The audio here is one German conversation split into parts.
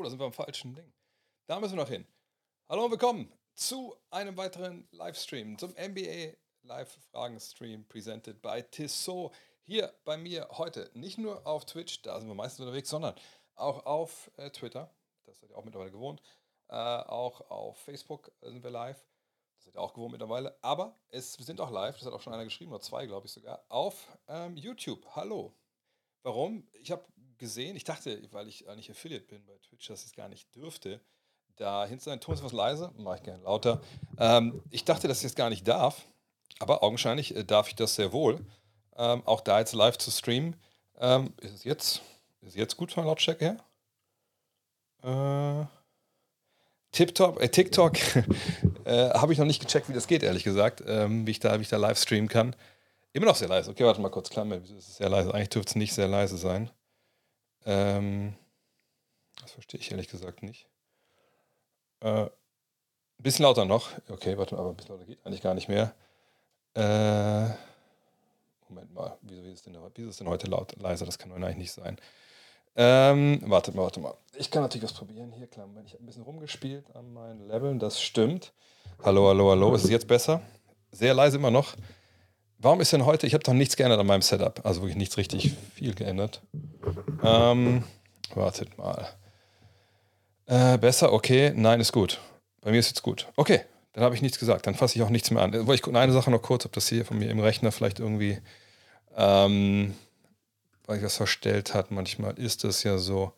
Oh, da sind wir am falschen Ding. Da müssen wir noch hin. Hallo und willkommen zu einem weiteren Livestream, zum NBA Live-Fragen-Stream presented by Tissot. Hier bei mir heute nicht nur auf Twitch, da sind wir meistens unterwegs, sondern auch auf äh, Twitter. Das seid ihr auch mittlerweile gewohnt. Äh, auch auf Facebook sind wir live. Das seid ihr auch gewohnt mittlerweile. Aber es, wir sind auch live, das hat auch schon einer geschrieben, oder zwei, glaube ich sogar, auf ähm, YouTube. Hallo. Warum? Ich habe gesehen, ich dachte, weil ich eigentlich Affiliate bin bei Twitch, dass ich es gar nicht dürfte. Da hinten sein Ton ist leise, mache ich gerne lauter. Ähm, ich dachte, dass ich es gar nicht darf, aber augenscheinlich äh, darf ich das sehr wohl. Ähm, auch da jetzt live zu streamen. Ähm, ist es jetzt, ist jetzt gut von Lautstärke her? Äh, TikTok, äh, TikTok äh, habe ich noch nicht gecheckt, wie das geht, ehrlich gesagt, ähm, wie, ich da, wie ich da live streamen kann. Immer noch sehr leise. Okay, warte mal kurz, Klammer, wieso ist es sehr leise? Eigentlich dürfte es nicht sehr leise sein. Ähm, das verstehe ich ehrlich gesagt nicht. Äh, ein bisschen lauter noch. Okay, warte mal, aber ein bisschen lauter geht eigentlich gar nicht mehr. Äh, Moment mal, wieso, ist, denn, wieso ist denn heute laut, leiser? Das kann eigentlich nicht sein. Ähm, warte mal, warte mal. Ich kann natürlich was probieren. Hier, klar, ich habe ein bisschen rumgespielt an meinen Leveln, das stimmt. Hallo, hallo, hallo. Ist es jetzt besser? Sehr leise immer noch. Warum ist denn heute, ich habe doch nichts geändert an meinem Setup, also wirklich nichts richtig viel geändert. Ähm, wartet mal. Äh, besser, okay, nein, ist gut. Bei mir ist jetzt gut. Okay, dann habe ich nichts gesagt, dann fasse ich auch nichts mehr an. Wollte ich gucken, eine Sache noch kurz, ob das hier von mir im Rechner vielleicht irgendwie, ähm, weil ich das verstellt hat, manchmal ist das ja so,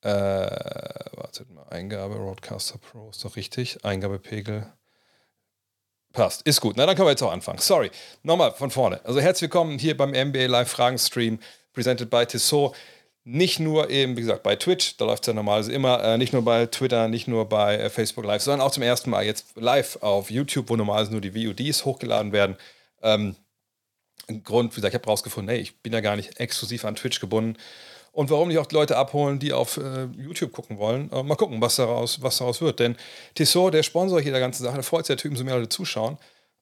äh, wartet mal, Eingabe, Roadcaster Pro, ist doch richtig, Eingabepegel, Passt, ist gut. Na, dann können wir jetzt auch anfangen. Sorry. Nochmal von vorne. Also herzlich willkommen hier beim NBA Live Fragen Stream, presented by Tissot. Nicht nur eben, wie gesagt, bei Twitch, da läuft es ja normalerweise immer, äh, nicht nur bei Twitter, nicht nur bei äh, Facebook Live, sondern auch zum ersten Mal jetzt live auf YouTube, wo normalerweise nur die VODs hochgeladen werden. Ähm, Grund, wie gesagt, ich habe rausgefunden, hey, ich bin ja gar nicht exklusiv an Twitch gebunden und warum nicht auch Leute abholen, die auf äh, YouTube gucken wollen. Äh, mal gucken, was daraus, was daraus wird. Denn Tissot, der Sponsor hier der ganzen Sache, der freut sich der Typen, so mehr Leute zuschauen.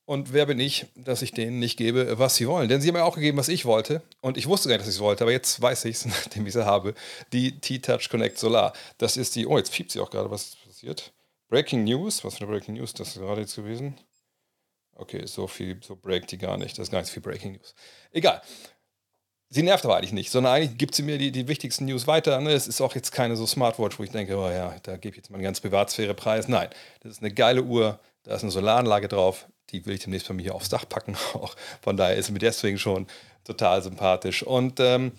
Und wer bin ich, dass ich denen nicht gebe, was sie wollen? Denn sie haben mir auch gegeben, was ich wollte. Und ich wusste gar nicht, dass ich es wollte, aber jetzt weiß ich es, nachdem ich sie habe. Die T-Touch Connect Solar. Das ist die. Oh, jetzt piept sie auch gerade. Was passiert? Breaking News. Was für eine Breaking News das ist gerade jetzt gewesen? Okay, so viel, so breakt die gar nicht. Das ist gar nicht so viel Breaking News. Egal. Sie nervt aber eigentlich nicht, sondern eigentlich gibt sie mir die, die wichtigsten News weiter. Ne? Es ist auch jetzt keine so Smartwatch, wo ich denke, oh ja, da gebe ich jetzt meine ganze Privatsphäre preis. Nein, das ist eine geile Uhr, da ist eine Solaranlage drauf, die will ich demnächst bei mir aufs Dach packen. Auch von daher ist sie mir deswegen schon total sympathisch. Und ähm,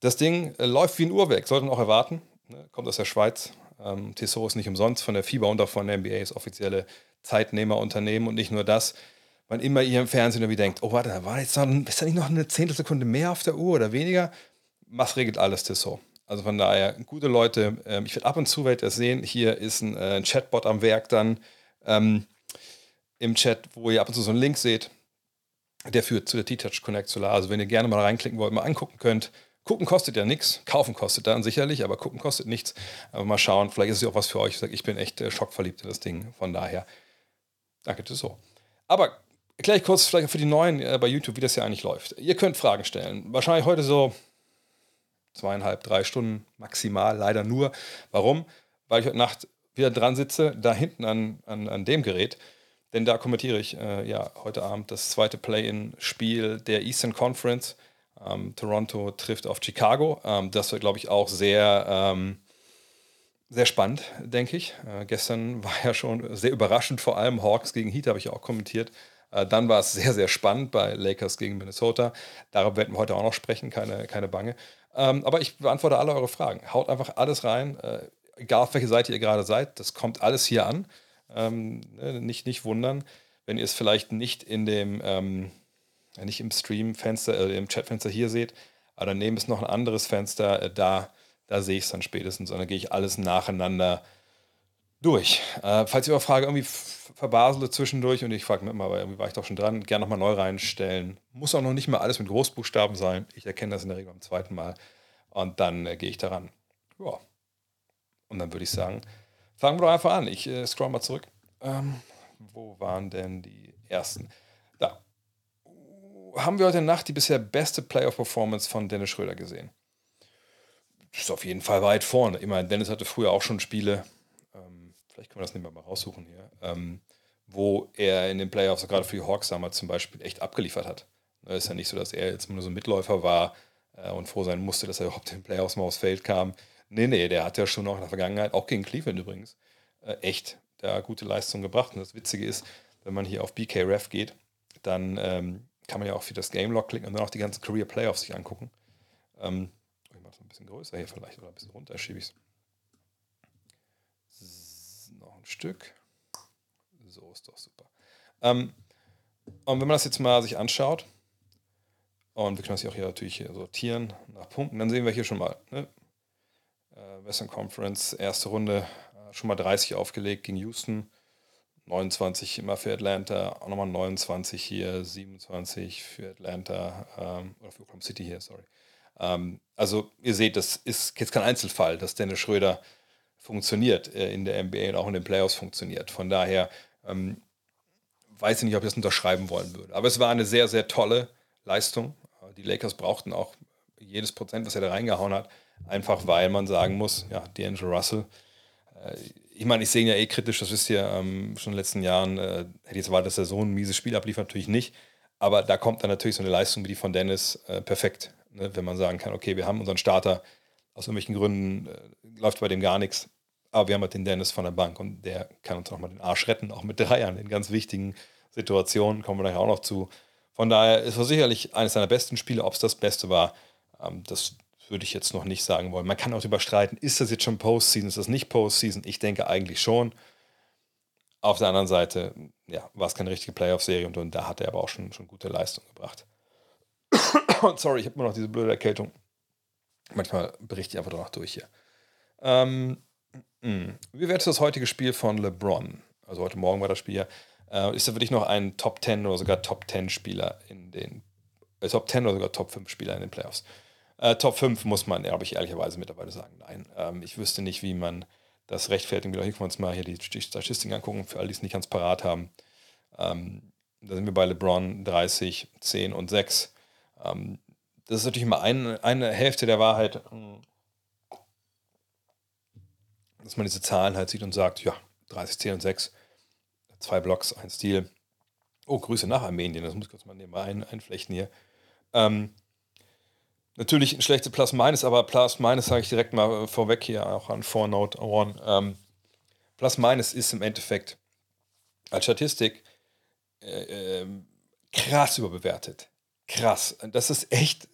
das Ding äh, läuft wie ein Uhrwerk, sollte man auch erwarten. Ne? Kommt aus der Schweiz. Ähm, Tissot ist nicht umsonst von der FIBA und auch von der NBA, ist offizielle Zeitnehmerunternehmen und nicht nur das man immer hier im Fernsehen irgendwie denkt, oh warte, da war jetzt noch, ist da nicht noch eine Zehntelsekunde mehr auf der Uhr oder weniger? Was regelt alles Tissot? Also von daher, gute Leute, ähm, ich werde ab und zu werde das sehen, hier ist ein, äh, ein Chatbot am Werk dann ähm, im Chat, wo ihr ab und zu so einen Link seht, der führt zu der T-Touch Connect Solar. Also wenn ihr gerne mal reinklicken wollt, mal angucken könnt. Gucken kostet ja nichts, kaufen kostet dann sicherlich, aber gucken kostet nichts. Aber mal schauen, vielleicht ist es ja auch was für euch. Ich bin echt äh, schockverliebt in das Ding. Von daher, danke Tissot. Aber erkläre ich kurz vielleicht für die Neuen äh, bei YouTube, wie das hier eigentlich läuft. Ihr könnt Fragen stellen. Wahrscheinlich heute so zweieinhalb, drei Stunden maximal, leider nur. Warum? Weil ich heute Nacht wieder dran sitze, da hinten an, an, an dem Gerät. Denn da kommentiere ich äh, ja heute Abend das zweite Play-in-Spiel der Eastern Conference. Ähm, Toronto trifft auf Chicago. Ähm, das wird, glaube ich, auch sehr, ähm, sehr spannend, denke ich. Äh, gestern war ja schon sehr überraschend, vor allem Hawks gegen Heat habe ich auch kommentiert. Äh, dann war es sehr, sehr spannend bei Lakers gegen Minnesota. Darüber werden wir heute auch noch sprechen, keine, keine Bange. Ähm, aber ich beantworte alle eure Fragen. Haut einfach alles rein, äh, egal auf welche Seite ihr gerade seid. Das kommt alles hier an. Ähm, ne, nicht, nicht wundern, wenn ihr es vielleicht nicht in dem, ähm, nicht im Stream-Fenster, äh, im Chat-Fenster hier seht, aber daneben ist noch ein anderes Fenster, äh, da, da sehe ich es dann spätestens und dann gehe ich alles nacheinander durch. Äh, falls ihr eure Frage irgendwie verbasele zwischendurch und ich frage mich immer, aber irgendwie war ich doch schon dran, gerne nochmal neu reinstellen. Muss auch noch nicht mal alles mit Großbuchstaben sein. Ich erkenne das in der Regel beim zweiten Mal. Und dann äh, gehe ich daran. Ja. Und dann würde ich sagen, fangen wir doch einfach an. Ich äh, scroll mal zurück. Ähm, wo waren denn die ersten? Da. Haben wir heute Nacht die bisher beste Playoff-Performance von Dennis Schröder gesehen? ist auf jeden Fall weit vorne. Meine, Dennis hatte früher auch schon Spiele, vielleicht können wir das nicht mal raussuchen hier, ähm, wo er in den Playoffs, gerade für die Hawks damals zum Beispiel, echt abgeliefert hat. Es ne, ist ja nicht so, dass er jetzt nur so ein Mitläufer war äh, und froh sein musste, dass er überhaupt in den Playoffs mal aufs Feld kam. Nee, nee, der hat ja schon auch in der Vergangenheit, auch gegen Cleveland übrigens, äh, echt da gute Leistung gebracht. Und das Witzige ist, wenn man hier auf BKRef geht, dann ähm, kann man ja auch für das Game Log klicken und dann auch die ganzen Career Playoffs sich angucken. Ähm, ich mache es ein bisschen größer hier vielleicht oder ein bisschen runter, schiebe ich es. Noch ein Stück. So ist doch super. Ähm, und wenn man das jetzt mal sich anschaut, und wir können das hier auch hier natürlich sortieren nach Punkten, dann sehen wir hier schon mal, ne? äh, Western Conference, erste Runde, äh, schon mal 30 aufgelegt gegen Houston, 29 immer für Atlanta, auch nochmal 29 hier, 27 für Atlanta, ähm, oder für Oklahoma City hier, sorry. Ähm, also ihr seht, das ist jetzt kein Einzelfall, dass Dennis Schröder funktioniert äh, in der NBA und auch in den Playoffs funktioniert. Von daher ähm, weiß ich nicht, ob ich das unterschreiben wollen würde. Aber es war eine sehr, sehr tolle Leistung. Die Lakers brauchten auch jedes Prozent, was er da reingehauen hat, einfach weil man sagen muss, ja, D'Angelo Russell, äh, ich meine, ich sehe ihn ja eh kritisch, das wisst ihr, ähm, schon in den letzten Jahren, äh, hätte ich jetzt erwartet, dass er so ein mieses Spiel abliefert, natürlich nicht. Aber da kommt dann natürlich so eine Leistung wie die von Dennis äh, perfekt. Ne? Wenn man sagen kann, okay, wir haben unseren Starter, aus irgendwelchen Gründen äh, läuft bei dem gar nichts. Aber wir haben halt den Dennis von der Bank und der kann uns auch mal den Arsch retten, auch mit Dreiern in ganz wichtigen Situationen, kommen wir nachher auch noch zu. Von daher ist es sicherlich eines seiner besten Spiele. Ob es das Beste war, ähm, das würde ich jetzt noch nicht sagen wollen. Man kann auch überstreiten, ist das jetzt schon Postseason, ist das nicht Postseason? Ich denke eigentlich schon. Auf der anderen Seite, ja, war es keine richtige Playoff-Serie und, und, da hat er aber auch schon, schon gute Leistung gebracht. Sorry, ich habe immer noch diese blöde Erkältung. Manchmal berichte ich einfach danach durch hier. Ähm, mh. Wie wäre das heutige Spiel von LeBron? Also heute Morgen war das Spiel. Äh, ist er wirklich noch ein Top 10 oder sogar Top 10 Spieler in den äh, Top 10 oder sogar Top 5 Spieler in den Playoffs? Äh, Top 5 muss man, glaube ich, ehrlicherweise mittlerweile sagen. Nein. Ähm, ich wüsste nicht, wie man das rechtfertigen will. Hier können wir uns mal hier die, die Statistiken angucken, für alle, die es nicht ganz parat haben. Ähm, da sind wir bei LeBron 30, 10 und 6. Ähm, das ist natürlich immer ein, eine Hälfte der Wahrheit, dass man diese Zahlen halt sieht und sagt, ja, 30, 10 und 6, zwei Blocks, ein Stil. Oh, Grüße nach Armenien, das muss ich kurz mal nebenbei ein, einflechten hier. Ähm, natürlich ein schlechtes Plus-Minus, aber Plus-Minus sage ich direkt mal vorweg hier, auch an Four-Note One. Ähm, Plus-Minus ist im Endeffekt als Statistik äh, äh, krass überbewertet. Krass. Das ist echt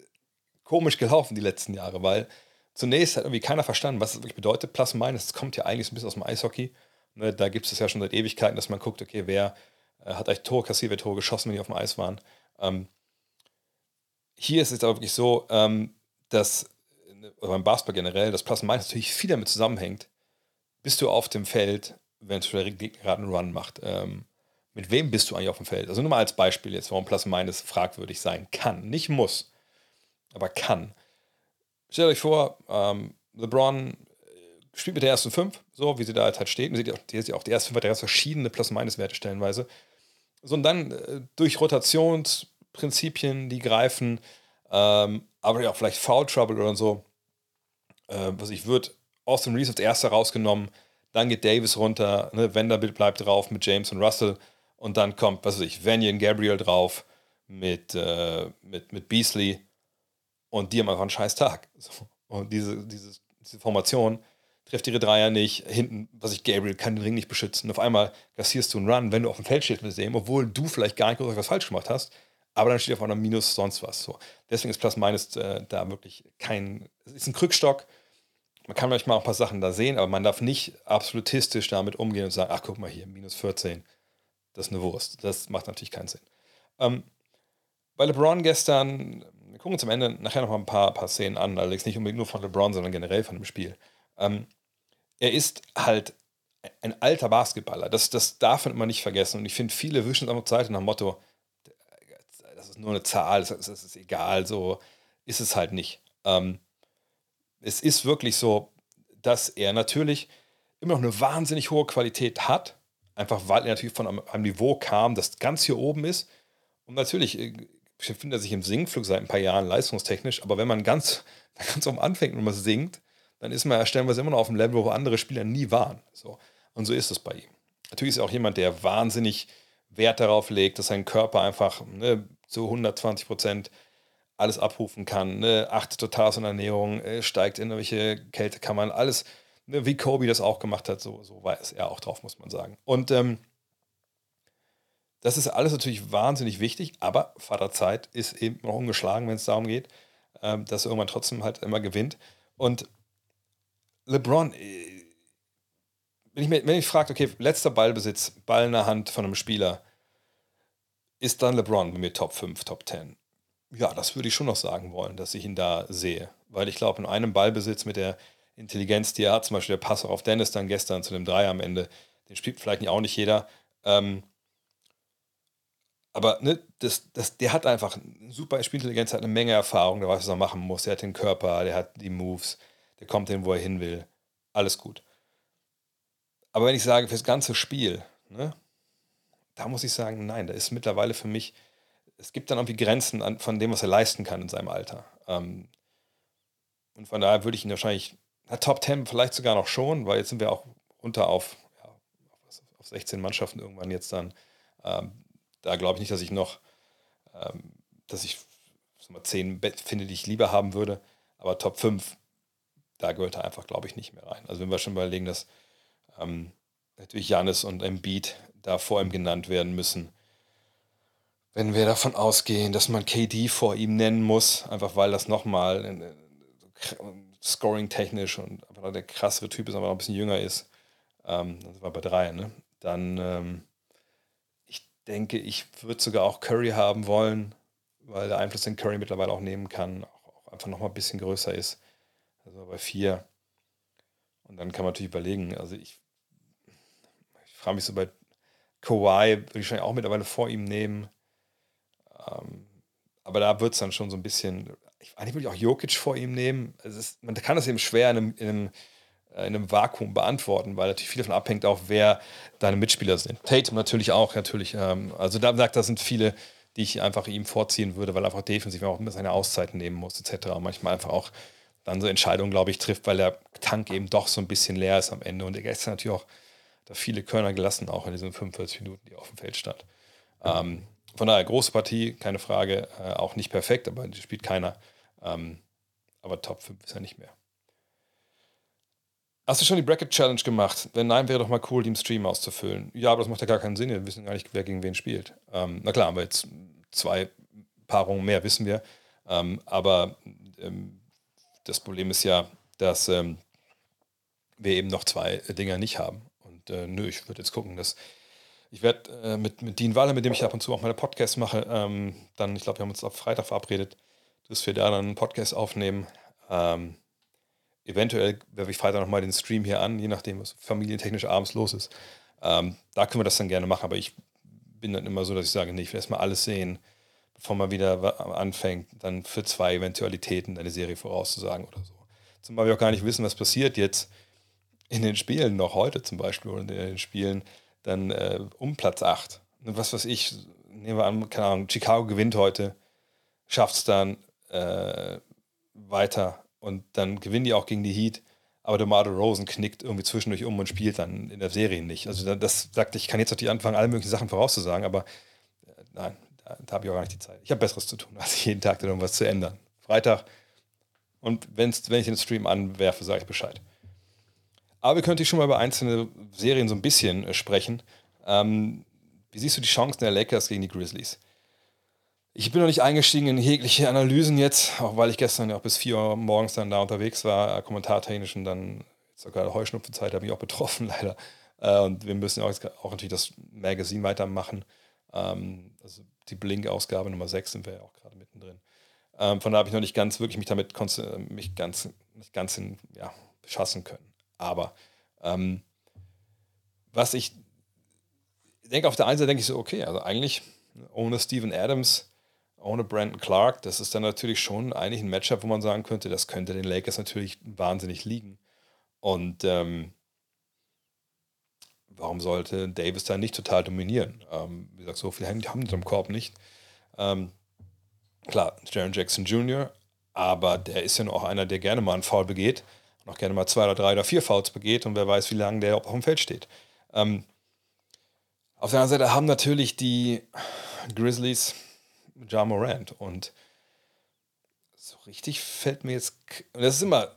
komisch gelaufen die letzten Jahre, weil zunächst hat irgendwie keiner verstanden, was das wirklich bedeutet. Plus minus, das kommt ja eigentlich ein bisschen aus dem Eishockey. Ne, da gibt es ja schon seit Ewigkeiten, dass man guckt, okay, wer äh, hat eigentlich Tore kassiert, wer Tore geschossen, wenn die auf dem Eis waren. Ähm, hier ist es aber wirklich so, ähm, dass oder beim Basketball generell, dass Plus minus natürlich viel damit zusammenhängt. Bist du auf dem Feld, wenn der Gegner gerade einen Run macht? Ähm, mit wem bist du eigentlich auf dem Feld? Also nur mal als Beispiel jetzt, warum Plus Minus fragwürdig sein kann. Nicht muss, aber kann. Stellt euch vor, ähm, LeBron spielt mit der ersten fünf, so wie sie da halt steht. Man sieht ja auch, die erste fünf hat ja ganz verschiedene Plus-Minus-Werte stellenweise. So, und dann äh, durch Rotationsprinzipien, die greifen, ähm, aber ja auch vielleicht Foul Trouble oder so. Äh, was ich würde, Austin Reeves als erster rausgenommen, dann geht Davis runter, ne, Vanderbilt bleibt drauf mit James und Russell und dann kommt, was weiß ich, Vanyan Gabriel drauf mit, äh, mit, mit Beasley und die haben einfach einen scheiß Tag. So. Und diese, diese, diese Formation trifft ihre Dreier nicht. Hinten, was ich, Gabriel kann den Ring nicht beschützen. Auf einmal kassierst du einen Run, wenn du auf dem Feld stehst mit dem, obwohl du vielleicht gar nicht was falsch gemacht hast. Aber dann steht auf einer Minus sonst was. So. Deswegen ist Plus Minus äh, da wirklich kein. Es ist ein Krückstock. Man kann manchmal auch ein paar Sachen da sehen, aber man darf nicht absolutistisch damit umgehen und sagen: Ach, guck mal hier, minus 14. Das ist eine Wurst. Das macht natürlich keinen Sinn. Ähm, bei LeBron gestern gucken uns am Ende nachher noch mal ein paar, paar Szenen an, allerdings nicht unbedingt nur von LeBron, sondern generell von dem Spiel. Ähm, er ist halt ein alter Basketballer. Das, das darf man immer nicht vergessen. Und ich finde, viele wischen es auf Zeit nach dem Motto, das ist nur eine Zahl, das ist, das ist egal, so ist es halt nicht. Ähm, es ist wirklich so, dass er natürlich immer noch eine wahnsinnig hohe Qualität hat, einfach weil er natürlich von einem, einem Niveau kam, das ganz hier oben ist. Und natürlich er sich im Singflug seit ein paar Jahren leistungstechnisch, aber wenn man ganz, ganz am Anfang und man singt, dann ist man ja stellenweise immer noch auf dem Level, wo andere Spieler nie waren. So. Und so ist es bei ihm. Natürlich ist er auch jemand, der wahnsinnig Wert darauf legt, dass sein Körper einfach ne, zu 120 Prozent alles abrufen kann. Ne? Achtet total auf seine Ernährung, äh, steigt in irgendwelche Kältekammern, alles, ne, wie Kobe das auch gemacht hat, so, so war es er auch drauf, muss man sagen. Und ähm, das ist alles natürlich wahnsinnig wichtig, aber Vaterzeit ist eben noch ungeschlagen, wenn es darum geht, ähm, dass er irgendwann trotzdem halt immer gewinnt. Und LeBron, äh, wenn ich, mir, wenn ich frage, okay, letzter Ballbesitz, Ball in der Hand von einem Spieler, ist dann LeBron bei mir Top 5, Top 10? Ja, das würde ich schon noch sagen wollen, dass ich ihn da sehe. Weil ich glaube, in einem Ballbesitz mit der Intelligenz, die er hat, zum Beispiel der Pass auf Dennis dann gestern zu dem Dreier am Ende, den spielt vielleicht auch nicht jeder. Ähm, aber ne, das, das, der hat einfach super Spielintelligenz, hat eine Menge Erfahrung, der weiß, was er machen muss. Der hat den Körper, der hat die Moves, der kommt hin, wo er hin will. Alles gut. Aber wenn ich sage, fürs ganze Spiel, ne, da muss ich sagen, nein, da ist mittlerweile für mich, es gibt dann irgendwie Grenzen an, von dem, was er leisten kann in seinem Alter. Ähm, und von daher würde ich ihn wahrscheinlich, na, Top 10 vielleicht sogar noch schon, weil jetzt sind wir auch runter auf, ja, auf 16 Mannschaften irgendwann jetzt dann. Ähm, da glaube ich nicht, dass ich noch, ähm, dass ich mal, 10 finde, die ich lieber haben würde. Aber Top 5, da gehört er einfach, glaube ich, nicht mehr rein. Also wenn wir schon überlegen, dass ähm, natürlich Janis und Embiid da vor ihm genannt werden müssen. Wenn wir davon ausgehen, dass man KD vor ihm nennen muss, einfach weil das nochmal äh, scoring-technisch und einfach der krassere Typ ist, aber noch ein bisschen jünger ist, ähm, das war bei drei, ne? dann ähm, denke, ich würde sogar auch Curry haben wollen, weil der Einfluss, den Curry mittlerweile auch nehmen kann, auch, einfach nochmal ein bisschen größer ist. Also bei vier. Und dann kann man natürlich überlegen, also ich, ich frage mich so bei Kawhi, würde ich wahrscheinlich auch mittlerweile vor ihm nehmen. Ähm, aber da wird es dann schon so ein bisschen, ich, eigentlich würde ich auch Jokic vor ihm nehmen. Ist, man kann das eben schwer in einem, in einem in einem Vakuum beantworten, weil natürlich viel davon abhängt, auch wer deine Mitspieler sind. Tatum natürlich auch, natürlich. Ähm, also da sagt, das sind viele, die ich einfach ihm vorziehen würde, weil er einfach defensiv auch seine Auszeiten nehmen muss, etc. Und manchmal einfach auch dann so Entscheidungen, glaube ich, trifft, weil der Tank eben doch so ein bisschen leer ist am Ende. Und er gestern natürlich auch da viele Körner gelassen, auch in diesen 45 Minuten, die auf dem Feld stand. Ähm, von daher, große Partie, keine Frage, äh, auch nicht perfekt, aber die spielt keiner. Ähm, aber Top 5 ist er nicht mehr. Hast du schon die Bracket Challenge gemacht? Wenn nein, wäre doch mal cool, die im Stream auszufüllen. Ja, aber das macht ja gar keinen Sinn. Wir wissen gar nicht, wer gegen wen spielt. Ähm, na klar, haben wir jetzt zwei Paarungen mehr, wissen wir. Ähm, aber ähm, das Problem ist ja, dass ähm, wir eben noch zwei Dinger nicht haben. Und äh, nö, ich würde jetzt gucken, dass ich werde äh, mit, mit Dean Waller, mit dem ich ab und zu auch meine Podcasts mache, ähm, dann, ich glaube, wir haben uns auf Freitag verabredet, dass wir da dann einen Podcast aufnehmen. Ähm, eventuell werfe ich Freitag nochmal den Stream hier an, je nachdem, was familientechnisch abends los ist. Ähm, da können wir das dann gerne machen, aber ich bin dann immer so, dass ich sage, nee, ich will erstmal alles sehen, bevor man wieder anfängt, dann für zwei Eventualitäten eine Serie vorauszusagen oder so. Zumal wir auch gar nicht wissen, was passiert jetzt in den Spielen, noch heute zum Beispiel, oder in den Spielen dann äh, um Platz 8. Was weiß ich, nehmen wir an, keine Ahnung, Chicago gewinnt heute, schafft es dann äh, weiter und dann gewinnen die auch gegen die Heat. Aber DeMar Rosen knickt irgendwie zwischendurch um und spielt dann in der Serie nicht. Also das sagt, ich kann jetzt natürlich anfangen, alle möglichen Sachen vorauszusagen, aber äh, nein, da, da habe ich auch gar nicht die Zeit. Ich habe Besseres zu tun, als jeden Tag irgendwas zu ändern. Freitag. Und wenn's, wenn ich den Stream anwerfe, sage ich Bescheid. Aber wir könnten schon mal über einzelne Serien so ein bisschen äh, sprechen. Ähm, wie siehst du die Chancen der Lakers gegen die Grizzlies? Ich bin noch nicht eingestiegen in jegliche Analysen jetzt, auch weil ich gestern ja auch bis 4 Uhr morgens dann da unterwegs war, kommentartechnisch und dann sogar Heuschnupfenzeit habe ich auch betroffen, leider. Äh, und wir müssen auch, auch natürlich das Magazin weitermachen. Ähm, also die Blink-Ausgabe Nummer 6 sind wir ja auch gerade mittendrin. Ähm, von da habe ich noch nicht ganz wirklich mich damit mich ganz, nicht ganz in, ja, beschassen können. Aber ähm, was ich denke, auf der einen Seite denke ich so, okay, also eigentlich ohne Steven Adams ohne Brandon Clark, das ist dann natürlich schon eigentlich ein Matchup, wo man sagen könnte, das könnte den Lakers natürlich wahnsinnig liegen. Und ähm, warum sollte Davis da nicht total dominieren? Ähm, wie gesagt, so viel haben die im Korb nicht. Ähm, klar, Jaron Jackson Jr., aber der ist ja auch einer, der gerne mal einen Foul begeht. und auch gerne mal zwei oder drei oder vier Fouls begeht und wer weiß, wie lange der auf dem Feld steht. Ähm, auf der anderen Seite haben natürlich die Grizzlies Ja Morant und so richtig fällt mir jetzt, das ist immer,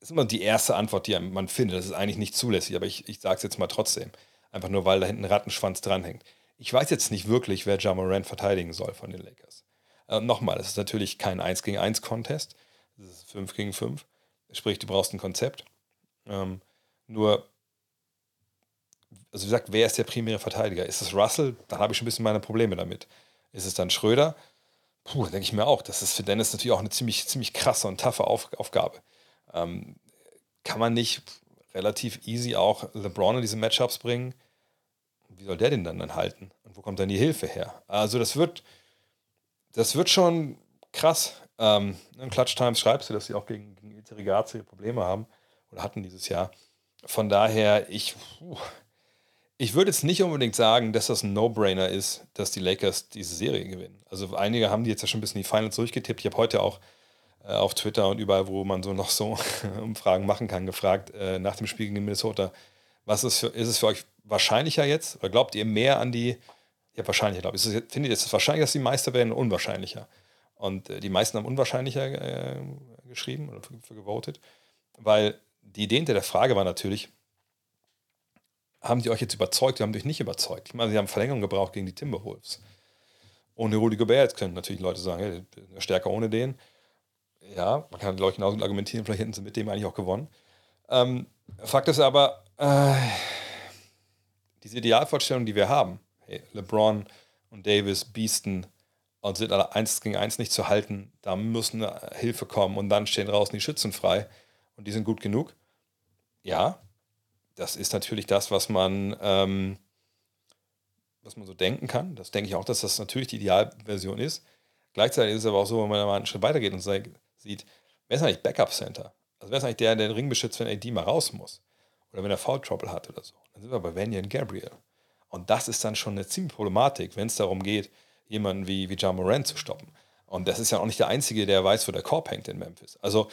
ist immer die erste Antwort, die man findet, das ist eigentlich nicht zulässig, aber ich, ich sage es jetzt mal trotzdem, einfach nur, weil da hinten ein Rattenschwanz dranhängt. Ich weiß jetzt nicht wirklich, wer Ja Morant verteidigen soll von den Lakers. Äh, Nochmal, es ist natürlich kein 1 gegen 1 Contest, es ist 5 gegen 5, sprich, du brauchst ein Konzept. Ähm, nur also wie gesagt, wer ist der primäre Verteidiger? Ist es Russell? Dann habe ich schon ein bisschen meine Probleme damit. Ist es dann Schröder? Puh, denke ich mir auch. Das ist für Dennis natürlich auch eine ziemlich, ziemlich krasse und taffe Auf Aufgabe. Ähm, kann man nicht relativ easy auch LeBron in diese Matchups bringen? Wie soll der den dann, dann halten? Und wo kommt dann die Hilfe her? Also das wird, das wird schon krass. Ähm, in Clutch Times schreibst du, dass sie auch gegen, gegen Irrigazio Probleme haben oder hatten dieses Jahr. Von daher, ich, puh, ich würde jetzt nicht unbedingt sagen, dass das ein No-Brainer ist, dass die Lakers diese Serie gewinnen. Also einige haben die jetzt ja schon ein bisschen die Finals durchgetippt. Ich habe heute auch äh, auf Twitter und überall, wo man so noch so Umfragen machen kann, gefragt äh, nach dem Spiel gegen Minnesota, was ist, für, ist es für euch wahrscheinlicher jetzt? Oder glaubt ihr mehr an die, ja wahrscheinlicher, glaube ich. Findet ihr es wahrscheinlich, dass die Meister werden, unwahrscheinlicher? Und äh, die meisten haben unwahrscheinlicher äh, geschrieben oder für, für gewotet, weil die Idee hinter der Frage war natürlich, haben die euch jetzt überzeugt? Die haben dich nicht überzeugt. Ich meine, sie haben Verlängerung gebraucht gegen die Timberwolves. Ohne Rudy Gobert können natürlich Leute sagen, hey, stärker ohne den. Ja, man kann, glaube ich, genauso argumentieren, vielleicht hätten sie mit dem eigentlich auch gewonnen. Ähm, Fakt ist aber, äh, diese Idealvorstellung, die wir haben, hey, LeBron und Davis biesten und sind alle eins gegen eins nicht zu halten, da müssen Hilfe kommen und dann stehen draußen die Schützen frei und die sind gut genug. Ja, das ist natürlich das, was man, ähm, was man so denken kann. Das denke ich auch, dass das natürlich die Idealversion ist. Gleichzeitig ist es aber auch so, wenn man mal einen Schritt weitergeht und sieht, wer ist eigentlich Backup Center? Also wer ist eigentlich der, der den Ring beschützt, wenn AD mal raus muss? Oder wenn er Foul Trouble hat oder so. Dann sind wir bei Vanyan Gabriel. Und das ist dann schon eine ziemliche Problematik, wenn es darum geht, jemanden wie, wie John Moran zu stoppen. Und das ist ja auch nicht der Einzige, der weiß, wo der Korb hängt in Memphis. Also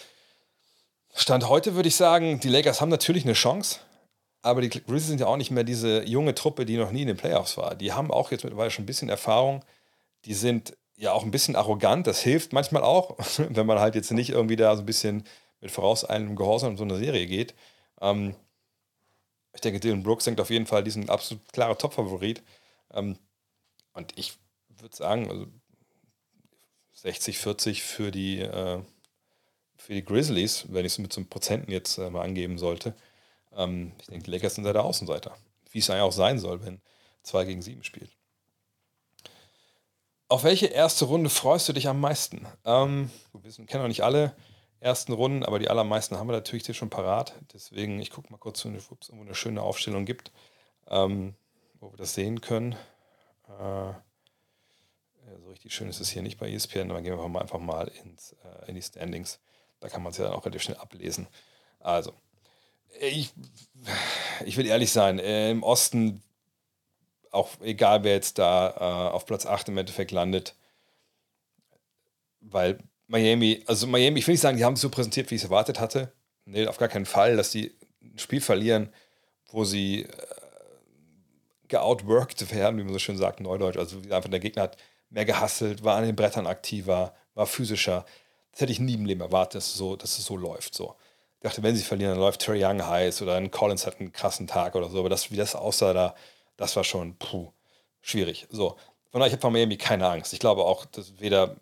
Stand heute würde ich sagen, die Lakers haben natürlich eine Chance. Aber die Grizzlies sind ja auch nicht mehr diese junge Truppe, die noch nie in den Playoffs war. Die haben auch jetzt mittlerweile schon ein bisschen Erfahrung. Die sind ja auch ein bisschen arrogant. Das hilft manchmal auch, wenn man halt jetzt nicht irgendwie da so ein bisschen mit vorauseilendem Gehorsam in so eine Serie geht. Ähm, ich denke, Dylan Brooks denkt auf jeden Fall diesen absolut klare Top-Favorit. Ähm, und ich würde sagen, also 60, 40 für die, äh, für die Grizzlies, wenn ich es mit so einem Prozenten jetzt äh, mal angeben sollte. Ähm, ich denke, die Lakers sind da der Außenseiter. Wie es eigentlich auch sein soll, wenn 2 gegen 7 spielt. Auf welche erste Runde freust du dich am meisten? Ähm, wir kennen noch nicht alle ersten Runden, aber die allermeisten haben wir natürlich hier schon parat. Deswegen, ich gucke mal kurz, ob es irgendwo eine schöne Aufstellung gibt, ähm, wo wir das sehen können. Äh, so richtig schön ist es hier nicht bei ESPN, aber gehen wir einfach mal ins, äh, in die Standings. Da kann man es ja dann auch relativ schnell ablesen. Also, ich, ich will ehrlich sein, äh, im Osten, auch egal wer jetzt da äh, auf Platz 8 im Endeffekt landet, weil Miami, also Miami, ich will nicht sagen, die haben es so präsentiert, wie ich es erwartet hatte. Nee, auf gar keinen Fall, dass die ein Spiel verlieren, wo sie äh, geoutworked werden, wie man so schön sagt, Neudeutsch. Also einfach der Gegner hat mehr gehasselt, war an den Brettern aktiver, war physischer. Das hätte ich nie im Leben erwartet, dass es so, dass es so läuft. So. Dachte, wenn sie verlieren, dann läuft Terry Young heiß oder ein Collins hat einen krassen Tag oder so. Aber das, wie das aussah da, das war schon puh, schwierig. So. Von daher, ich habe von Miami keine Angst. Ich glaube auch, dass weder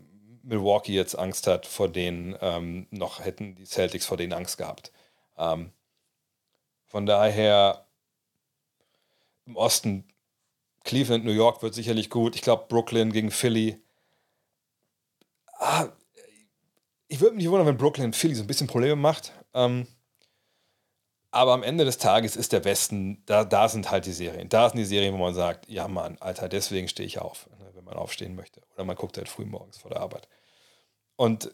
Milwaukee jetzt Angst hat vor denen, ähm, noch hätten die Celtics vor denen Angst gehabt. Ähm, von daher im Osten Cleveland, New York wird sicherlich gut. Ich glaube, Brooklyn gegen Philly. Ah, ich würde mich wundern, wenn Brooklyn Philly so ein bisschen Probleme macht. Ähm, aber am Ende des Tages ist der Westen, da, da sind halt die Serien. Da sind die Serien, wo man sagt, ja Mann, Alter, deswegen stehe ich auf, ne, wenn man aufstehen möchte. Oder man guckt halt früh morgens vor der Arbeit. Und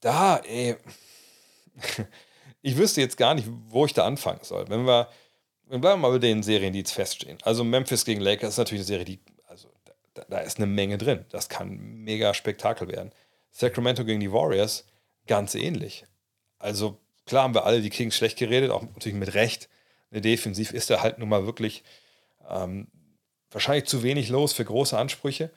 da, ey, ich wüsste jetzt gar nicht, wo ich da anfangen soll. Wenn wir, wir bleiben mal bei den Serien, die jetzt feststehen. Also Memphis gegen Lakers ist natürlich eine Serie, die, also da, da ist eine Menge drin. Das kann mega Spektakel werden. Sacramento gegen die Warriors, ganz ähnlich. Also klar haben wir alle die Kings schlecht geredet, auch natürlich mit Recht. Ne, defensiv ist er halt nun mal wirklich ähm, wahrscheinlich zu wenig los für große Ansprüche.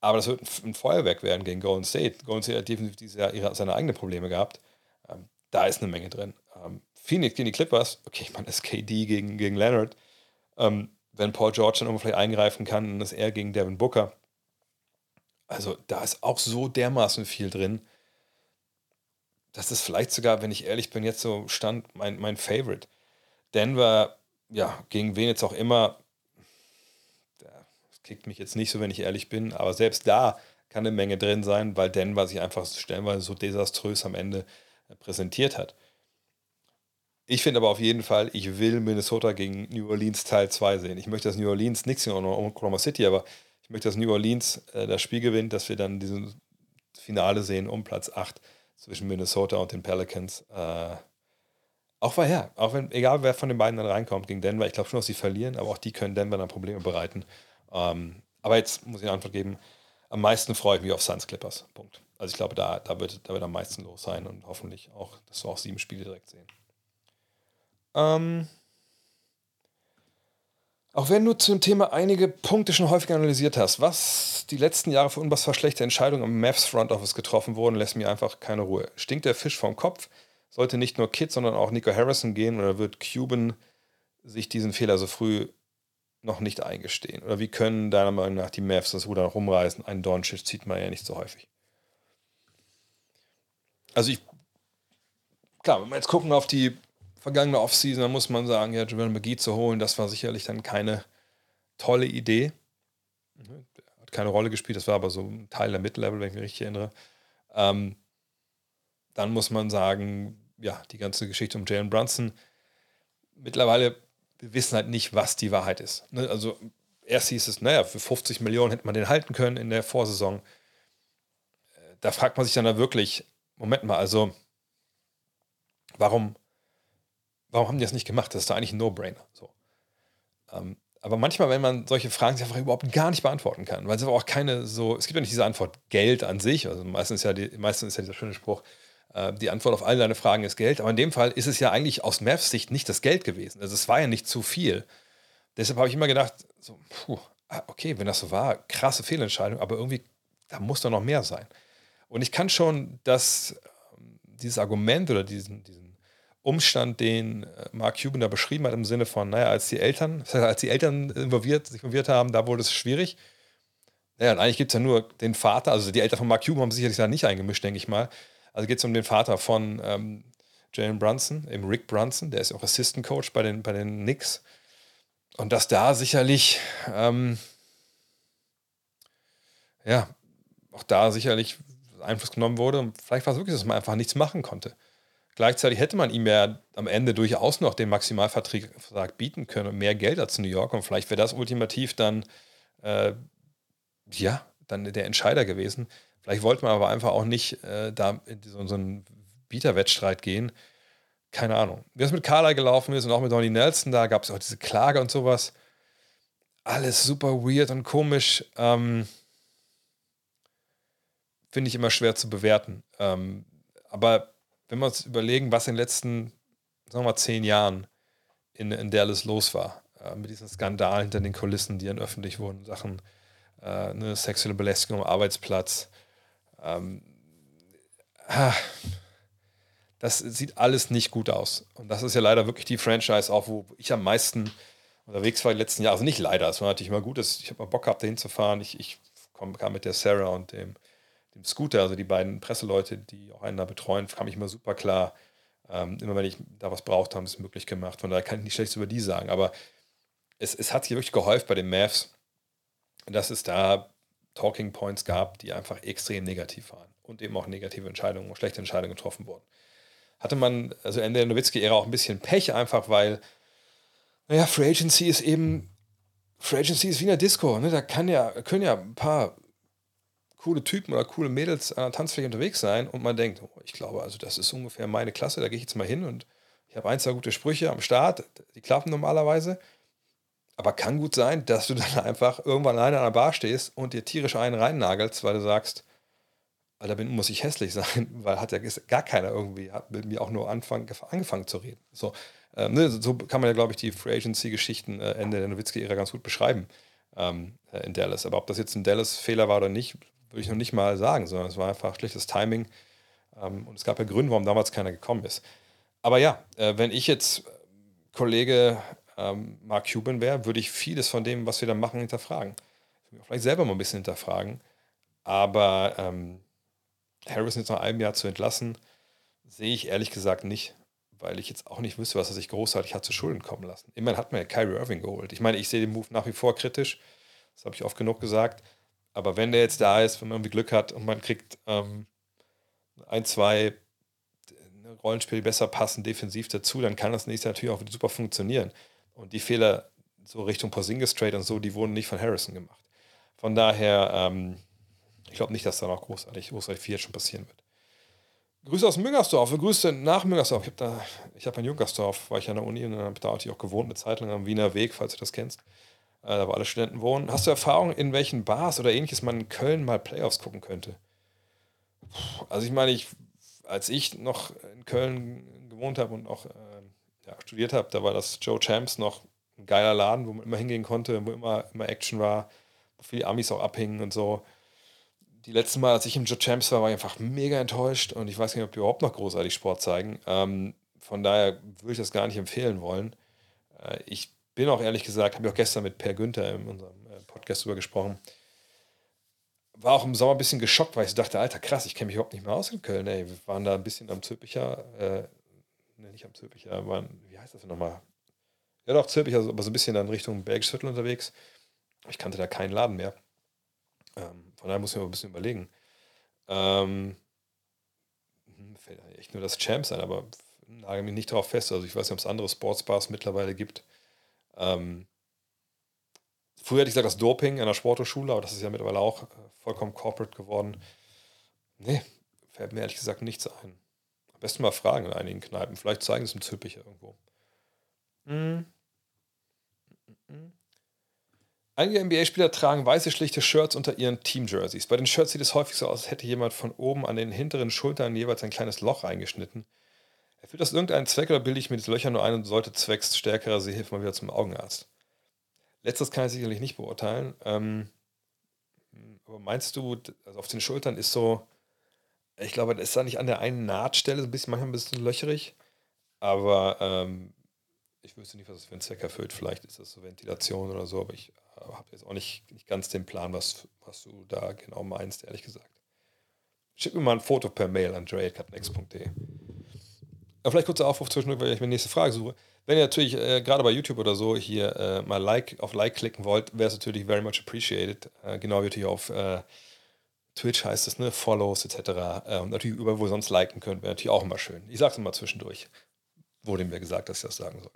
Aber das wird ein Feuerwerk werden gegen Golden State. Golden State hat definitiv dieses Jahr ihre, seine eigenen Probleme gehabt. Ähm, da ist eine Menge drin. Ähm, Phoenix gegen die Clippers, okay, ich meine, das ist KD gegen, gegen Leonard. Ähm, wenn Paul George dann vielleicht eingreifen kann, dann ist er gegen Devin Booker. Also da ist auch so dermaßen viel drin. Das ist vielleicht sogar, wenn ich ehrlich bin, jetzt so stand mein, mein Favorite. Denver, ja, gegen wen jetzt auch immer, das kickt mich jetzt nicht so, wenn ich ehrlich bin, aber selbst da kann eine Menge drin sein, weil Denver sich einfach stellenweise so desaströs am Ende äh, präsentiert hat. Ich finde aber auf jeden Fall, ich will Minnesota gegen New Orleans Teil 2 sehen. Ich möchte, dass New Orleans nichts in Oklahoma City, aber ich möchte, dass New Orleans äh, das Spiel gewinnt, dass wir dann dieses Finale sehen um Platz 8 zwischen Minnesota und den Pelicans. Äh, auch ja, auch wenn, egal wer von den beiden dann reinkommt gegen Denver, ich glaube schon, dass sie verlieren, aber auch die können Denver dann Probleme bereiten. Ähm, aber jetzt muss ich eine Antwort geben. Am meisten freue ich mich auf Suns Clippers. Punkt. Also ich glaube, da, da, wird, da wird am meisten los sein und hoffentlich auch, dass wir auch sieben Spiele direkt sehen. Ähm, auch wenn du zum Thema einige Punkte schon häufig analysiert hast, was die letzten Jahre für unfassbar schlechte Entscheidungen am Mavs Front Office getroffen wurden, lässt mir einfach keine Ruhe. Stinkt der Fisch vom Kopf? Sollte nicht nur Kid, sondern auch Nico Harrison gehen oder wird Cuban sich diesen Fehler so früh noch nicht eingestehen? Oder wie können deiner Meinung nach die Mavs das Ruder noch rumreißen? Einen Doncic zieht man ja nicht so häufig. Also ich, klar, wenn wir jetzt gucken auf die vergangene Offseason, dann muss man sagen, ja, Javel McGee zu holen, das war sicherlich dann keine tolle Idee. Mhm. Hat keine Rolle gespielt, das war aber so ein Teil der Mid-Level, wenn ich mich richtig erinnere. Ähm, dann muss man sagen, ja, die ganze Geschichte um Jalen Brunson. Mittlerweile, wir wissen halt nicht, was die Wahrheit ist. Ne? Also erst hieß es, naja, für 50 Millionen hätte man den halten können in der Vorsaison. Äh, da fragt man sich dann da wirklich, Moment mal, also warum warum haben die das nicht gemacht? Das ist doch eigentlich ein No-Brainer. So. Ähm, aber manchmal, wenn man solche Fragen einfach überhaupt gar nicht beantworten kann, weil es aber auch keine so, es gibt ja nicht diese Antwort Geld an sich, also meistens ist ja, die, meistens ist ja dieser schöne Spruch, äh, die Antwort auf all deine Fragen ist Geld, aber in dem Fall ist es ja eigentlich aus Mavs Sicht nicht das Geld gewesen. Also es war ja nicht zu viel. Deshalb habe ich immer gedacht, so, puh, ah, okay, wenn das so war, krasse Fehlentscheidung, aber irgendwie, da muss doch noch mehr sein. Und ich kann schon das, ähm, dieses Argument oder diesen, diesen Umstand, den äh, Mark Cuban da beschrieben hat, im Sinne von, naja, als die Eltern, als die Eltern involviert, sich involviert haben, da wurde es schwierig. Naja, und eigentlich gibt es ja nur den Vater, also die Eltern von Mark Cuban haben sicherlich da nicht eingemischt, denke ich mal. Also geht es um den Vater von ähm, Jalen Brunson, eben Rick Brunson, der ist auch Assistant Coach bei den, bei den Knicks. Und dass da sicherlich, ähm, ja, auch da sicherlich Einfluss genommen wurde. Und vielleicht war es wirklich, dass man einfach nichts machen konnte. Gleichzeitig hätte man ihm ja am Ende durchaus noch den Maximalvertrag bieten können und mehr Geld als New York. Und vielleicht wäre das ultimativ dann, äh, ja, dann der Entscheider gewesen. Vielleicht wollte man aber einfach auch nicht äh, da in so, so einen Bieterwettstreit gehen. Keine Ahnung. Wie es mit Carla gelaufen ist und auch mit Donny Nelson, da gab es auch diese Klage und sowas. Alles super weird und komisch. Ähm, Finde ich immer schwer zu bewerten. Ähm, aber wenn wir uns überlegen, was in den letzten, sagen wir mal, zehn Jahren in, in Dallas los war, äh, mit diesen Skandalen hinter den Kulissen, die dann öffentlich wurden, Sachen, äh, eine sexuelle Belästigung am Arbeitsplatz. Ähm, ah, das sieht alles nicht gut aus. Und das ist ja leider wirklich die Franchise, auch wo ich am meisten unterwegs war die letzten Jahre. Also nicht leider, es war natürlich immer gut, ich habe mal Bock gehabt, da hinzufahren. Ich, ich kam mit der Sarah und dem dem Scooter, also die beiden Presseleute, die auch einen da betreuen, kam ich immer super klar. Ähm, immer wenn ich da was braucht, haben es möglich gemacht. Von daher kann ich nicht schlecht über die sagen. Aber es, es hat sich wirklich geholfen bei den Mavs, dass es da Talking Points gab, die einfach extrem negativ waren und eben auch negative Entscheidungen, schlechte Entscheidungen getroffen wurden. Hatte man also Ende der Nowitzki-Ära auch ein bisschen Pech, einfach weil, naja, Free Agency ist eben, Free Agency ist wie eine Disco, ne? da kann ja, können ja ein paar coole Typen oder coole Mädels an der Tanzfläche unterwegs sein und man denkt, oh, ich glaube, also das ist ungefähr meine Klasse, da gehe ich jetzt mal hin und ich habe ein, zwei gute Sprüche am Start, die klappen normalerweise. Aber kann gut sein, dass du dann einfach irgendwann alleine an der Bar stehst und dir tierisch einen reinnagelst, weil du sagst, da bin, muss ich hässlich sein, weil hat ja gar keiner irgendwie, hat mit mir auch nur anfang, angefangen zu reden. So, äh, ne, so kann man ja, glaube ich, die Free Agency-Geschichten äh, Ende der Nowitzki-Ära ganz gut beschreiben ähm, äh, in Dallas. Aber ob das jetzt ein Dallas-Fehler war oder nicht, würde ich noch nicht mal sagen, sondern es war einfach schlechtes Timing. Ähm, und es gab ja Gründe, warum damals keiner gekommen ist. Aber ja, äh, wenn ich jetzt Kollege ähm, Mark Cuban wäre, würde ich vieles von dem, was wir da machen, hinterfragen. Vielleicht selber mal ein bisschen hinterfragen. Aber ähm, Harrison jetzt nach einem Jahr zu entlassen, sehe ich ehrlich gesagt nicht, weil ich jetzt auch nicht wüsste, was er sich großartig hat zu Schulden kommen lassen. Immerhin hat man ja Kyrie Irving geholt. Ich meine, ich sehe den Move nach wie vor kritisch. Das habe ich oft genug gesagt. Aber wenn der jetzt da ist, wenn man irgendwie Glück hat und man kriegt ähm, ein, zwei Rollenspiele besser passen, defensiv dazu, dann kann das nächste natürlich auch super funktionieren. Und die Fehler so Richtung Porzingis Trade und so, die wurden nicht von Harrison gemacht. Von daher, ähm, ich glaube nicht, dass da noch großartig, großartig viel schon passieren wird. Grüße aus Müngersdorf, Grüße nach Müngersdorf. Ich habe da, in Junkersdorf, war ich an der Uni und dann habe ich da auch gewohnt, eine Zeit lang am Wiener Weg, falls du das kennst. Äh, da wo alle Studenten wohnen. Hast du Erfahrung, in welchen Bars oder ähnliches man in Köln mal Playoffs gucken könnte? Also ich meine, ich, als ich noch in Köln gewohnt habe und auch äh, ja, studiert habe, da war das Joe Champs noch ein geiler Laden, wo man immer hingehen konnte, wo immer, immer Action war, wo viele Amis auch abhingen und so die letzten Mal, als ich im Joe Champs war, war ich einfach mega enttäuscht und ich weiß nicht, ob die überhaupt noch großartig Sport zeigen. Ähm, von daher würde ich das gar nicht empfehlen wollen. Äh, ich bin auch ehrlich gesagt, habe ich auch gestern mit Per Günther in unserem äh, Podcast drüber gesprochen, war auch im Sommer ein bisschen geschockt, weil ich dachte, Alter, krass, ich kenne mich überhaupt nicht mehr aus in Köln. Ey, wir waren da ein bisschen am Zülpicher, äh, nicht am Zülpicher, waren, wie heißt das denn nochmal? Ja doch, Zülpicher, aber so ein bisschen dann Richtung Bergisch unterwegs. Ich kannte da keinen Laden mehr. Ähm, von daher muss ich mir ein bisschen überlegen. Ähm, hm, fällt echt nur das Champs ein, aber nagel mich nicht darauf fest. Also ich weiß nicht, ob es andere Sportsbars mittlerweile gibt. Ähm, früher hätte ich gesagt, das Doping an der Sporthochschule, aber das ist ja mittlerweile auch äh, vollkommen corporate geworden. Nee, fällt mir ehrlich gesagt nichts ein. Am besten mal fragen in einigen Kneipen. Vielleicht zeigen sie es im Zülpicher irgendwo. Mhm. Einige NBA-Spieler tragen weiße schlichte Shirts unter ihren Team-Jerseys. Bei den Shirts sieht es häufig so aus, als hätte jemand von oben an den hinteren Schultern jeweils ein kleines Loch eingeschnitten. Erfüllt das irgendeinen Zweck oder bilde ich mir die Löcher nur ein und sollte zwecks stärkerer Sehhilfe mal wieder zum Augenarzt? Letztes kann ich sicherlich nicht beurteilen. Ähm, aber meinst du, also auf den Schultern ist so, ich glaube, das ist da nicht an der einen Nahtstelle ein bisschen, manchmal ein bisschen löcherig, aber ähm, ich wüsste nicht, was das für einen Zweck erfüllt. Vielleicht ist das so Ventilation oder so, aber ich habe jetzt auch nicht, nicht ganz den Plan, was, was du da genau meinst, ehrlich gesagt. Schick mir mal ein Foto per Mail an dre.catnext.de. Aber vielleicht kurzer Aufruf zwischendurch, weil ich mir nächste Frage suche. Wenn ihr natürlich äh, gerade bei YouTube oder so hier äh, mal like, auf Like klicken wollt, wäre es natürlich very much appreciated. Äh, genau wie natürlich auf äh, Twitch heißt es, ne, Follows etc. Äh, und natürlich überall, wo ihr sonst liken könnt, wäre natürlich auch immer schön. Ich es mal zwischendurch. Wurde mir gesagt, dass ich das sagen soll.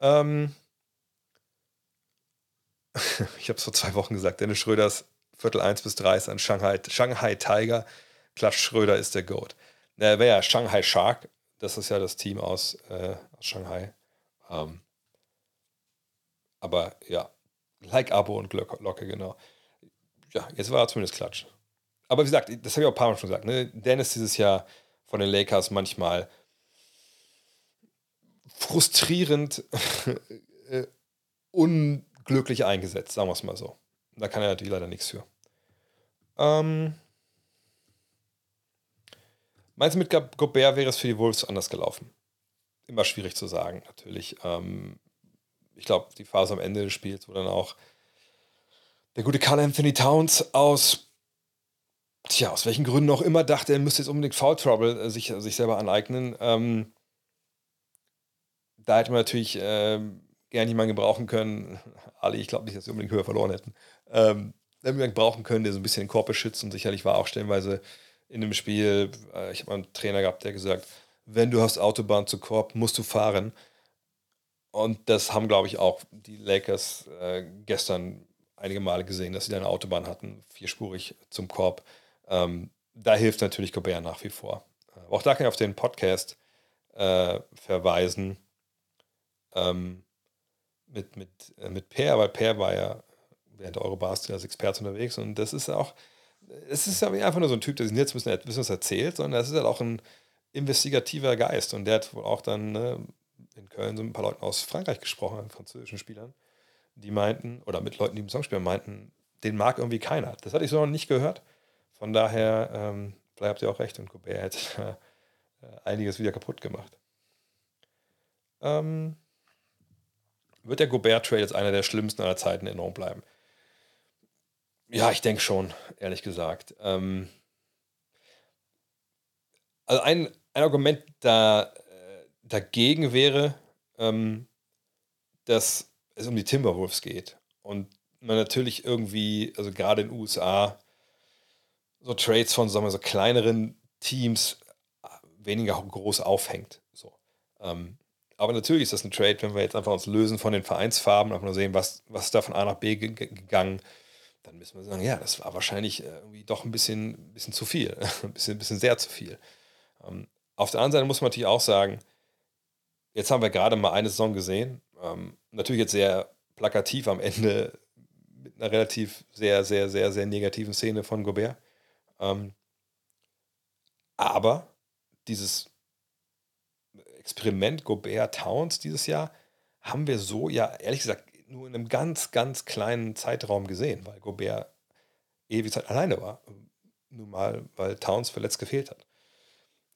Ähm, ich habe es vor zwei Wochen gesagt, Dennis Schröders Viertel 1 bis 3 ist ein Shanghai, Shanghai Tiger. Klatsch Schröder ist der Goat. Er wäre ja Shanghai Shark. Das ist ja das Team aus, äh, aus Shanghai. Ähm, aber ja, like Abo und Glocke, genau. Ja, jetzt war er zumindest Klatsch. Aber wie gesagt, das habe ich auch ein paar Mal schon gesagt. Ne? Dennis dieses Jahr von den Lakers manchmal frustrierend äh, un glücklich eingesetzt, sagen wir es mal so. Da kann er natürlich leider nichts für. Ähm, meinst du, mit Gobert wäre es für die Wolves anders gelaufen? Immer schwierig zu sagen, natürlich. Ähm, ich glaube, die Phase am Ende des Spiels, wo dann auch der gute Carl Anthony Towns aus, tja, aus welchen Gründen auch immer dachte, er müsste jetzt unbedingt Foul Trouble äh, sich, sich selber aneignen. Ähm, da hätte man natürlich ähm, gerne jemanden gebrauchen können. Ali, ich glaube nicht, dass sie unbedingt höher verloren hätten. Ähm, jemanden brauchen können, der so ein bisschen den Korb beschützt und sicherlich war auch stellenweise in dem Spiel, äh, ich habe einen Trainer gehabt, der gesagt, wenn du hast Autobahn zu Korb, musst du fahren. Und das haben, glaube ich, auch die Lakers äh, gestern einige Male gesehen, dass sie da eine Autobahn hatten, vierspurig zum Korb. Ähm, da hilft natürlich Gobert nach wie vor. Äh, auch da kann ich auf den Podcast äh, verweisen. Ähm, mit, mit, äh, mit Per, weil Per war ja während der Eurobars als Experte unterwegs und das ist auch, es ist ja einfach nur so ein Typ, der sich jetzt ein bisschen, was erzählt, sondern es ist halt auch ein investigativer Geist. Und der hat wohl auch dann ne, in Köln so ein paar Leuten aus Frankreich gesprochen, französischen Spielern, die meinten, oder mit Leuten, die im Song spielen, meinten, den mag irgendwie keiner. Das hatte ich so noch nicht gehört. Von daher, ähm, vielleicht habt ihr auch recht und Gobert hat äh, einiges wieder kaputt gemacht. Ähm, wird der Gobert-Trade jetzt einer der schlimmsten aller Zeiten in Erinnerung bleiben? Ja, ich denke schon, ehrlich gesagt. Ähm, also ein, ein Argument da, äh, dagegen wäre, ähm, dass es um die Timberwolves geht. Und man natürlich irgendwie, also gerade in den USA, so Trades von sagen wir, so kleineren Teams weniger groß aufhängt. So. Ähm, aber natürlich ist das ein Trade, wenn wir jetzt einfach uns lösen von den Vereinsfarben, einfach nur sehen, was, was ist da von A nach B gegangen, dann müssen wir sagen, ja, das war wahrscheinlich äh, irgendwie doch ein bisschen, bisschen zu viel, ein bisschen, bisschen sehr zu viel. Ähm, auf der anderen Seite muss man natürlich auch sagen, jetzt haben wir gerade mal eine Saison gesehen, ähm, natürlich jetzt sehr plakativ am Ende mit einer relativ sehr, sehr, sehr, sehr negativen Szene von Gobert. Ähm, aber dieses Experiment Gobert Towns dieses Jahr haben wir so ja ehrlich gesagt nur in einem ganz, ganz kleinen Zeitraum gesehen, weil Gobert ewig Zeit alleine war. Nun mal, weil Towns verletzt gefehlt hat.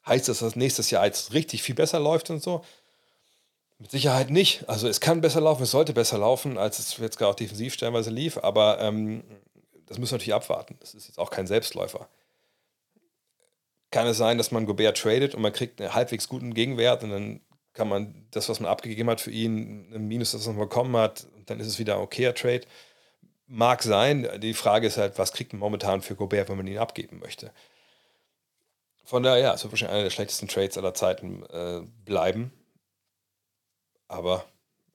Heißt das, dass nächstes Jahr jetzt richtig viel besser läuft und so? Mit Sicherheit nicht. Also es kann besser laufen, es sollte besser laufen, als es jetzt gerade auch defensiv stellenweise lief, aber ähm, das müssen wir natürlich abwarten. Das ist jetzt auch kein Selbstläufer. Kann es sein, dass man Gobert tradet und man kriegt einen halbwegs guten Gegenwert und dann kann man das, was man abgegeben hat für ihn, ein Minus, das man bekommen hat, dann ist es wieder ein okayer Trade. Mag sein. Die Frage ist halt, was kriegt man momentan für Gobert, wenn man ihn abgeben möchte? Von daher, ja, es wird wahrscheinlich einer der schlechtesten Trades aller Zeiten äh, bleiben. Aber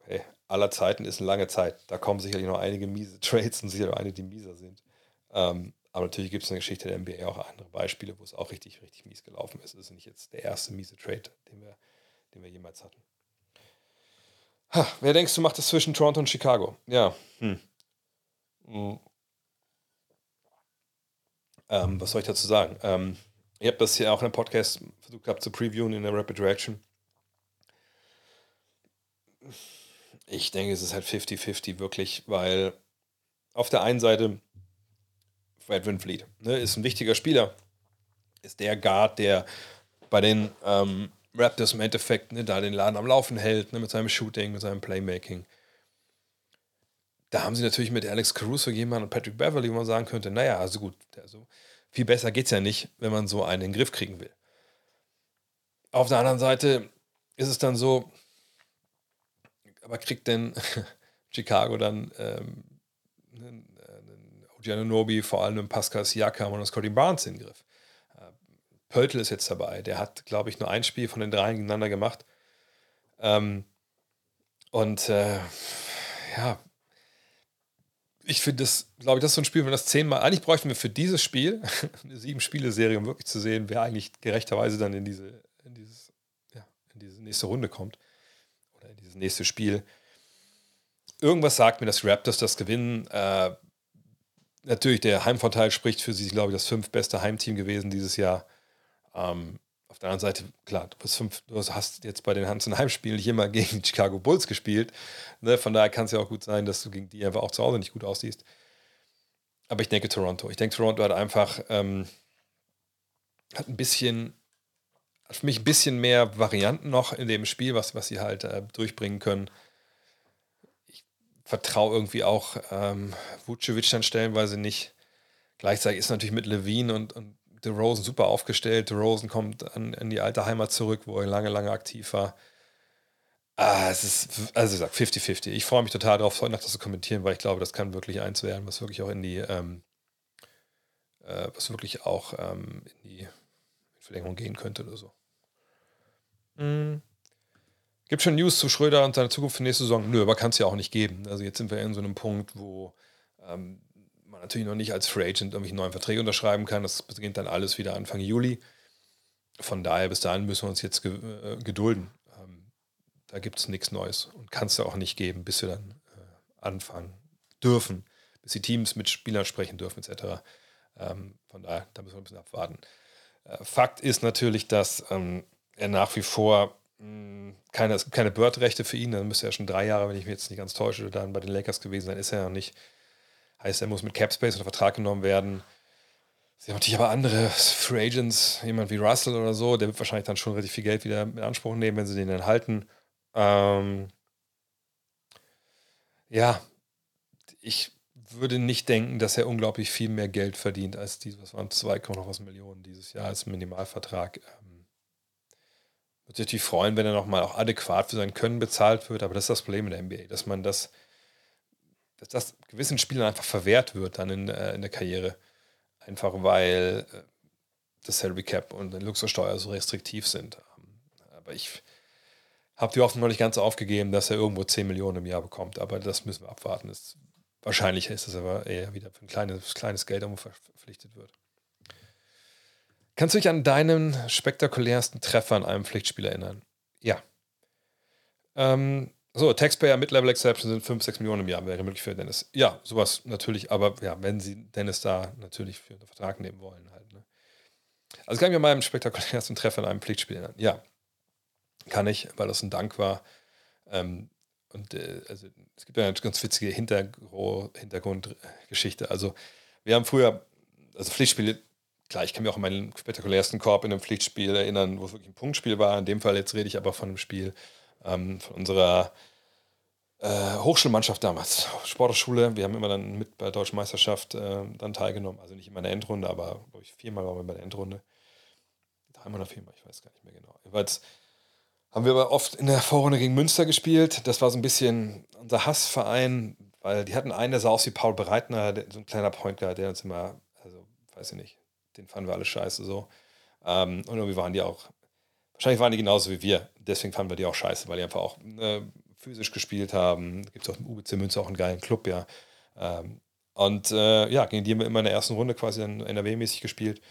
hey, aller Zeiten ist eine lange Zeit. Da kommen sicherlich noch einige miese Trades und sicher noch einige, die mieser sind. Ähm, aber natürlich gibt es in der Geschichte der NBA auch andere Beispiele, wo es auch richtig, richtig mies gelaufen ist. Es ist nicht jetzt der erste miese Trade, den wir, den wir jemals hatten. Ha, wer denkst du macht das zwischen Toronto und Chicago? Ja. Hm. Hm. Ähm, was soll ich dazu sagen? Ähm, ich habe das hier auch in einem Podcast versucht gehabt zu previewen in der Rapid Reaction. Ich denke, es ist halt 50-50 wirklich, weil auf der einen Seite Fred Winfleet ne, ist ein wichtiger Spieler, ist der Guard, der bei den ähm, Raptors im Endeffekt ne, da den Laden am Laufen hält, ne, mit seinem Shooting, mit seinem Playmaking. Da haben sie natürlich mit Alex Caruso jemanden und Patrick Beverly, wo man sagen könnte, naja, also gut, also viel besser geht es ja nicht, wenn man so einen in den Griff kriegen will. Auf der anderen Seite ist es dann so, aber kriegt denn Chicago dann ähm, einen, einen Ogianonobi, vor allem einen Pascal Siakam und einen Scotty Barnes in den Griff? Pöltl ist jetzt dabei. Der hat, glaube ich, nur ein Spiel von den dreien gegeneinander gemacht. Ähm, und äh, ja, ich finde das, glaube ich, das ist so ein Spiel, wenn das zehnmal, eigentlich bräuchten wir für dieses Spiel eine sieben-Spiele-Serie, um wirklich zu sehen, wer eigentlich gerechterweise dann in diese, in dieses, ja, in diese nächste Runde kommt. Oder in dieses nächste Spiel. Irgendwas sagt mir, dass Raptors das gewinnen. Äh, natürlich, der Heimvorteil spricht für sie, glaube ich, das fünf beste Heimteam gewesen dieses Jahr. Ähm, auf der anderen Seite, klar, du, fünf, du, hast jetzt bei den Hansen Heimspielen nicht immer gegen die Chicago Bulls gespielt. Ne? Von daher kann es ja auch gut sein, dass du gegen die einfach auch zu Hause nicht gut aussiehst. Aber ich denke Toronto. Ich denke, Toronto hat einfach ähm, hat ein bisschen, hat für mich ein bisschen mehr Varianten noch in dem Spiel, was, was sie halt äh, durchbringen können. Ich vertraue irgendwie auch ähm, Vucevic dann stellenweise nicht. Gleichzeitig ist natürlich mit Levine und, und Rosen super aufgestellt. Rosen kommt an, an, die alte Heimat zurück, wo er lange, lange aktiv war. Ah, es ist, also ich sag 50-50. Ich freue mich total darauf, heute noch das zu kommentieren, weil ich glaube, das kann wirklich eins werden, was wirklich auch in die, ähm, äh, was wirklich auch ähm, in die Verlängerung gehen könnte oder so. Mhm. Gibt schon News zu Schröder und seiner Zukunft für nächste Saison? Nö, aber kann es ja auch nicht geben. Also jetzt sind wir in so einem Punkt, wo ähm, man natürlich noch nicht als Free Agent irgendwelche neuen Verträge unterschreiben kann. Das beginnt dann alles wieder Anfang Juli. Von daher, bis dahin müssen wir uns jetzt ge äh, gedulden. Ähm, da gibt es nichts Neues und kann es ja auch nicht geben, bis wir dann äh, anfangen dürfen, bis die Teams mit Spielern sprechen dürfen, etc. Ähm, von daher, da müssen wir ein bisschen abwarten. Äh, Fakt ist natürlich, dass ähm, er nach wie vor mh, hm, keine, es keine Bird-Rechte für ihn. Dann müsste er schon drei Jahre, wenn ich mich jetzt nicht ganz täusche, dann bei den Lakers gewesen sein. Ist er ja nicht. Heißt, er muss mit Capspace unter Vertrag genommen werden. Sie haben natürlich aber andere Free Agents, jemand wie Russell oder so, der wird wahrscheinlich dann schon relativ viel Geld wieder in Anspruch nehmen, wenn sie den dann halten. Ähm ja, ich würde nicht denken, dass er unglaublich viel mehr Geld verdient als dieses, was waren 2, noch was Millionen dieses Jahr als Minimalvertrag. Ähm, würde sich natürlich freuen, wenn er nochmal auch adäquat für sein Können bezahlt wird, aber das ist das Problem in der NBA, dass man das, dass das gewissen Spielern einfach verwehrt wird dann in, äh, in der Karriere. Einfach weil äh, das Salary Cap und die Luxussteuer so restriktiv sind. Ähm, aber ich habe die Hoffnung noch nicht ganz aufgegeben, dass er irgendwo 10 Millionen im Jahr bekommt, aber das müssen wir abwarten. Das Wahrscheinlich ist es aber eher wieder für ein kleines, kleines Geld irgendwo verpflichtet wird. Kannst du dich an deinen spektakulärsten Treffer in einem Pflichtspiel erinnern? Ja. Ähm, so, Taxpayer Mid-Level Exception sind 5, 6 Millionen im Jahr, wäre möglich für Dennis. Ja, sowas natürlich, aber ja, wenn sie Dennis da natürlich für einen Vertrag nehmen wollen, halt. Ne? Also kann ich mir meinen spektakulärsten Treffer in einem Pflichtspiel erinnern. Ja, kann ich, weil das ein Dank war. Ähm, und äh, also, es gibt eine ganz witzige Hintergr Hintergrundgeschichte. Also, wir haben früher, also Pflichtspiele, klar, ich kann mich auch an meinen spektakulärsten Korb in einem Pflichtspiel erinnern, wo es wirklich ein Punktspiel war. In dem Fall jetzt rede ich aber von einem Spiel ähm, von unserer äh, Hochschulmannschaft damals, Sportschule. Wir haben immer dann mit bei der Deutschen Meisterschaft äh, dann teilgenommen. Also nicht immer in der Endrunde, aber glaube ich viermal waren wir bei der Endrunde. Dreimal oder viermal, ich weiß gar nicht mehr genau. Jedenfalls haben wir aber oft in der Vorrunde gegen Münster gespielt. Das war so ein bisschen unser Hassverein, weil die hatten einen, der sah aus wie Paul Breitner, so ein kleiner Point Guard, der uns immer, also weiß ich nicht, den fanden wir alle scheiße so. Ähm, und irgendwie waren die auch, wahrscheinlich waren die genauso wie wir. Deswegen fanden wir die auch scheiße, weil die einfach auch äh, physisch gespielt haben. Gibt es auch im UBC Münster auch einen geilen Club, ja. Ähm, und äh, ja, gegen die haben wir immer in der ersten Runde quasi dann NRW-mäßig gespielt.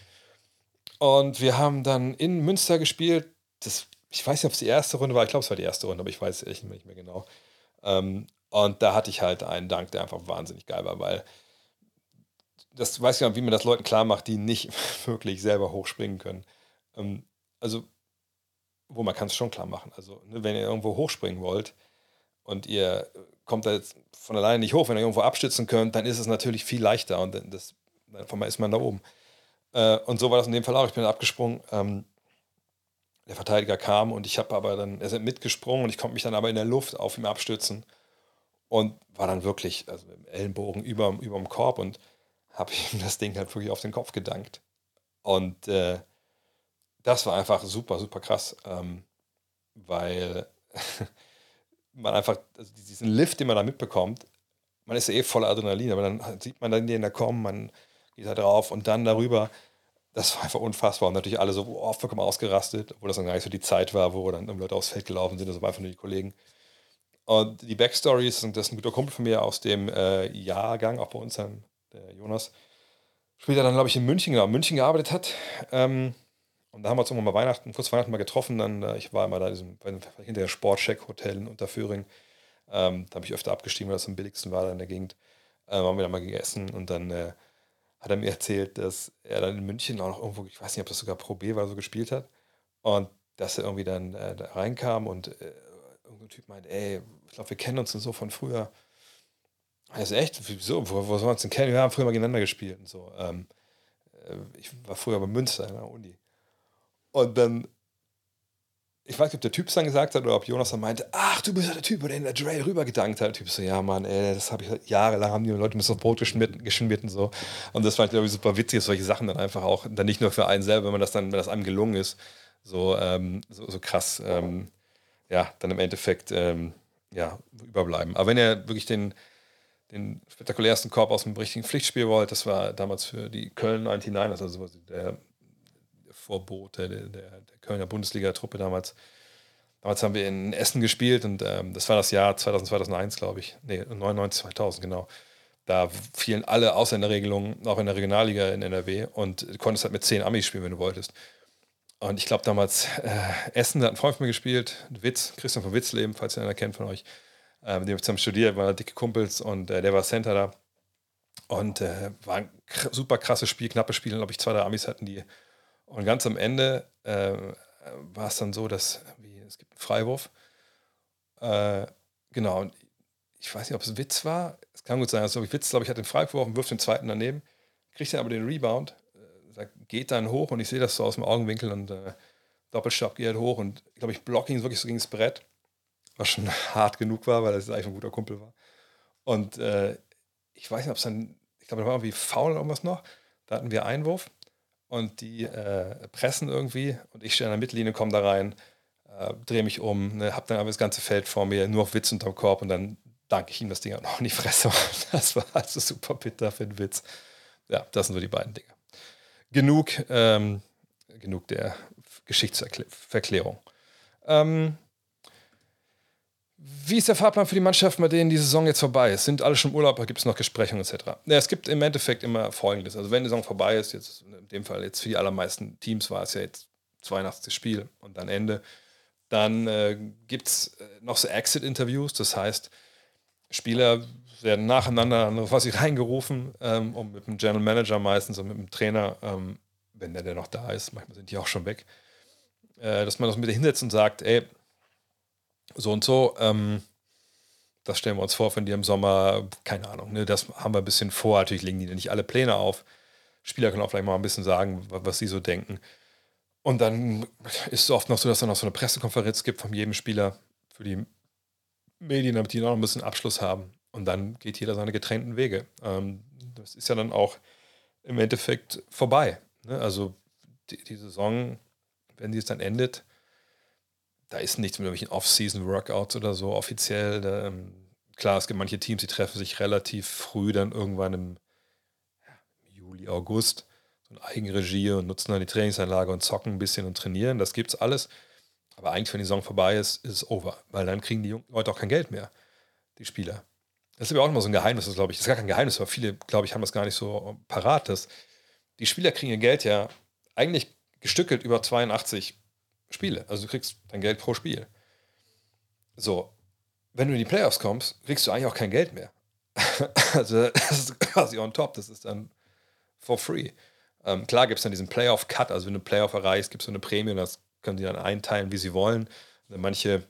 Und wir haben dann in Münster gespielt. Das ich weiß nicht, ob es die erste Runde war, ich glaube, es war die erste Runde, aber ich weiß echt nicht mehr genau. Ähm, und da hatte ich halt einen Dank, der einfach wahnsinnig geil war, weil das weiß ich nicht, wie man das Leuten klar macht, die nicht wirklich selber hochspringen können. Ähm, also, wo man kann es schon klar machen. Also, ne, wenn ihr irgendwo hochspringen wollt und ihr kommt da jetzt von alleine nicht hoch, wenn ihr irgendwo abstützen könnt, dann ist es natürlich viel leichter und das, dann ist man da oben. Äh, und so war das in dem Fall auch. Ich bin abgesprungen. Ähm, der Verteidiger kam und ich habe aber dann, er ist mitgesprungen und ich konnte mich dann aber in der Luft auf ihm abstützen und war dann wirklich, also mit dem Ellenbogen über, über dem Korb und habe ihm das Ding halt wirklich auf den Kopf gedankt. Und äh, das war einfach super, super krass, ähm, weil man einfach, also diesen Lift, den man da mitbekommt, man ist ja eh voller Adrenalin, aber dann sieht man dann den da kommen, man geht da drauf und dann darüber das war einfach unfassbar. Und natürlich alle so oh, vollkommen ausgerastet, obwohl das dann gar nicht so die Zeit war, wo dann Leute aufs Feld gelaufen sind. Das waren einfach nur die Kollegen. Und die Backstories, und das ist ein guter Kumpel von mir aus dem äh, Jahrgang, auch bei uns, der Jonas, später dann, glaube ich, in München, genau, in München gearbeitet hat. Ähm, und da haben wir uns irgendwann mal Weihnachten, kurz Weihnachten mal getroffen. Dann, äh, ich war immer da in diesem, hinter der Sportcheck-Hotel in Unterföhring. Ähm, da habe ich öfter abgestiegen, weil das am billigsten war da in der Gegend. Äh, haben wir da mal gegessen und dann äh, hat er mir erzählt, dass er dann in München auch noch irgendwo, ich weiß nicht, ob das sogar Pro B war, so gespielt hat. Und dass er irgendwie dann äh, da reinkam und äh, irgendein Typ meint, ey, ich glaube, wir kennen uns und so von früher. Also echt, wieso? Wo, wo sollen wir uns denn kennen? Wir haben früher mal gegeneinander gespielt und so. Ähm, äh, ich war früher bei Münster in der Uni. Und dann ich weiß nicht, ob der Typ es dann gesagt hat oder ob Jonas dann meinte, ach, du bist ja der Typ, der in der Dre rübergedankt hat. Der Typ so, ja, Mann, ey, das habe ich jahrelang, haben die Leute mir so Brot geschmiert, geschmiert und so. Und das fand ich, glaube ich, super witzig, solche Sachen dann einfach auch, dann nicht nur für einen selber, wenn man das dann, wenn das einem gelungen ist, so, ähm, so, so, krass, ähm, ja, dann im Endeffekt, ähm, ja, überbleiben. Aber wenn ihr wirklich den, den spektakulärsten Korb aus dem richtigen Pflichtspiel wollt, das war damals für die Köln 99, also der Vorbote der, der, der Kölner Bundesliga-Truppe damals. Damals haben wir in Essen gespielt und ähm, das war das Jahr 2000, 2001, glaube ich. Nee, 99, 2000, genau. Da fielen alle Ausländerregelungen, auch in der Regionalliga in NRW und du konntest halt mit zehn Amis spielen, wenn du wolltest. Und ich glaube damals, äh, Essen, da hat ein Freund von mir gespielt, Witz, Christian von Witzleben, falls ihr einer kennt von euch. Äh, mit dem ich zusammen studiert, waren dicke Kumpels und äh, der war Center da. Und äh, war ein super krasses Spiel, knappes Spiel, glaube ich, zwei, drei Amis hatten die. Und ganz am Ende äh, war es dann so, dass wie, es gibt einen Freiwurf. Äh, genau, und ich weiß nicht, ob es Witz war. Es kann gut sein, also ich Witz, glaube ich, hat den Freiwurf und wirft den zweiten daneben, kriegt dann aber den Rebound, äh, geht dann hoch und ich sehe das so aus dem Augenwinkel und äh, Doppelstab geht hoch und ich glaube, ich blocke ihn wirklich so gegen das Brett, was schon hart genug war, weil das eigentlich ein guter Kumpel war. Und äh, ich weiß nicht, ob es dann, ich glaube, da war irgendwie faul oder irgendwas noch. Da hatten wir Einwurf und die äh, pressen irgendwie und ich stehe an der Mittellinie, komme da rein, äh, drehe mich um, ne, habe dann aber das ganze Feld vor mir, nur auf Witz unterm Korb und dann danke ich ihm das Ding auch noch in die Fresse. Das war also super bitter für den Witz. Ja, das sind so die beiden Dinge. Genug, ähm, genug der Geschichtsverklärung. Ähm, wie ist der Fahrplan für die Mannschaften, bei denen die Saison jetzt vorbei ist? Sind alle schon im Urlaub, gibt es noch Besprechungen etc.? Ja, es gibt im Endeffekt immer Folgendes. Also wenn die Saison vorbei ist, jetzt in dem Fall jetzt für die allermeisten Teams war es ja jetzt 82. Spiel und dann Ende, dann äh, gibt es äh, noch so Exit-Interviews. Das heißt, Spieler werden nacheinander quasi reingerufen, ähm, um mit dem General Manager meistens und mit dem Trainer, ähm, wenn der, der noch da ist, manchmal sind die auch schon weg, äh, dass man das mit hinsetzt und sagt, ey, so und so, ähm, das stellen wir uns vor, wenn die im Sommer, keine Ahnung, ne, das haben wir ein bisschen vor. Natürlich legen die nicht alle Pläne auf. Spieler können auch vielleicht mal ein bisschen sagen, was sie so denken. Und dann ist es oft noch so, dass es noch so eine Pressekonferenz gibt von jedem Spieler für die Medien, damit die noch ein bisschen Abschluss haben. Und dann geht jeder seine getrennten Wege. Ähm, das ist ja dann auch im Endeffekt vorbei. Ne? Also die, die Saison, wenn sie es dann endet, da ist nichts mit irgendwelchen Off-Season-Workouts oder so offiziell. Da, ähm, klar, es gibt manche Teams, die treffen sich relativ früh dann irgendwann im ja, Juli, August, so in Eigenregie und nutzen dann die Trainingsanlage und zocken ein bisschen und trainieren. Das gibt's alles. Aber eigentlich, wenn die Saison vorbei ist, ist es over, weil dann kriegen die Leute auch kein Geld mehr, die Spieler. Das ist aber auch immer so ein Geheimnis, das glaube ich. Das ist gar kein Geheimnis, aber viele, glaube ich, haben das gar nicht so parat. Dass die Spieler kriegen ihr Geld ja eigentlich gestückelt über 82 Spiele. Also du kriegst dein Geld pro Spiel. So, wenn du in die Playoffs kommst, kriegst du eigentlich auch kein Geld mehr. also das ist quasi on top, das ist dann for free. Ähm, klar gibt es dann diesen Playoff-Cut, also wenn du Playoff erreichst, gibt es so eine Prämie und das können die dann einteilen, wie sie wollen. Manche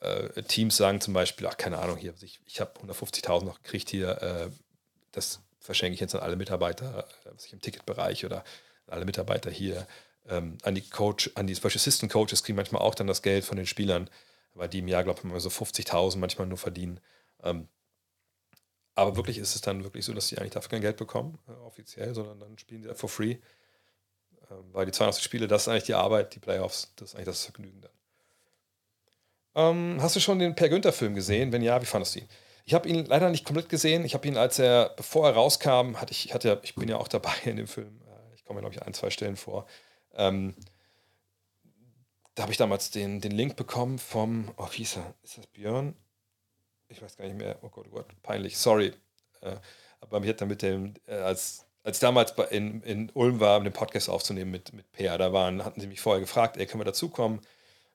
äh, Teams sagen zum Beispiel, ach keine Ahnung, hier, ich, ich habe 150.000 noch gekriegt hier, äh, das verschenke ich jetzt an alle Mitarbeiter, äh, was ich im Ticketbereich oder alle Mitarbeiter hier ähm, an die Coach, an die Special Assistant Coaches kriegen manchmal auch dann das Geld von den Spielern, weil die im Jahr, glaube ich, so 50.000 manchmal nur verdienen. Ähm, aber wirklich ist es dann wirklich so, dass sie eigentlich dafür kein Geld bekommen, äh, offiziell, sondern dann spielen sie for free. Ähm, weil die 82 Spiele, das ist eigentlich die Arbeit, die Playoffs, das ist eigentlich das Vergnügen dann. Ähm, hast du schon den Per Günther-Film gesehen? Wenn ja, wie fandest du ihn? Ich habe ihn leider nicht komplett gesehen. Ich habe ihn, als er, bevor er rauskam, hatte ich, hatte, ich bin ja auch dabei in dem Film. Äh, ich komme, glaube ich, ein, zwei Stellen vor. Ähm, da habe ich damals den, den Link bekommen vom, oh, wie ist er? Ist das Björn? Ich weiß gar nicht mehr. Oh Gott, oh Gott, peinlich, sorry. Äh, aber mir hat dann mit dem, äh, als, als ich damals bei, in, in Ulm war, um den Podcast aufzunehmen mit, mit Peer, da waren, hatten sie mich vorher gefragt, ey, können wir dazukommen?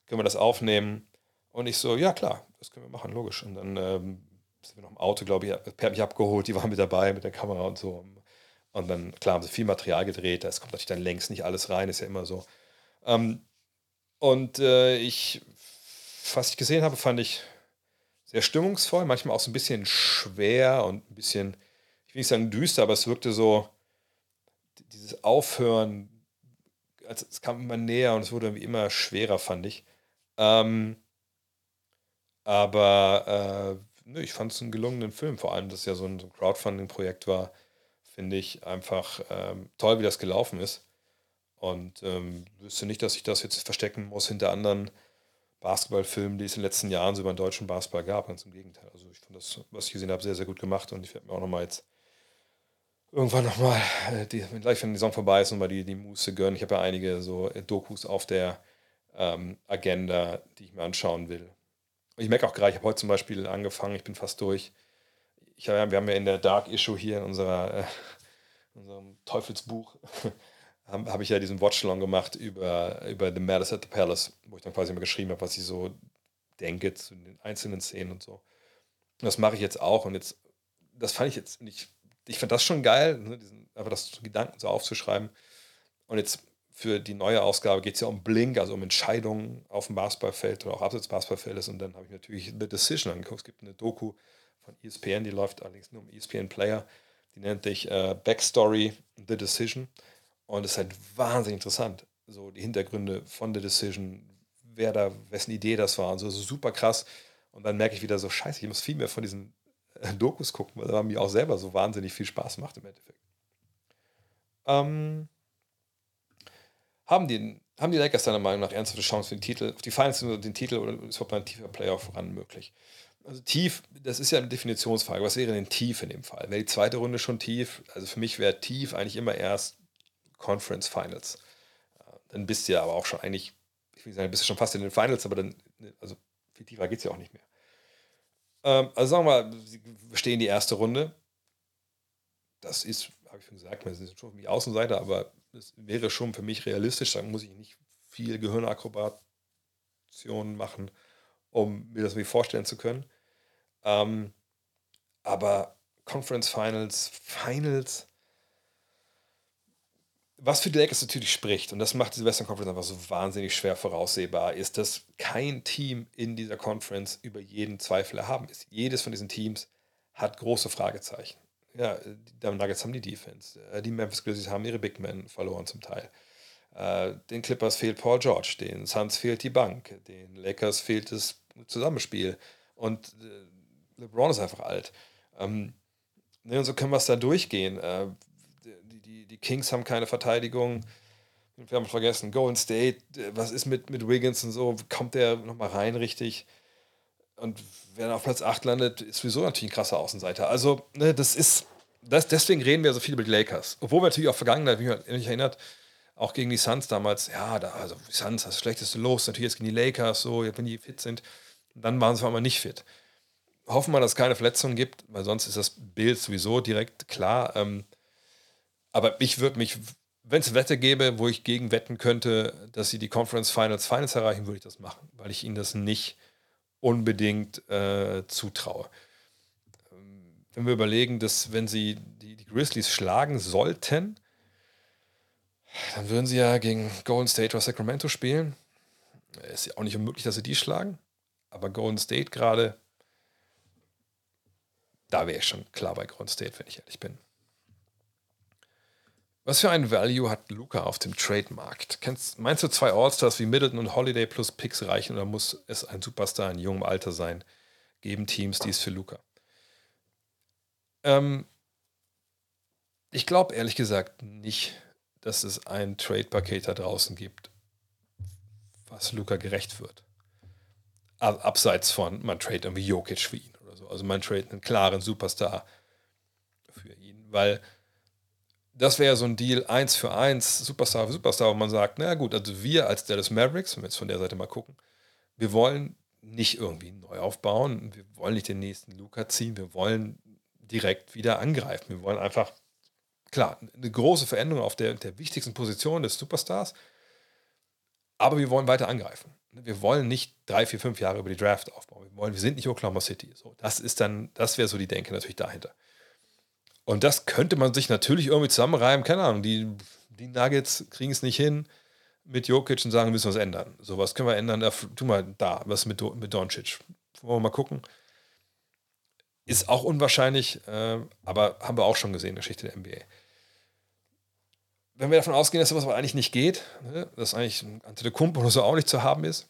Können wir das aufnehmen? Und ich so, ja klar, das können wir machen, logisch. Und dann ähm, sind wir noch im Auto, glaube ich, Per hat mich abgeholt, die waren mit dabei mit der Kamera und so. Dann, klar, haben sie viel Material gedreht, das kommt natürlich dann längst nicht alles rein, ist ja immer so. Ähm, und äh, ich, was ich gesehen habe, fand ich sehr stimmungsvoll, manchmal auch so ein bisschen schwer und ein bisschen, ich will nicht sagen düster, aber es wirkte so, dieses Aufhören, als es kam immer näher und es wurde immer schwerer, fand ich. Ähm, aber äh, nö, ich fand es einen gelungenen Film, vor allem, dass es ja so ein Crowdfunding-Projekt war finde ich einfach ähm, toll, wie das gelaufen ist. Und ähm, wüsste nicht, dass ich das jetzt verstecken muss hinter anderen Basketballfilmen, die es in den letzten Jahren so über den deutschen Basketball gab. Ganz im Gegenteil. Also ich fand das, was ich gesehen habe, sehr, sehr gut gemacht und ich werde mir auch nochmal jetzt irgendwann nochmal, äh, gleich wenn die Saison vorbei ist, nochmal die, die Muße gönnen. Ich habe ja einige so äh, Dokus auf der ähm, Agenda, die ich mir anschauen will. Und ich merke auch gerade, ich habe heute zum Beispiel angefangen, ich bin fast durch, ich, wir haben ja in der Dark Issue hier in unserer, äh, unserem Teufelsbuch, habe hab ich ja diesen Watchalong gemacht über, über The Malice at the Palace, wo ich dann quasi immer geschrieben habe, was ich so denke zu den einzelnen Szenen und so. Und das mache ich jetzt auch und jetzt, das fand ich jetzt nicht ich fand das schon geil, ne, diesen, aber das Gedanken so aufzuschreiben. Und jetzt für die neue Ausgabe geht es ja um Blink, also um Entscheidungen auf dem Basketballfeld oder auch abseits des Basketballfeldes. Und dann habe ich natürlich The Decision angeguckt. Es gibt eine Doku von ESPN, die läuft allerdings nur um ESPN Player. Die nennt sich äh, Backstory The Decision. Und es ist halt wahnsinnig interessant. So die Hintergründe von The Decision, wer da, wessen Idee das war und so, super krass. Und dann merke ich wieder so, scheiße, ich muss viel mehr von diesen äh, Dokus gucken, weil mir auch selber so wahnsinnig viel Spaß macht im Endeffekt. Ähm, haben, die, haben die Lakers deiner Meinung nach ernsthafte Chance für den Titel, auf die Finals den Titel oder ist überhaupt ein tiefer Playoff ran möglich? Also tief, das ist ja eine Definitionsfrage. Was wäre denn tief in dem Fall? Wäre die zweite Runde schon tief? Also für mich wäre tief eigentlich immer erst Conference Finals. Dann bist du ja aber auch schon eigentlich, ich will sagen, bist du schon fast in den Finals, aber dann, also viel tiefer geht es ja auch nicht mehr. Ähm, also sagen wir mal, sie stehen die erste Runde. Das ist, habe ich schon gesagt, wir sind schon wie Außenseiter, aber das wäre schon für mich realistisch. Da muss ich nicht viel Gehirnakrobationen machen, um mir das irgendwie vorstellen zu können. Ähm, aber Conference Finals, Finals, was für die Lakers natürlich spricht, und das macht diese Western Conference einfach so wahnsinnig schwer voraussehbar, ist, dass kein Team in dieser Conference über jeden Zweifel erhaben ist. Jedes von diesen Teams hat große Fragezeichen. Ja, die Nuggets haben die Defense. Äh, die Memphis Grizzlies haben ihre Big Men verloren zum Teil. Äh, den Clippers fehlt Paul George, den Suns fehlt die Bank, den Lakers fehlt das Zusammenspiel und äh, LeBron ist einfach alt. Ähm, ne, und so können wir es da durchgehen die Kings haben keine Verteidigung. Wir haben vergessen, Golden State, äh, was ist mit, mit Wiggins und so? Kommt der nochmal rein richtig? Und wer dann auf Platz 8 landet, ist sowieso natürlich ein krasser Außenseiter. Also, ne, das ist, das, deswegen reden wir so viel über die Lakers. Obwohl wir natürlich auch Vergangenheit, wie man mich erinnert, auch gegen die Suns damals, ja, da, also die Suns, das schlechteste Los, natürlich jetzt gegen die Lakers, so, wenn die fit sind, dann waren sie auf einmal nicht fit. Hoffen wir, dass es keine Verletzungen gibt, weil sonst ist das Bild sowieso direkt klar. Ähm, aber ich würde mich, wenn es Wette gäbe, wo ich gegen wetten könnte, dass sie die Conference Finals Finals erreichen, würde ich das machen, weil ich ihnen das nicht unbedingt äh, zutraue. Ähm, wenn wir überlegen, dass wenn sie die, die Grizzlies schlagen sollten, dann würden sie ja gegen Golden State oder Sacramento spielen. Ist ja auch nicht unmöglich, dass sie die schlagen. Aber Golden State gerade, da wäre ich schon klar bei Golden State, wenn ich ehrlich bin. Was für ein Value hat Luca auf dem Trademarkt? Kennst, meinst du zwei Allstars wie Middleton und Holiday plus Picks reichen oder muss es ein Superstar in jungem Alter sein? Geben Teams dies für Luca? Ähm, ich glaube ehrlich gesagt nicht, dass es ein Trade-Paket da draußen gibt, was Luca gerecht wird. Abseits von, man trade irgendwie Jokic für ihn. Also man trade einen klaren Superstar für ihn, weil das wäre ja so ein Deal eins für eins, Superstar für Superstar, wo man sagt, na gut, also wir als Dallas Mavericks, wenn wir jetzt von der Seite mal gucken, wir wollen nicht irgendwie neu aufbauen, wir wollen nicht den nächsten Luca ziehen, wir wollen direkt wieder angreifen. Wir wollen einfach, klar, eine große Veränderung auf der, der wichtigsten Position des Superstars, aber wir wollen weiter angreifen. Wir wollen nicht drei, vier, fünf Jahre über die Draft aufbauen. Wir, wollen, wir sind nicht Oklahoma City. So, das ist dann, das wäre so die Denke natürlich dahinter. Und das könnte man sich natürlich irgendwie zusammenreimen. Keine Ahnung, die, die Nuggets kriegen es nicht hin mit Jokic und sagen, müssen wir es ändern. So, was können wir ändern? Da, tu mal da, was mit, mit Doncic. Wollen wir mal gucken. Ist auch unwahrscheinlich, äh, aber haben wir auch schon gesehen, Geschichte der NBA. Wenn wir davon ausgehen, dass sowas eigentlich nicht geht, ne, dass eigentlich ein Antetokounmpo oder so auch nicht zu haben ist,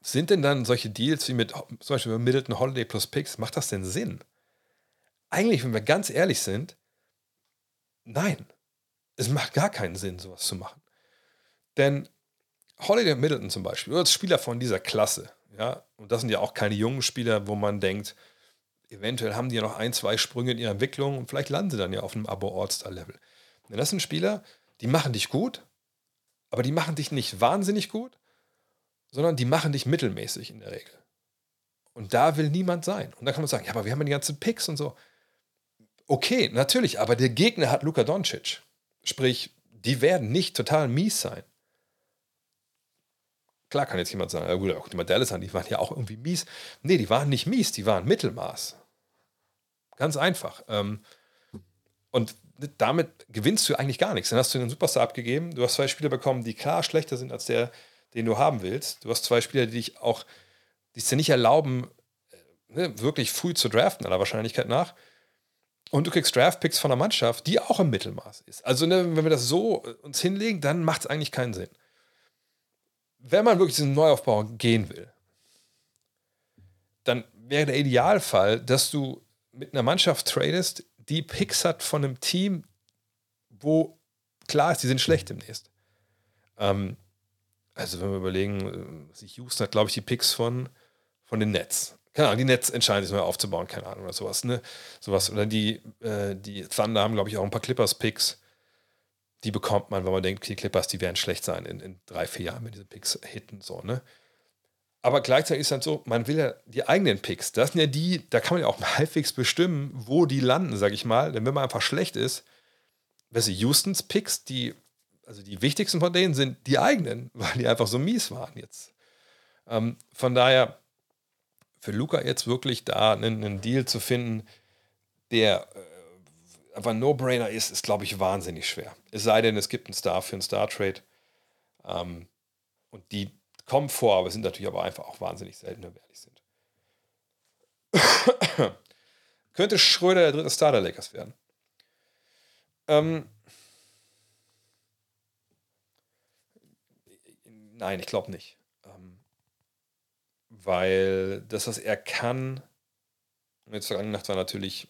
sind denn dann solche Deals wie mit zum Beispiel mit Middleton Holiday plus Picks, macht das denn Sinn? eigentlich, wenn wir ganz ehrlich sind, nein. Es macht gar keinen Sinn, sowas zu machen. Denn Holiday Middleton zum Beispiel, oder Spieler von dieser Klasse, ja, und das sind ja auch keine jungen Spieler, wo man denkt, eventuell haben die ja noch ein, zwei Sprünge in ihrer Entwicklung und vielleicht landen sie dann ja auf einem Abo-All-Star-Level. Denn das sind Spieler, die machen dich gut, aber die machen dich nicht wahnsinnig gut, sondern die machen dich mittelmäßig in der Regel. Und da will niemand sein. Und da kann man sagen, ja, aber wir haben ja die ganzen Picks und so. Okay, natürlich, aber der Gegner hat Luka Doncic. Sprich, die werden nicht total mies sein. Klar kann jetzt jemand sagen, ja gut, auch die Dallas an, die waren ja auch irgendwie mies. Nee, die waren nicht mies, die waren Mittelmaß. Ganz einfach. Ähm, und damit gewinnst du eigentlich gar nichts. Dann hast du einen Superstar abgegeben, du hast zwei Spieler bekommen, die klar schlechter sind als der, den du haben willst. Du hast zwei Spieler, die dich auch, die es dir nicht erlauben, äh, ne, wirklich früh zu draften, aller Wahrscheinlichkeit nach. Und du kriegst Draftpicks von einer Mannschaft, die auch im Mittelmaß ist. Also, ne, wenn wir das so äh, uns hinlegen, dann macht es eigentlich keinen Sinn. Wenn man wirklich diesen Neuaufbau gehen will, dann wäre der Idealfall, dass du mit einer Mannschaft tradest, die Picks hat von einem Team, wo klar ist, die sind schlecht demnächst. Ähm, also wenn wir überlegen, äh, Houston hat, glaube ich, die Picks von, von den Nets. Keine Ahnung, die Nets entscheiden sich neu aufzubauen, keine Ahnung, oder sowas, ne? Sowas. Oder die, äh, die Thunder haben, glaube ich, auch ein paar Clippers-Picks. Die bekommt man, wenn man denkt, die Clippers, die werden schlecht sein in, in drei, vier Jahren, wenn diese Picks hitten, so, ne? Aber gleichzeitig ist dann so, man will ja die eigenen Picks. Das sind ja die, da kann man ja auch halbwegs bestimmen, wo die landen, sag ich mal. Denn wenn man einfach schlecht ist, weißt du, Houstons Picks, die, also die wichtigsten von denen sind die eigenen, weil die einfach so mies waren jetzt. Ähm, von daher, für Luca jetzt wirklich da einen, einen Deal zu finden, der äh, einfach ein No-Brainer ist, ist, glaube ich, wahnsinnig schwer. Es sei denn, es gibt einen Star für einen Star-Trade. Ähm, und die kommen vor, aber sind natürlich aber einfach auch wahnsinnig selten, wenn wir ehrlich sind. Könnte Schröder der dritte Star der Lakers werden? Ähm, nein, ich glaube nicht. Ähm, weil das, was er kann, und jetzt vergangene Nacht war natürlich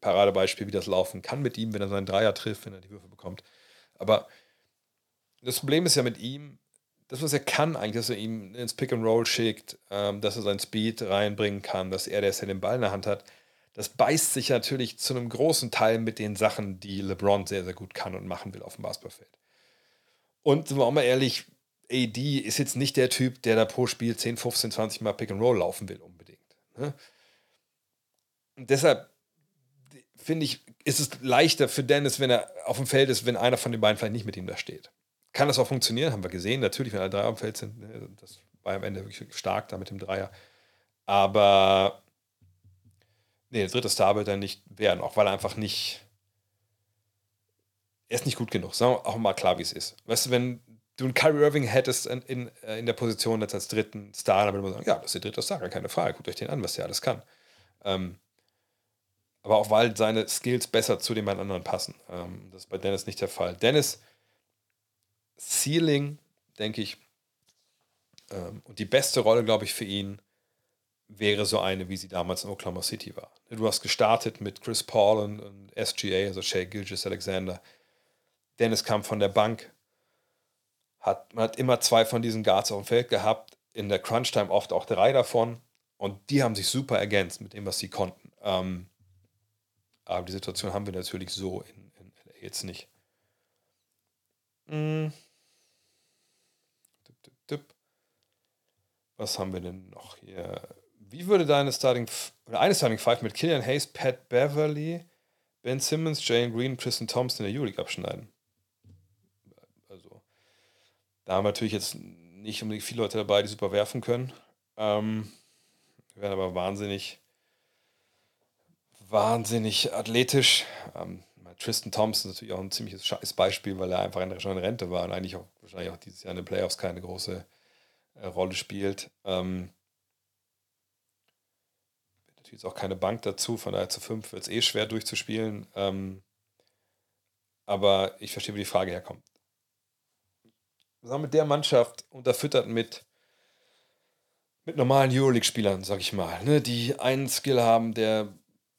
Paradebeispiel, wie das laufen kann mit ihm, wenn er seinen Dreier trifft, wenn er die Würfe bekommt. Aber das Problem ist ja mit ihm, das, was er kann, eigentlich, dass er ihm ins Pick and Roll schickt, ähm, dass er seinen Speed reinbringen kann, dass er, der es ja den Ball in der Hand hat, das beißt sich natürlich zu einem großen Teil mit den Sachen, die LeBron sehr, sehr gut kann und machen will auf dem Basketballfeld. Und sind wir auch mal ehrlich, AD ist jetzt nicht der Typ, der da pro Spiel 10, 15, 20 Mal Pick and Roll laufen will, unbedingt. Ne? Und deshalb finde ich, ist es leichter für Dennis, wenn er auf dem Feld ist, wenn einer von den beiden vielleicht nicht mit ihm da steht. Kann das auch funktionieren? Haben wir gesehen. Natürlich, wenn alle drei am Feld sind, ne, das war am Ende wirklich stark da mit dem Dreier. Aber nee, der dritte Star wird er nicht werden, auch weil er einfach nicht. Er ist nicht gut genug. Sagen wir auch mal klar, wie es ist. Weißt du, wenn du einen Kyrie Irving hättest in, in, äh, in der Position jetzt als dritten Star, dann würde man sagen, ja, das ist der dritte Star, keine Frage. Guckt euch den an, was der alles kann. Ähm, aber auch weil seine Skills besser zu den beiden anderen passen. Ähm, das ist bei Dennis nicht der Fall. Dennis Ceiling, denke ich, ähm, und die beste Rolle, glaube ich, für ihn wäre so eine, wie sie damals in Oklahoma City war. Du hast gestartet mit Chris Paul und, und SGA, also Shea Gilgis Alexander. Dennis kam von der Bank. Hat, man hat immer zwei von diesen Guards auf dem Feld gehabt. In der Crunch-Time oft auch drei davon. Und die haben sich super ergänzt mit dem, was sie konnten. Ähm, aber die Situation haben wir natürlich so in, in LA jetzt nicht. Mm. Was haben wir denn noch hier? Wie würde deine Starting oder eine Starting Five mit Killian Hayes, Pat Beverly, Ben Simmons, Jane Green, Tristan Thompson in der Euroleague abschneiden? Also, da haben wir natürlich jetzt nicht unbedingt viele Leute dabei, die super werfen können. Ähm, wir werden aber wahnsinnig, wahnsinnig athletisch. Ähm, Tristan Thompson ist natürlich auch ein ziemliches scheiß Beispiel, weil er einfach schon in Rente war und eigentlich auch wahrscheinlich auch dieses Jahr in den Playoffs keine große äh, Rolle spielt. Ähm, natürlich auch keine Bank dazu, von daher zu fünf wird es eh schwer durchzuspielen. Ähm, aber ich verstehe, wo die Frage herkommt. Sagen mit der Mannschaft unterfüttert mit, mit normalen Euroleague-Spielern, sag ich mal, ne, die einen Skill haben, der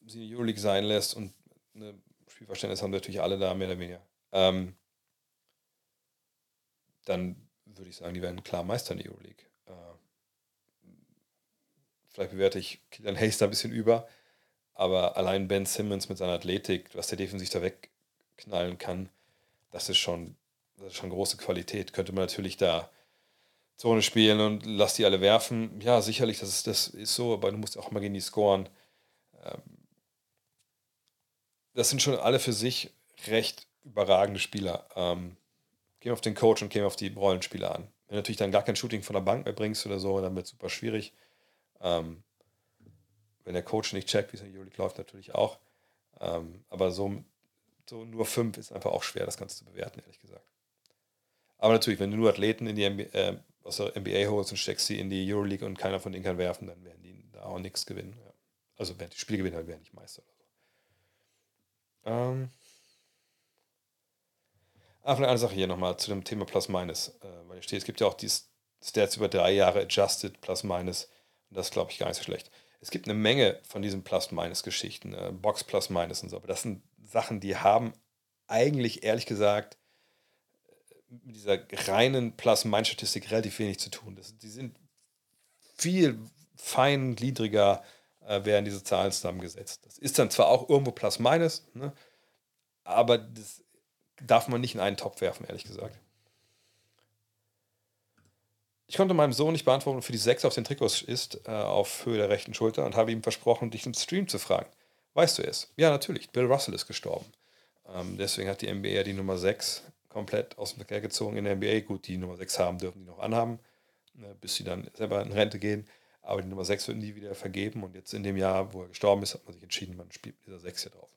sie in die Euroleague sein lässt und eine Spielverständnis haben natürlich alle da, mehr oder weniger. Ähm, dann würde ich sagen, die werden klar Meister in der Euroleague. Äh, vielleicht bewerte ich Killian Hayes da ein bisschen über, aber allein Ben Simmons mit seiner Athletik, was der defensiv da wegknallen kann, das ist schon, das ist schon große Qualität. Könnte man natürlich da Zone spielen und lass die alle werfen. Ja, sicherlich, das ist, das ist so, aber du musst auch mal gegen die scoren. Ähm, das sind schon alle für sich recht überragende Spieler. Ähm, gehen auf den Coach und gehen auf die Rollenspieler an. Wenn du natürlich dann gar kein Shooting von der Bank mehr bringst oder so, dann wird es super schwierig. Ähm, wenn der Coach nicht checkt, wie es in der Euroleague läuft, natürlich auch. Ähm, aber so, so nur fünf ist einfach auch schwer, das Ganze zu bewerten, ehrlich gesagt. Aber natürlich, wenn du nur Athleten in die NBA, äh, aus der NBA holst und steckst sie in die Euroleague und keiner von denen kann werfen, dann werden die da auch nichts gewinnen. Ja. Also werden die Spiele gewinnen, aber werden nicht Meister. Ähm. Ah, vielleicht eine Sache hier nochmal zu dem Thema Plus-Minus. Äh, weil hier steht, es gibt ja auch die Stats über drei Jahre Adjusted Plus-Minus. Und das glaube ich gar nicht so schlecht. Es gibt eine Menge von diesen Plus-Minus-Geschichten, äh, Box Plus-Minus und so. Aber das sind Sachen, die haben eigentlich, ehrlich gesagt, mit dieser reinen Plus-Minus-Statistik relativ wenig zu tun. Das, die sind viel feingliedriger, äh, werden diese Zahlen zusammengesetzt. Das ist dann zwar auch irgendwo Plus-Minus, ne, aber das darf man nicht in einen Topf werfen, ehrlich gesagt. Ich konnte meinem Sohn nicht beantworten, für die 6 auf den Trikots ist, äh, auf Höhe der rechten Schulter und habe ihm versprochen, dich im Stream zu fragen. Weißt du es? Ja, natürlich. Bill Russell ist gestorben. Ähm, deswegen hat die NBA die Nummer 6 komplett aus dem Verkehr gezogen in der NBA. Gut, die Nummer 6 haben, dürfen die noch anhaben, ne, bis sie dann selber in Rente gehen. Aber die Nummer 6 wird nie wieder vergeben. Und jetzt in dem Jahr, wo er gestorben ist, hat man sich entschieden, man spielt mit dieser 6 hier drauf.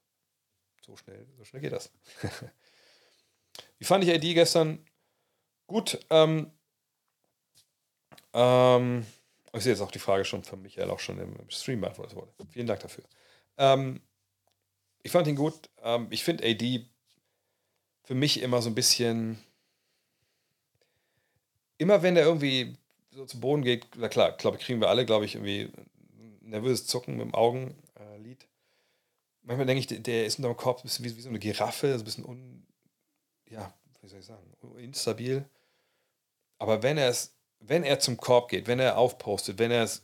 So schnell, so schnell geht das. Wie fand ich AD gestern? Gut. Ähm, ähm, ich sehe jetzt auch die Frage schon von Michael auch schon im, Stream beantwortet wurde. Vielen Dank dafür. Ähm, ich fand ihn gut. Ähm, ich finde AD für mich immer so ein bisschen. Immer wenn er irgendwie so zu Boden geht, na klar, glaube kriegen wir alle, glaube ich, irgendwie nervöses Zucken mit dem Augenlid. Äh, Manchmal denke ich, der ist unter dem Kopf wie, wie so eine Giraffe, ein bisschen un, ja, wie soll ich sagen, instabil. Aber wenn er es, wenn er zum Korb geht, wenn er aufpostet, wenn er es,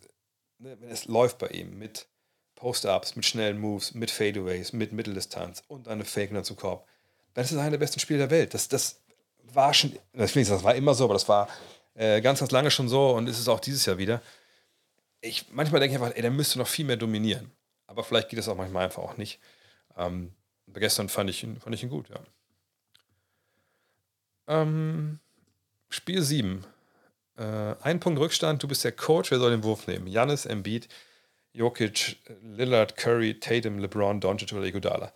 ne, wenn es läuft bei ihm mit Post-Ups, mit schnellen Moves, mit Fadeaways, mit Mitteldistanz und eine Fake dann zum Korb, dann ist es einer der besten Spiele der Welt. Das, das war schon, das war immer so, aber das war äh, ganz, ganz lange schon so und ist es auch dieses Jahr wieder. Ich, manchmal denke ich einfach, ey, der müsste noch viel mehr dominieren. Aber vielleicht geht das auch manchmal einfach auch nicht. Ähm, gestern fand ich, ihn, fand ich ihn gut, ja. Ähm, Spiel 7. Äh, ein Punkt Rückstand, du bist der Coach, wer soll den Wurf nehmen? Janis, Embiid, Jokic, Lillard, Curry, Tatum, LeBron, Doncic oder Iguodala.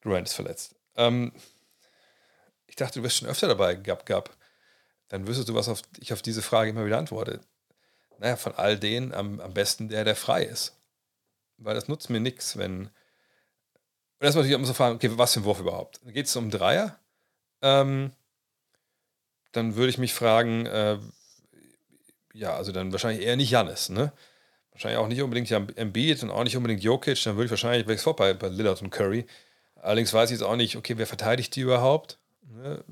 Durant ist verletzt. Ähm, ich dachte, du wärst schon öfter dabei, Gab Gab. Dann wüsstest du, was auf, ich auf diese Frage immer wieder antworte. Naja, von all denen am, am besten der, der frei ist. Weil das nutzt mir nichts, wenn. Und erstmal natürlich immer so fragen, okay, was für ein Wurf überhaupt? Geht es um Dreier? Ähm, dann würde ich mich fragen, äh, ja, also dann wahrscheinlich eher nicht Jannis, ne? Wahrscheinlich auch nicht unbedingt Embiid und auch nicht unbedingt Jokic, dann würde ich wahrscheinlich weg vor bei, bei Lillard und Curry. Allerdings weiß ich jetzt auch nicht, okay, wer verteidigt die überhaupt? Ne?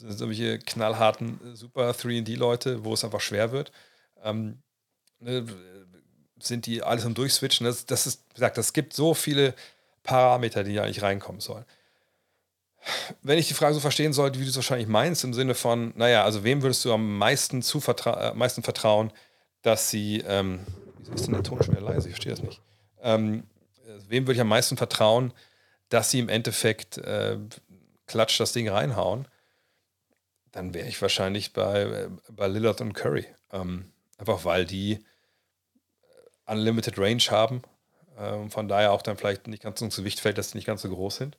Sind solche knallharten Super 3D-Leute, wo es einfach schwer wird. Ähm, ne? Sind die alles am Durchswitchen? Das, das ist, wie gesagt, das gibt so viele Parameter, die ja nicht reinkommen sollen wenn ich die Frage so verstehen sollte, wie du es wahrscheinlich meinst, im Sinne von, naja, also wem würdest du am meisten, zuvertra äh, meisten vertrauen, dass sie, ähm, wieso ist denn der Ton schon wieder leise? Ich verstehe das nicht. Ähm, wem würde ich am meisten vertrauen, dass sie im Endeffekt äh, klatsch das Ding reinhauen? Dann wäre ich wahrscheinlich bei, äh, bei Lillard und Curry. Ähm, einfach weil die äh, Unlimited Range haben. Ähm, von daher auch dann vielleicht nicht ganz so ins Gewicht fällt, dass sie nicht ganz so groß sind.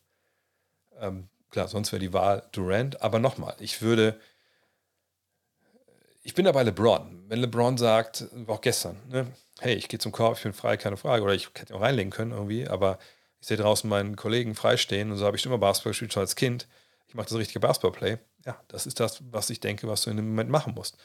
Ähm, klar, sonst wäre die Wahl Durant. Aber nochmal, ich würde. Ich bin da bei LeBron. Wenn LeBron sagt, auch gestern, ne, hey, ich gehe zum Korb, ich bin frei, keine Frage. Oder ich hätte auch reinlegen können irgendwie, aber ich sehe draußen meinen Kollegen freistehen und so habe ich immer Basketball gespielt, schon als Kind. Ich mache das richtige Basketballplay. Ja, das ist das, was ich denke, was du in dem Moment machen musst.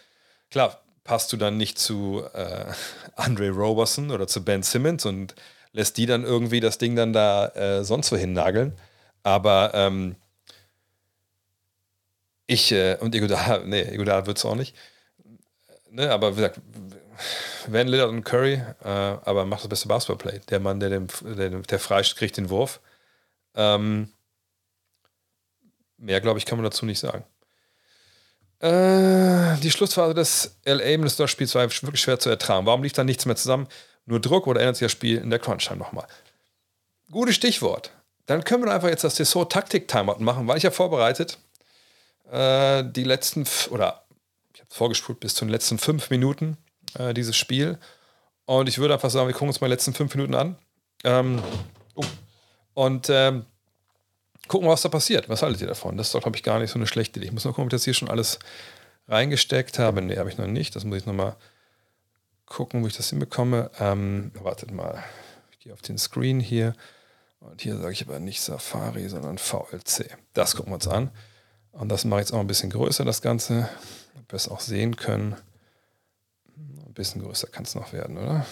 Klar, passt du dann nicht zu äh, Andre Roberson oder zu Ben Simmons und lässt die dann irgendwie das Ding dann da äh, sonst wohin nageln. Aber ähm, ich, äh, und Iguodala, nee, Iguodala wird es auch nicht. Ne, aber wie gesagt, Van Lillard und Curry, äh, aber macht das beste Basketballplay. Der Mann, der, dem, der, der freischt, kriegt den Wurf. Ähm, mehr, glaube ich, kann man dazu nicht sagen. Äh, die Schlussphase des LA Minnesota-Spiels war wirklich schwer zu ertragen. Warum lief da nichts mehr zusammen? Nur Druck oder ändert sich das Spiel in der Crunch-Time nochmal? Gutes Stichwort. Dann können wir einfach jetzt das Dessert Taktik-Timeout machen, weil ich ja vorbereitet äh, die letzten, oder ich habe vorgespult bis zu den letzten fünf Minuten äh, dieses Spiel. Und ich würde einfach sagen, wir gucken uns mal die letzten fünf Minuten an. Ähm, uh, und ähm, gucken, was da passiert. Was haltet ihr davon? Das ist doch, glaube ich, gar nicht so eine schlechte Idee. Ich muss noch gucken, ob ich das hier schon alles reingesteckt habe. Ne, habe ich noch nicht. Das muss ich nochmal gucken, wo ich das hinbekomme. Ähm, wartet mal. Ich gehe auf den Screen hier. Und hier sage ich aber nicht Safari, sondern VLC. Das gucken wir uns an. Und das mache ich jetzt auch ein bisschen größer, das Ganze. Ob wir es auch sehen können. Ein bisschen größer kann es noch werden, oder?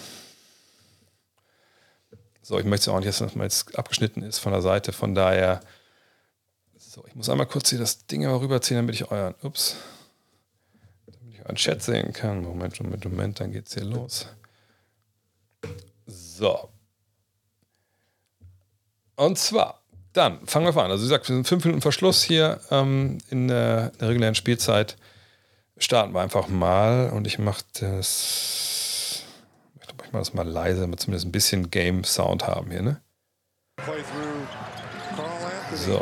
So, ich möchte auch nicht, dass man jetzt abgeschnitten ist von der Seite. Von daher, so, ich muss einmal kurz hier das Ding mal rüberziehen, damit ich euren, ups, damit ich euren Chat sehen kann. Moment, Moment, Moment, dann geht's hier los. So. Und zwar, dann fangen wir an. Also, wie gesagt, wir sind fünf Minuten Verschluss hier ähm, in, der, in der regulären Spielzeit. Starten wir einfach mal und ich mache das. Ich glaube, ich mache das mal leise, damit wir zumindest ein bisschen Game-Sound haben hier, ne? So.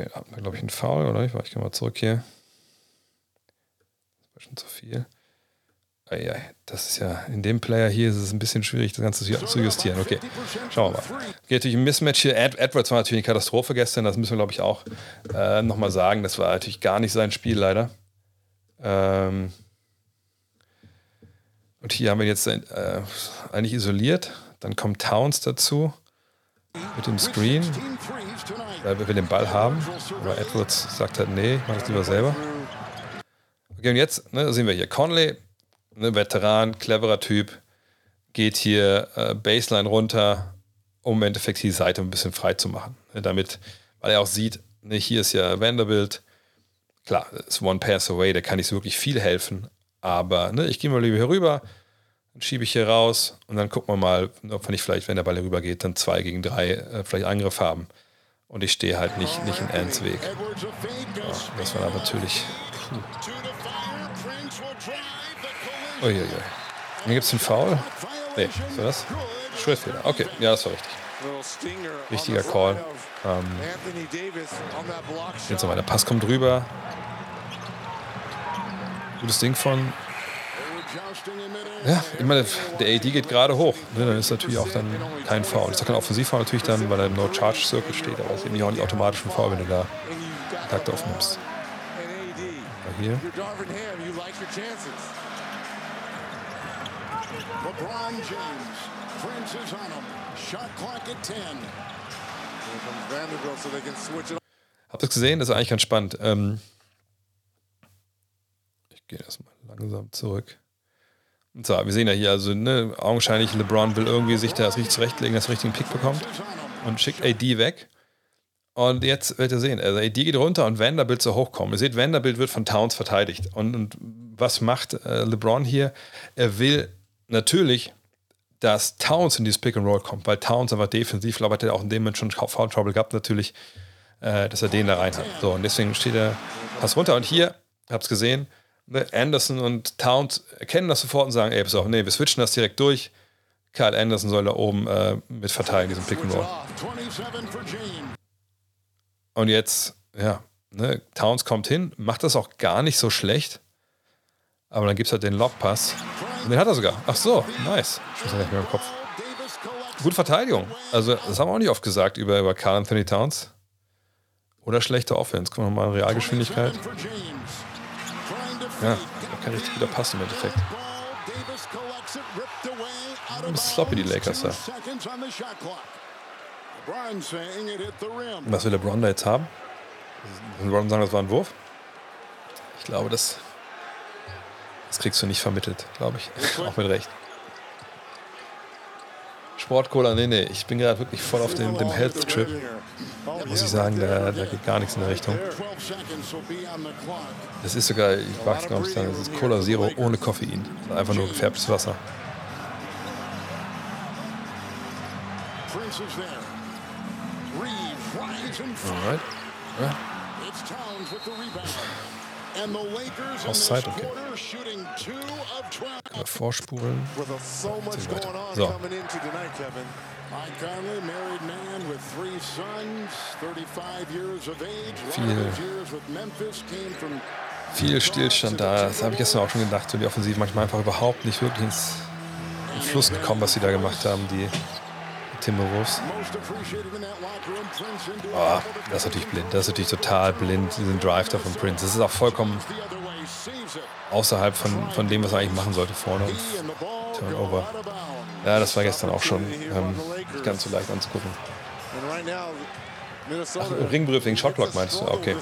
Okay, da wir, glaube ich, einen Foul, oder? Ich, gehe mal zurück hier. Das war schon zu viel. Das ist ja, in dem Player hier ist es ein bisschen schwierig, das Ganze zu justieren. Okay, schauen wir mal. Okay, natürlich ein Mismatch hier. Ed Edwards war natürlich eine Katastrophe gestern, das müssen wir, glaube ich, auch äh, nochmal sagen. Das war natürlich gar nicht sein Spiel, leider. Ähm und hier haben wir jetzt äh, eigentlich isoliert. Dann kommt Towns dazu mit dem Screen, weil wir den Ball haben. Aber Edwards sagt halt, nee, ich mache das lieber selber. Okay, und jetzt ne, sehen wir hier Conley ne, Veteran, cleverer Typ, geht hier äh, Baseline runter, um im Endeffekt die Seite ein bisschen frei zu machen. Ne, damit, weil er auch sieht, ne, hier ist ja Vanderbilt, klar, ist One Pass Away, da kann nicht so wirklich viel helfen, aber ne, ich gehe mal lieber hier rüber, dann schiebe ich hier raus und dann gucken wir mal, ob wir nicht vielleicht, wenn der Ball hier rüber geht, dann zwei gegen drei äh, vielleicht Angriff haben. Und ich stehe halt nicht, nicht in Ernst Weg. Ja, das war natürlich. Puh. Uiuiui. Hier gibt es einen Foul. Nee, ist das? Schrittfehler. Okay, ja, das war richtig. Wichtiger Call. Ähm, jetzt nochmal, der Pass kommt rüber. Gutes Ding von. Ja, ich meine, der AD geht gerade hoch. Ne, dann ist natürlich auch dann kein Foul. Das ist kein Offensivfoul natürlich dann, weil er im No-Charge-Circle steht, aber es ist eben auch nicht automatisch ein Foul, wenn du da Kontakt aufnimmst. Aber hier. LeBron James. Prince is on him. Shot clock at 10. Vanderbilt so they can switch it Habt ihr das gesehen? Das ist eigentlich ganz spannend. Ähm ich gehe erstmal langsam zurück. Zwar, wir sehen ja hier, also ne, augenscheinlich LeBron will irgendwie sich da das richtig zurechtlegen, dass er richtigen Pick bekommt und schickt AD weg. Und jetzt werdet ihr sehen, also AD geht runter und Vanderbilt so hochkommen. Ihr seht, Vanderbilt wird von Towns verteidigt. Und, und was macht äh, LeBron hier? Er will natürlich, dass Towns in dieses Pick and Roll kommt, weil Towns einfach defensiv, ich, hat er auch in dem Moment schon Foul Trouble gehabt, natürlich, äh, dass er den da rein hat. So, und deswegen steht er, pass runter. Und hier, habt es gesehen, Anderson und Towns erkennen das sofort und sagen, ey, pass auf, nee, wir switchen das direkt durch. Kyle Anderson soll da oben äh, mit verteilen, diesen Pick and Roll. Und jetzt, ja, ne, Towns kommt hin, macht das auch gar nicht so schlecht. Aber dann gibt es halt den Lockpass. Und den hat er sogar. Ach so, nice. Ich muss ja nicht mehr im Kopf. Gute Verteidigung. Also, das haben wir auch nicht oft gesagt über, über Carl Anthony Towns. Oder schlechte Offense. Gucken wir mal Realgeschwindigkeit. Ja, kein richtig guter Pass im Endeffekt. Ein bisschen sloppy, die Lakers da. Was will LeBron da jetzt haben? Will LeBron sagen, das war ein Wurf? Ich glaube, das das kriegst du nicht vermittelt, glaube ich. Auch mit Recht. Sportcola, nee, nee, ich bin gerade wirklich voll auf dem, dem Health-Trip. Muss ich sagen, da, da, geht gar nichts in der Richtung. Das ist sogar, ich mag es gar nicht sagen, das ist Cola Zero ohne Koffein. Einfach nur gefärbtes Wasser. Alright. Ja. Auszeit, okay. Können wir vorspulen. So. Viel, viel Stillstand da. Das habe ich gestern auch schon gedacht. So die Offensive manchmal einfach überhaupt nicht wirklich ins in Fluss gekommen, was sie da gemacht haben, die Timberwolves. Oh, das ist natürlich blind. Das ist natürlich total blind, diesen Drive da von Prince. Das ist auch vollkommen außerhalb von, von dem, was er eigentlich machen sollte vorne. Turnover. Ja, das war gestern auch schon ähm, nicht ganz so leicht anzugucken. Ach, Ringbrief wegen Shotclock meinst du? Okay.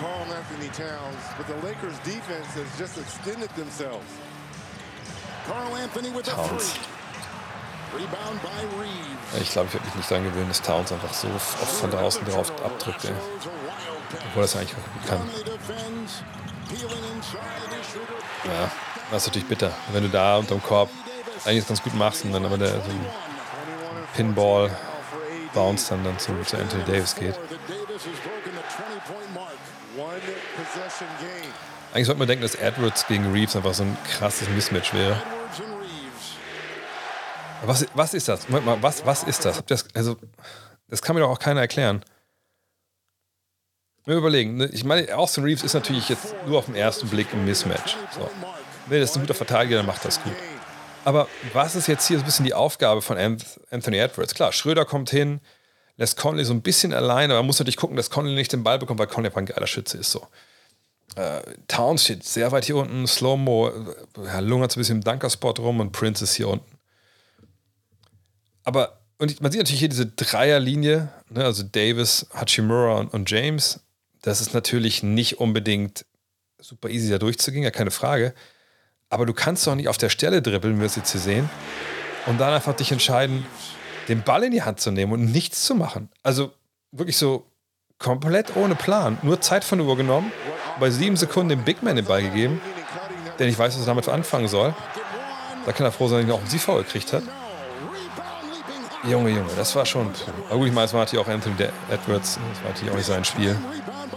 Carl Anthony Towns, but the Lakers defense has just extended themselves. Carl Anthony with Towns. Ich glaube, ich werde mich nicht daran gewöhnen, dass Towns einfach so oft von draußen drauf abdrückt. Ey. Obwohl das eigentlich auch gut kann. Ja, das ist natürlich bitter. Wenn du da unterm Korb eigentlich ganz gut machst und dann aber der so Pinball Bounce dann, dann zu, zu Anthony Davis geht. Eigentlich sollte man denken, dass Edwards gegen Reeves einfach so ein krasses Mismatch wäre. Was, was ist das? Moment mal, was, was ist das? das? Also, das kann mir doch auch keiner erklären. Mir überlegen, ne? ich meine, Austin Reeves ist natürlich jetzt nur auf den ersten Blick ein Mismatch. So. Wenn das ein guter Verteidiger, dann macht das gut. Aber was ist jetzt hier so ein bisschen die Aufgabe von Anthony Edwards? Klar, Schröder kommt hin, lässt Conley so ein bisschen alleine, aber man muss natürlich gucken, dass Conley nicht den Ball bekommt, weil Conley einfach ein geiler Schütze ist. So. Äh, Towns steht sehr weit hier unten, Slow-Mo äh, lungert so ein bisschen im Dunkerspot rum und Prince ist hier unten. Aber, und man sieht natürlich hier diese Dreierlinie, ne, also Davis, Hachimura und, und James. Das ist natürlich nicht unbedingt super easy da durchzugehen, ja keine Frage. Aber du kannst doch nicht auf der Stelle dribbeln, wie wir es jetzt hier sehen, und dann einfach dich entscheiden, den Ball in die Hand zu nehmen und nichts zu machen. Also wirklich so komplett ohne Plan. Nur Zeit von der Uhr genommen, bei sieben Sekunden dem Big Man den Ball gegeben, der nicht weiß, was er damit anfangen soll. Da kann er froh sein, dass er auch einen Siegfoul gekriegt hat. Junge, Junge, das war schon. Aber gut, ich meine, es war natürlich auch Anthony Edwards, das war natürlich auch nicht sein Spiel.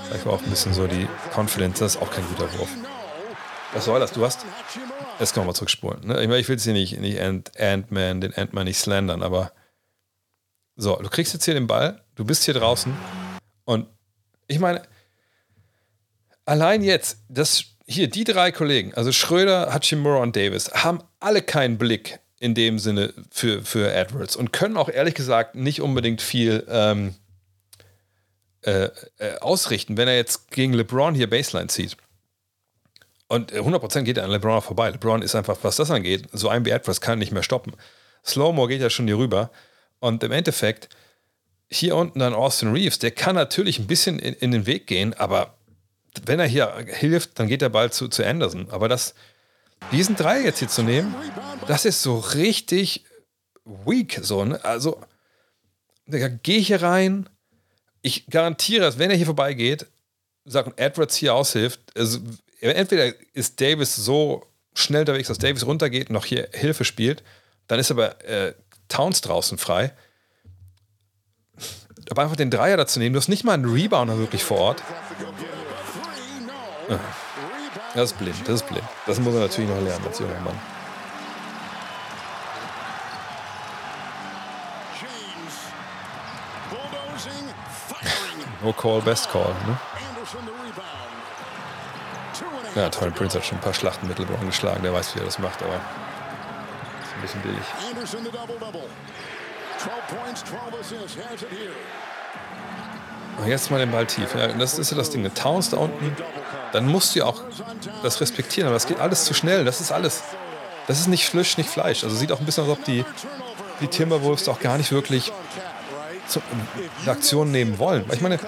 Vielleicht war auch ein bisschen so die Confidence, das ist auch kein guter Wurf. Was soll das? Du hast. Jetzt können wir mal zurückspulen. Ne? Ich, meine, ich will jetzt hier nicht, nicht Ant-Man, den Ant-Man nicht slandern, aber so, du kriegst jetzt hier den Ball, du bist hier draußen und ich meine, allein jetzt, das hier, die drei Kollegen, also Schröder, Hachimura und Davis, haben alle keinen Blick in dem Sinne für, für Edwards und können auch ehrlich gesagt nicht unbedingt viel ähm, äh, äh, ausrichten, wenn er jetzt gegen LeBron hier Baseline zieht. Und 100% geht er an LeBron vorbei. LeBron ist einfach, was das angeht, so ein wie Edwards kann nicht mehr stoppen. Slow-Mo geht ja schon hier rüber. Und im Endeffekt, hier unten dann Austin Reeves, der kann natürlich ein bisschen in, in den Weg gehen, aber wenn er hier hilft, dann geht der Ball zu, zu Anderson. Aber das, diesen drei jetzt hier zu nehmen, das ist so richtig weak. So, ne? Also, geh hier rein. Ich garantiere, dass wenn er hier vorbeigeht, sagt Edwards hier aushilft, also entweder ist Davis so schnell unterwegs, dass Davis runtergeht und noch hier Hilfe spielt, dann ist aber äh, Towns draußen frei. Aber einfach den Dreier dazu nehmen, du hast nicht mal einen Rebounder wirklich vor Ort. Das ist blind, das ist blind. Das muss er natürlich noch lernen als junger Mann. No call, best call. Ne? Ja, Torrey Prince hat schon ein paar Schlachten mit LeBron geschlagen. Der weiß, wie er das macht, aber ist ein bisschen billig. Jetzt mal den Ball tief. Ja, das ist ja das Ding. Towns da unten, dann musst du ja auch das respektieren. Aber das geht alles zu schnell. Das ist alles. Das ist nicht Fleisch, nicht Fleisch. Also sieht auch ein bisschen aus, ob die, die Timberwolves auch gar nicht wirklich zu, Aktion nehmen wollen. Ich meine,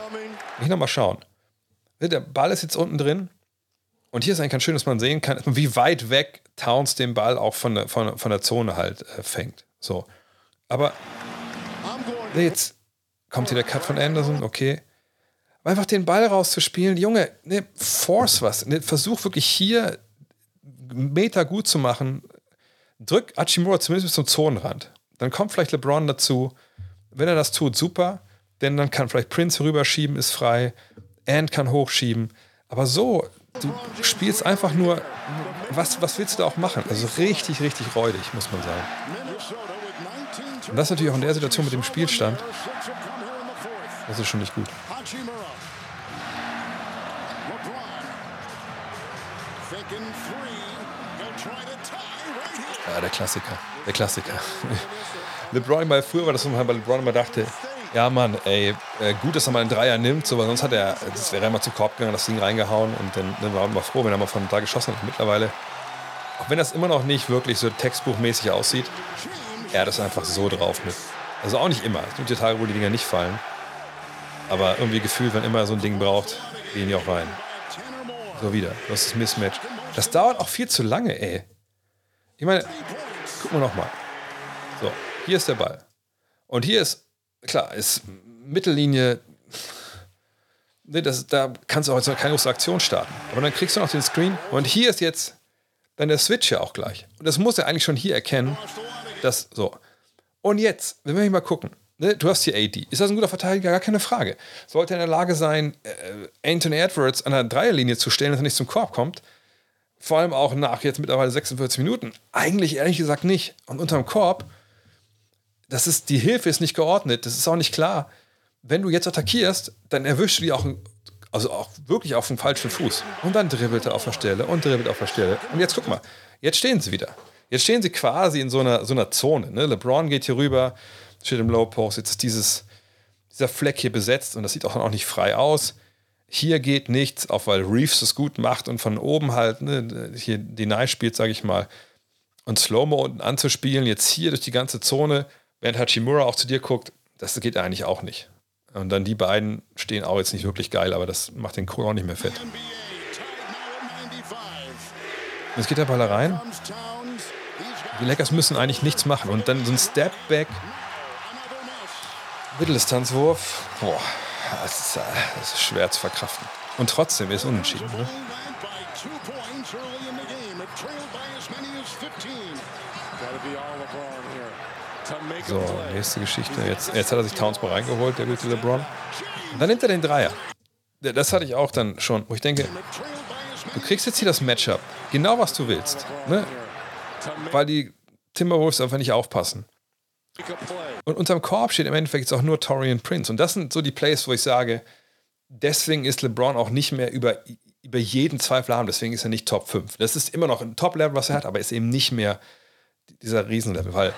ich noch mal schauen. Der Ball ist jetzt unten drin. Und hier ist eigentlich ganz schön, dass man sehen kann, wie weit weg Towns den Ball auch von der, von, von der Zone halt äh, fängt. So. Aber jetzt kommt hier der Cut von Anderson, okay. Einfach den Ball rauszuspielen, Junge, ne, force was. Ne, versuch wirklich hier Meter gut zu machen. Drück Achimura zumindest bis zum Zonenrand. Dann kommt vielleicht LeBron dazu. Wenn er das tut, super. Denn dann kann vielleicht Prince rüberschieben, ist frei. Ant kann hochschieben. Aber so, du spielst einfach nur, was, was willst du da auch machen? Also richtig, richtig räudig, muss man sagen. Und das natürlich auch in der Situation mit dem Spielstand. Das ist schon nicht gut. Ja, der Klassiker. Der Klassiker. LeBron, weil früher war das so, weil LeBron immer dachte, ja Mann, ey, äh, gut, dass er mal einen Dreier nimmt, so, weil sonst hat er, das wäre immer zu Korb gegangen, das Ding reingehauen und dann, dann war man froh, wenn er mal von da geschossen hat. Mittlerweile, auch wenn das immer noch nicht wirklich so textbuchmäßig aussieht, er hat das einfach so drauf mit. Also auch nicht immer. Es gibt ja Tage, wo die Dinger nicht fallen. Aber irgendwie gefühlt, wenn immer so ein Ding braucht, gehen die auch rein. So wieder. Das ist das Mismatch. Das dauert auch viel zu lange, ey. Ich meine, gucken wir nochmal. So, hier ist der Ball. Und hier ist, klar, ist Mittellinie. Ne, das, da kannst du auch jetzt keine große Aktion starten. Aber dann kriegst du noch den Screen. Und hier ist jetzt dann der Switch ja auch gleich. Und das muss er eigentlich schon hier erkennen. Dass, so. Und jetzt, wenn wir mal gucken. Ne, du hast hier AD. Ist das ein guter Verteidiger? Gar keine Frage. Sollte er in der Lage sein, äh, Anthony Edwards an der Dreierlinie zu stellen, dass er nicht zum Korb kommt? Vor allem auch nach jetzt mittlerweile 46 Minuten. Eigentlich ehrlich gesagt nicht. Und unterm Korb, das ist, die Hilfe ist nicht geordnet. Das ist auch nicht klar. Wenn du jetzt attackierst, dann erwischst du die auch, also auch wirklich auf dem falschen Fuß. Und dann dribbelt er auf der Stelle und dribbelt auf der Stelle. Und jetzt guck mal, jetzt stehen sie wieder. Jetzt stehen sie quasi in so einer, so einer Zone. Ne? LeBron geht hier rüber, steht im Low Post. Jetzt ist dieses, dieser Fleck hier besetzt und das sieht auch, auch nicht frei aus. Hier geht nichts, auch weil Reeves es gut macht und von oben halt ne, hier Deny spielt, sage ich mal. Und Slow-Mo unten anzuspielen, jetzt hier durch die ganze Zone, während Hachimura auch zu dir guckt, das geht eigentlich auch nicht. Und dann die beiden stehen auch jetzt nicht wirklich geil, aber das macht den Kohl auch nicht mehr fett. Jetzt geht der Ball rein. Die Lakers müssen eigentlich nichts machen. Und dann so ein Step-Back, Mitteldistanzwurf. Boah, das ist, das ist schwer zu verkraften. Und trotzdem ist unentschieden. Ne? So, nächste Geschichte. Jetzt, jetzt hat er sich Towns mal reingeholt, der gute LeBron. Und dann nimmt er den Dreier. Das hatte ich auch dann schon, wo ich denke, du kriegst jetzt hier das Matchup. Genau, was du willst. Ne? Weil die Timberwolves einfach nicht aufpassen. Und unterm Korb steht im Endeffekt jetzt auch nur Torian Prince. Und das sind so die Plays, wo ich sage, deswegen ist LeBron auch nicht mehr über, über jeden Zweifel haben. Deswegen ist er nicht Top 5. Das ist immer noch ein Top-Level, was er hat, aber ist eben nicht mehr dieser Riesenlevel. Weil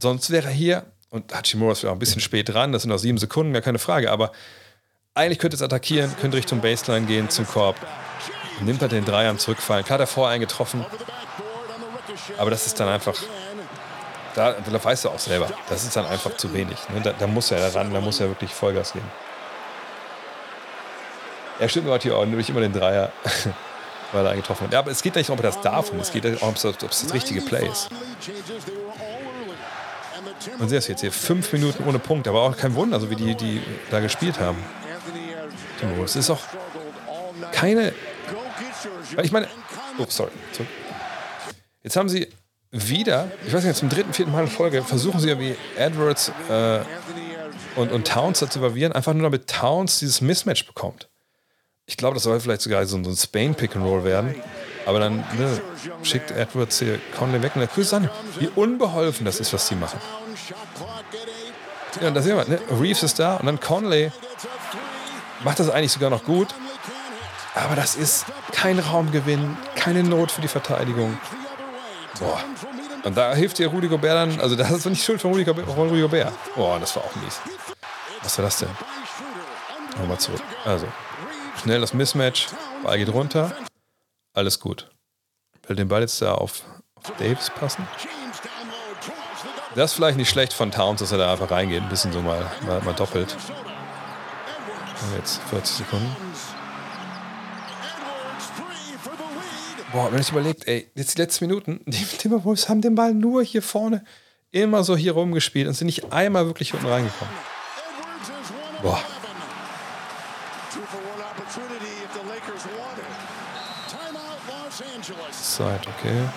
sonst wäre er hier, und Hachimura ist auch ein bisschen spät dran, das sind noch sieben Sekunden, gar keine Frage, aber eigentlich könnte es attackieren, könnte Richtung Baseline gehen zum Korb. Nimmt er den Dreier am Zurückfallen. Klar hat er vorher eingetroffen, aber das ist dann einfach da, da weißt du auch selber, das ist dann einfach zu wenig. Ne? Da, da, muss er ran, da muss er wirklich Vollgas geben. Er stimmt hier auch, nämlich immer den Dreier, weil er eingetroffen hat. Ja, aber es geht nicht ob er das und es geht auch, ob es das richtige Play ist. Man sieht es jetzt hier, fünf Minuten ohne Punkt, aber auch kein Wunder, so wie die, die da gespielt haben. Es ist auch keine. Ich meine. Oh, sorry. Jetzt haben sie wieder, ich weiß nicht, zum dritten, vierten Mal in Folge, versuchen sie ja wie Edwards äh, und, und Towns zu verwirren, einfach nur damit Towns dieses Mismatch bekommt. Ich glaube, das soll vielleicht sogar so, so ein Spain-Pick-and-Roll werden. Aber dann ne, schickt Edwards hier Conley weg und der Grüße an, wie unbeholfen das ist, was die machen. Ja, da sehen wir, ne? Reeves ist da und dann Conley macht das eigentlich sogar noch gut. Aber das ist kein Raumgewinn, keine Not für die Verteidigung. Boah. Und da hilft dir Rudi Gobert dann, also das ist nicht Schuld von Rudi Gobert. Von Rudi Gobert. Boah, das war auch mies. Was war das denn? Nochmal zurück. Also, schnell das Mismatch, Ball geht runter, alles gut. Will den Ball jetzt da auf, auf Davis passen? Das ist vielleicht nicht schlecht von Towns, dass er da einfach reingeht, ein bisschen so mal, mal, mal doppelt. Und jetzt 40 Sekunden. Boah, wenn ich überlegt, ey, jetzt die letzten Minuten, die Timberwolves haben den Ball nur hier vorne immer so hier rumgespielt und sind nicht einmal wirklich unten reingekommen. Boah. Zeit, okay.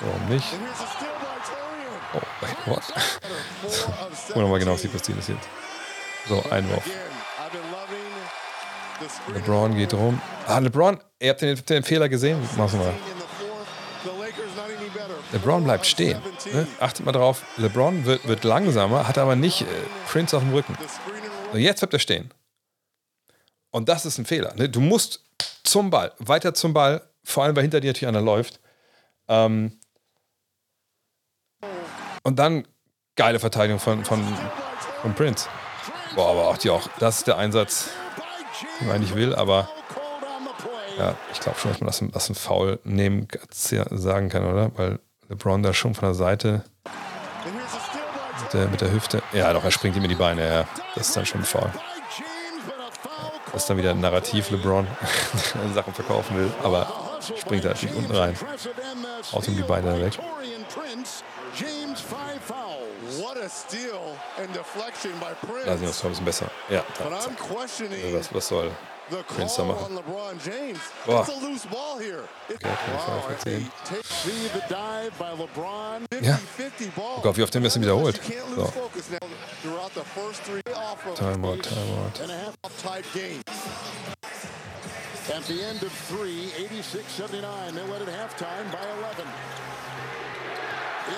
Warum nicht? Oh, wait, what? Gucken wir mal genau, was hier passiert ist jetzt. So, Einwurf. LeBron geht rum. Ah, LeBron, ihr habt den, den Fehler gesehen? Mach's mal. LeBron bleibt stehen. Ne? Achtet mal drauf, LeBron wird, wird langsamer, hat aber nicht äh, Prince auf dem Rücken. Und jetzt bleibt er stehen. Und das ist ein Fehler. Ne? Du musst zum Ball, weiter zum Ball, vor allem weil hinter dir natürlich einer läuft. Ähm und dann geile Verteidigung von, von, von Prince. Boah, aber auch die auch, das ist der Einsatz, den man eigentlich will, aber ja, ich glaube schon, dass man das, das ein Foul nehmen sagen kann, oder? Weil LeBron da schon von der Seite mit der, mit der Hüfte. Ja, doch, er springt ihm in die Beine. Ja, das ist dann schon ein Foul. Das ist dann wieder ein Narrativ, LeBron Sachen verkaufen will, aber springt da natürlich unten rein. Ihm die Beine weg. Da sind wir ein bisschen besser. Ja, da, was, was soll? Prince da machen. Boah. Okay, Ja. Oh Gott, wie oft er haben wir es denn wiederholt? So. Timeout, Timeout. At the end of three, 86-79. They led at halftime by 11.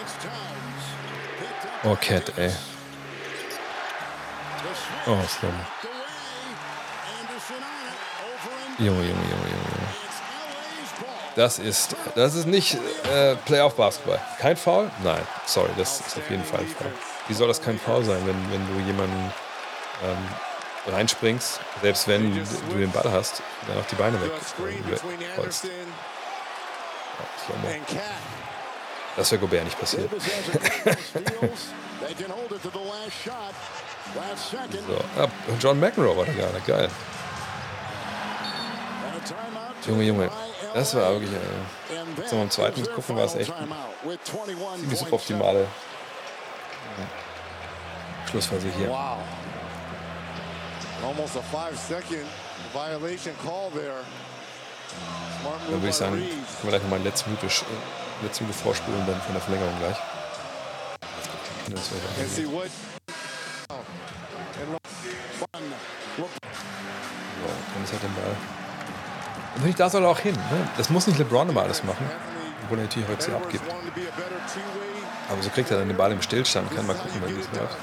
It's Towns. Oh, Cat, ey. Oh, Slow. Junge, Junge, Junge, Junge. Das ist, das ist nicht äh, Playoff-Basketball. Kein Foul? Nein, sorry, das ist auf jeden Fall ein Foul. Wie soll das kein Foul sein, wenn, wenn du jemanden ähm, reinspringst, selbst wenn du den Ball hast, dann auch die Beine weg holst. Ja, das wäre Gobert nicht passiert. so, ah, John McEnroe war da gerade, geil. Junge, Junge, das war wirklich. Äh, zum zweiten gucken war es echt ziemlich suboptimale ja. Schlussphase hier. Dann würde ich sagen, können wir gleich nochmal letzte Minute, letzte Minute vorspulen, dann von der Verlängerung gleich. So, dann ist halt den Ball. Und ich da soll er auch hin. Ne? Das muss nicht LeBron immer alles machen, obwohl er natürlich heute sehr abgibt. Aber so kriegt er dann den Ball im Stillstand, kann mal gucken, wenn das läuft.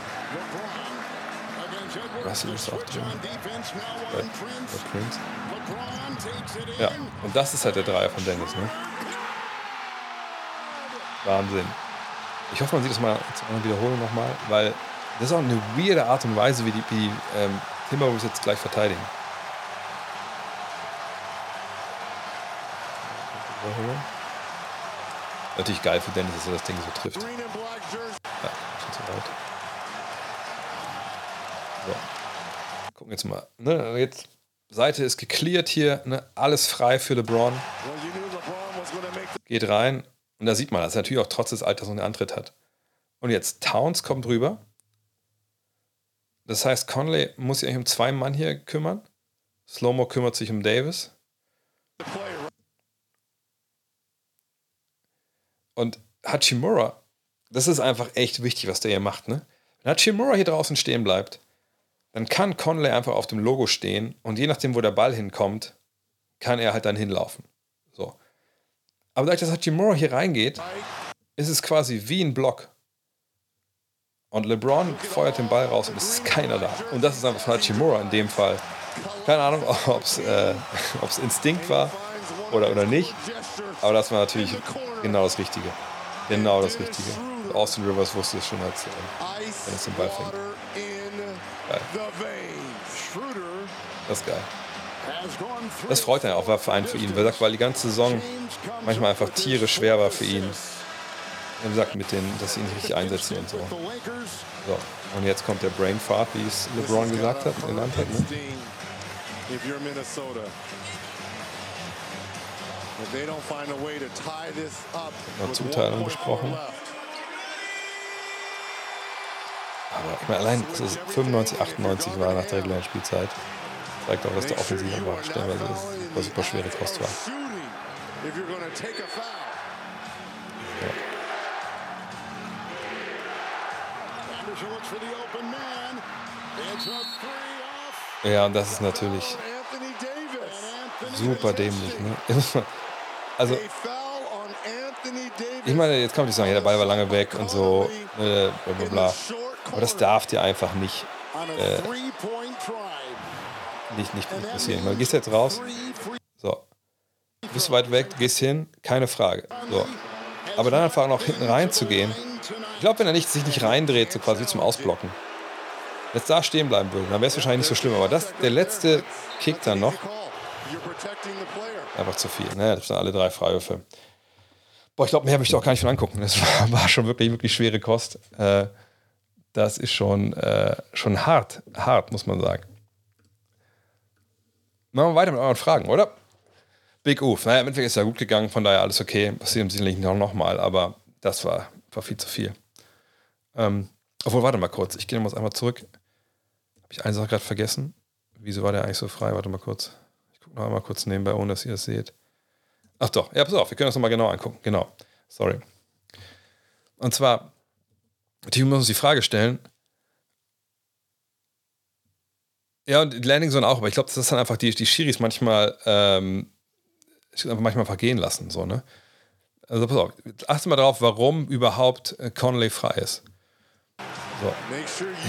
Russell ist auch drin. Bei, bei Prince. Ja, und das ist halt der Dreier von Dennis, ne? Wahnsinn. Ich hoffe, man sieht das mal zur Wiederholung nochmal, weil das ist auch eine weirde Art und Weise, wie die, wie die ähm, Timberwolves jetzt gleich verteidigen. Natürlich geil für Dennis, dass er das Ding so trifft. Ja, schon zu weit. So. Gucken jetzt mal. Ne, jetzt Seite ist geklärt hier, ne, alles frei für LeBron. Geht rein. Und da sieht man, dass er natürlich auch trotz des Alters noch einen Antritt hat. Und jetzt Towns kommt rüber. Das heißt, Conley muss sich eigentlich um zwei Mann hier kümmern. Slowmo kümmert sich um Davis. Und Hachimura, das ist einfach echt wichtig, was der hier macht. Ne? Wenn Hachimura hier draußen stehen bleibt, dann kann Conley einfach auf dem Logo stehen und je nachdem, wo der Ball hinkommt, kann er halt dann hinlaufen. Aber dadurch, dass Hachimura hier reingeht, ist es quasi wie ein Block. Und LeBron feuert den Ball raus und es ist keiner da. Und das ist einfach von Hachimura in dem Fall. Keine Ahnung, ob es äh, Instinkt war oder, oder nicht. Aber das war natürlich genau das Richtige. Genau das Richtige. Austin Rivers wusste es schon, als wenn es den Ball fängt. Geil. Das ist geil. Das freut er auch, war für einen für ihn. Weil, weil die ganze Saison manchmal einfach tierisch schwer war für ihn. Wie gesagt, mit den, dass sie ihn richtig einsetzen und so. so. Und jetzt kommt der Brain Fart, wie es LeBron gesagt hat, genannt hat. Ne? Noch Zuteilung besprochen. Aber ich meine, allein dass es 95, 98 war nach der regulären Spielzeit. Zeigt auch, dass der Offensiv einfach stellenweise das war super schwere Kost war. Ja. ja, und das ist natürlich Super dämlich, ne? Also, ich meine, jetzt kann man nicht sagen, ja, der Ball war lange weg und so, äh, bla bla bla. Aber das darf dir einfach nicht, äh, nicht, nicht, passieren. Du gehst jetzt raus, so, du bist weit weg, gehst hin, keine Frage. So. Aber dann einfach noch hinten rein zu gehen, ich glaube, wenn er nicht, sich nicht reindreht, so quasi zum Ausblocken, jetzt da stehen bleiben würde, dann wäre es wahrscheinlich nicht so schlimm. Aber das, der letzte Kick dann noch, einfach zu viel. Ne? Das sind alle drei Freiwürfe. Boah, ich glaube, mehr möchte ich auch gar nicht von angucken. Das war, war schon wirklich, wirklich schwere Kost. Äh, das ist schon, äh, schon hart, hart, muss man sagen. Machen wir weiter mit euren Fragen, oder? Big Oof. Naja, im Endeffekt ist ja gut gegangen, von daher alles okay. Passiert sicherlich noch, noch mal, aber das war, war viel zu viel. Ähm, obwohl, warte mal kurz. Ich gehe mal einmal zurück. Habe ich eine Sache gerade vergessen? Wieso war der eigentlich so frei? Warte mal kurz. Ich gucke noch einmal kurz nebenbei, ohne dass ihr es seht. Ach doch, ja, pass auf, wir können das nochmal genau angucken. Genau. Sorry. Und zwar, natürlich muss uns die Frage stellen, ja, und Landing Zone auch, aber ich glaube, das ist dann einfach die, die Schiris manchmal, ähm, manchmal vergehen lassen, so, ne? Also pass auf, achte mal drauf, warum überhaupt äh, Conley frei ist. So.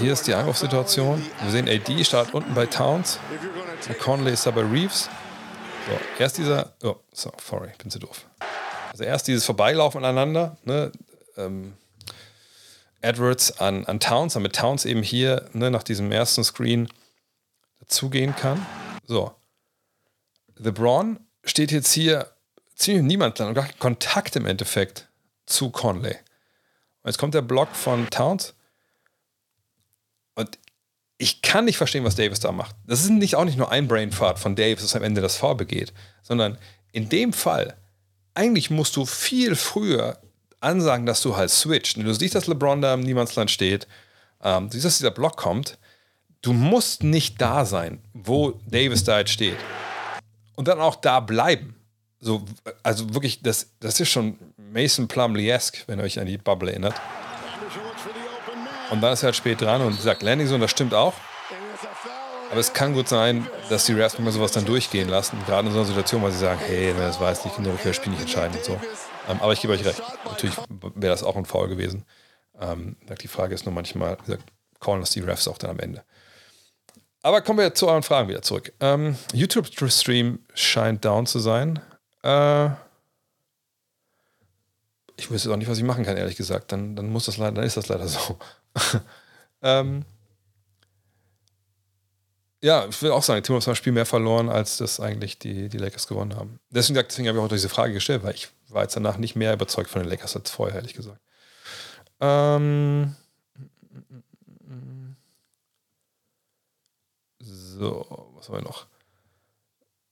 Hier ist die Angriffssituation. Wir sehen, AD startet unten bei Towns. Conley ist da bei Reeves. So, erst dieser. Oh, so, sorry, ich bin zu doof. Also erst dieses Vorbeilaufen aneinander, ne? Ähm, Edwards an, an Towns, damit Towns eben hier ne, nach diesem ersten Screen dazugehen kann. So. LeBron steht jetzt hier ziemlich niemand und gar kein Kontakt im Endeffekt zu Conley. Und jetzt kommt der Block von Towns. Und ich kann nicht verstehen, was Davis da macht. Das ist nicht auch nicht nur ein Brainfart von Davis, das am Ende das Foul begeht, sondern in dem Fall, eigentlich musst du viel früher ansagen, dass du halt switcht. Du siehst, dass LeBron da im Niemandsland steht, ähm, du siehst, dass dieser Block kommt. Du musst nicht da sein, wo Davis da jetzt steht. Und dann auch da bleiben. So, also wirklich, das, das ist schon Mason Plumlee-esque, wenn ihr euch an die Bubble erinnert. Und dann ist er halt spät dran und sagt, Landing Zone, das stimmt auch. Aber es kann gut sein, dass die Raps mal sowas dann durchgehen lassen. Gerade in so einer Situation, weil sie sagen, hey, das war jetzt nicht nur für das Spiel nicht entscheidend und so. Ähm, aber ich gebe euch recht. Natürlich wäre das auch ein Foul gewesen. Ähm, die Frage ist nur manchmal, wie gesagt, callen das die Refs auch dann am Ende. Aber kommen wir zu euren Fragen wieder zurück. Ähm, YouTube-Stream scheint down zu sein. Äh, ich wüsste auch nicht, was ich machen kann, ehrlich gesagt. Dann, dann muss das leider, dann ist das leider so. ähm, ja, ich will auch sagen, Timos hat das Spiel mehr verloren, als das eigentlich die, die Lakers gewonnen haben. Deswegen, deswegen habe ich auch diese Frage gestellt, weil ich war jetzt danach nicht mehr überzeugt von den Lakers als vorher, ehrlich gesagt. Ähm, so, was haben wir noch?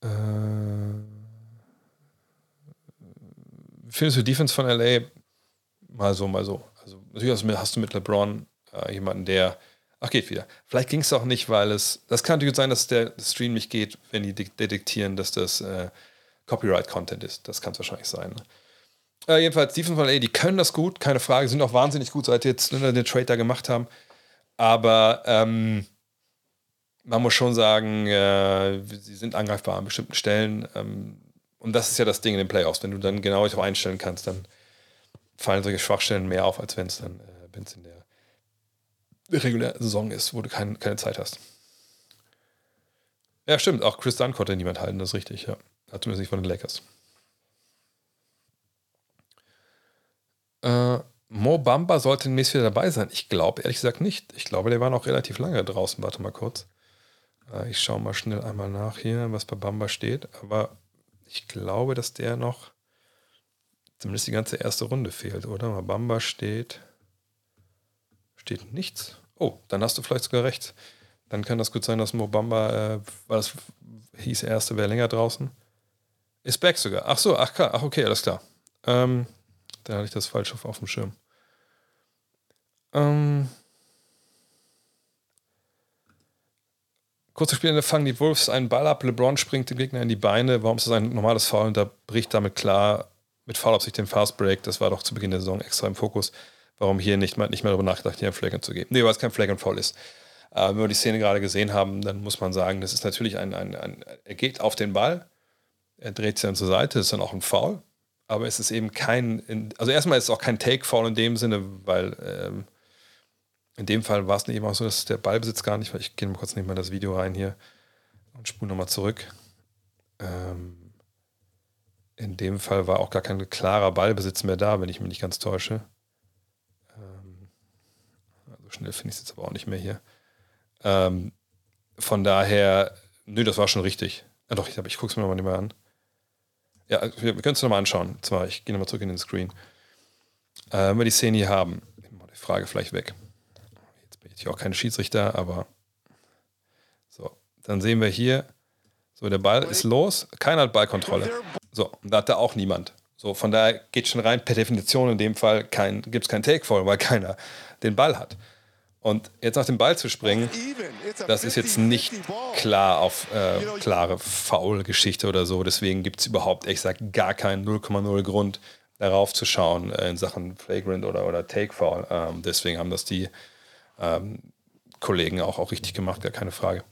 Äh, findest du Defense von LA mal so, mal so? Also, natürlich hast du mit LeBron äh, jemanden, der. Ach, geht wieder. Vielleicht ging es auch nicht, weil es. Das kann natürlich sein, dass der Stream nicht geht, wenn die detektieren, dass das äh, Copyright-Content ist. Das kann es wahrscheinlich sein. Ne? Äh, jedenfalls, Defense von LA, die können das gut, keine Frage, sind auch wahnsinnig gut, seit jetzt den Trade da gemacht haben. Aber ähm, man muss schon sagen, äh, sie sind angreifbar an bestimmten Stellen. Ähm, und das ist ja das Ding in den Playoffs. Wenn du dann genau darauf einstellen kannst, dann fallen solche Schwachstellen mehr auf, als wenn es dann äh, in der regulären Saison ist, wo du kein, keine Zeit hast. Ja, stimmt. Auch Chris Dunn konnte niemand halten, das ist richtig, ja. Zumindest nicht von den Lakers. Äh, Mo Bamba sollte demnächst wieder dabei sein. Ich glaube ehrlich gesagt nicht. Ich glaube, der war noch relativ lange draußen. Warte mal kurz. Äh, ich schaue mal schnell einmal nach hier, was bei Bamba steht. Aber ich glaube, dass der noch zumindest die ganze erste Runde fehlt, oder? Bamba steht. Steht nichts. Oh, dann hast du vielleicht sogar recht. Dann kann das gut sein, dass Mobamba, äh, weil das hieß, erste wäre länger draußen. Ist back sogar. Ach so, ach, ach okay, alles klar. Ähm, da hatte ich das falsch auf, auf dem Schirm. Ähm, Kurze Spielende fangen die Wolves einen Ball ab, LeBron springt dem Gegner in die Beine. Warum ist das ein normales Foul? Und da bricht damit klar, mit Foul sich den Fast Break. Das war doch zu Beginn der Saison extra im Fokus. Warum hier nicht mal, nicht mehr darüber nachgedacht, hier ein Flag zu geben? Nee, weil es kein Flag and Foul ist. Äh, wenn wir die Szene gerade gesehen haben, dann muss man sagen, das ist natürlich ein, ein, ein er geht auf den Ball Er dreht sich dann zur Seite, das ist dann auch ein Foul. Aber es ist eben kein, also erstmal ist es auch kein Take-Foul in dem Sinne, weil ähm, in dem Fall war es eben auch so, dass der Ballbesitz gar nicht, weil ich gehe mal kurz nicht mal das Video rein hier und spule nochmal zurück. Ähm, in dem Fall war auch gar kein klarer Ballbesitz mehr da, wenn ich mich nicht ganz täusche. Ähm, also schnell finde ich es jetzt aber auch nicht mehr hier. Ähm, von daher, nö, das war schon richtig. Ja, doch, ich, ich gucke es mir nochmal nicht mehr an. Ja, wir, wir können es nochmal anschauen. Zwar, ich gehe nochmal zurück in den Screen. Äh, wenn wir die Szene hier haben, nehmen wir die Frage vielleicht weg. Jetzt bin ich auch kein Schiedsrichter, aber so, dann sehen wir hier, so, der Ball ist los, keiner hat Ballkontrolle. So, und da hat da auch niemand. So, von daher geht schon rein, per Definition in dem Fall kein, gibt es kein Take-Fall, weil keiner den Ball hat. Und jetzt nach dem Ball zu springen, das ist jetzt nicht klar auf äh, klare Foul-Geschichte oder so. Deswegen gibt es überhaupt, ich sage, gar keinen 0,0 Grund, darauf zu schauen äh, in Sachen Flagrant oder, oder Take-Foul. Ähm, deswegen haben das die ähm, Kollegen auch, auch richtig gemacht, gar keine Frage.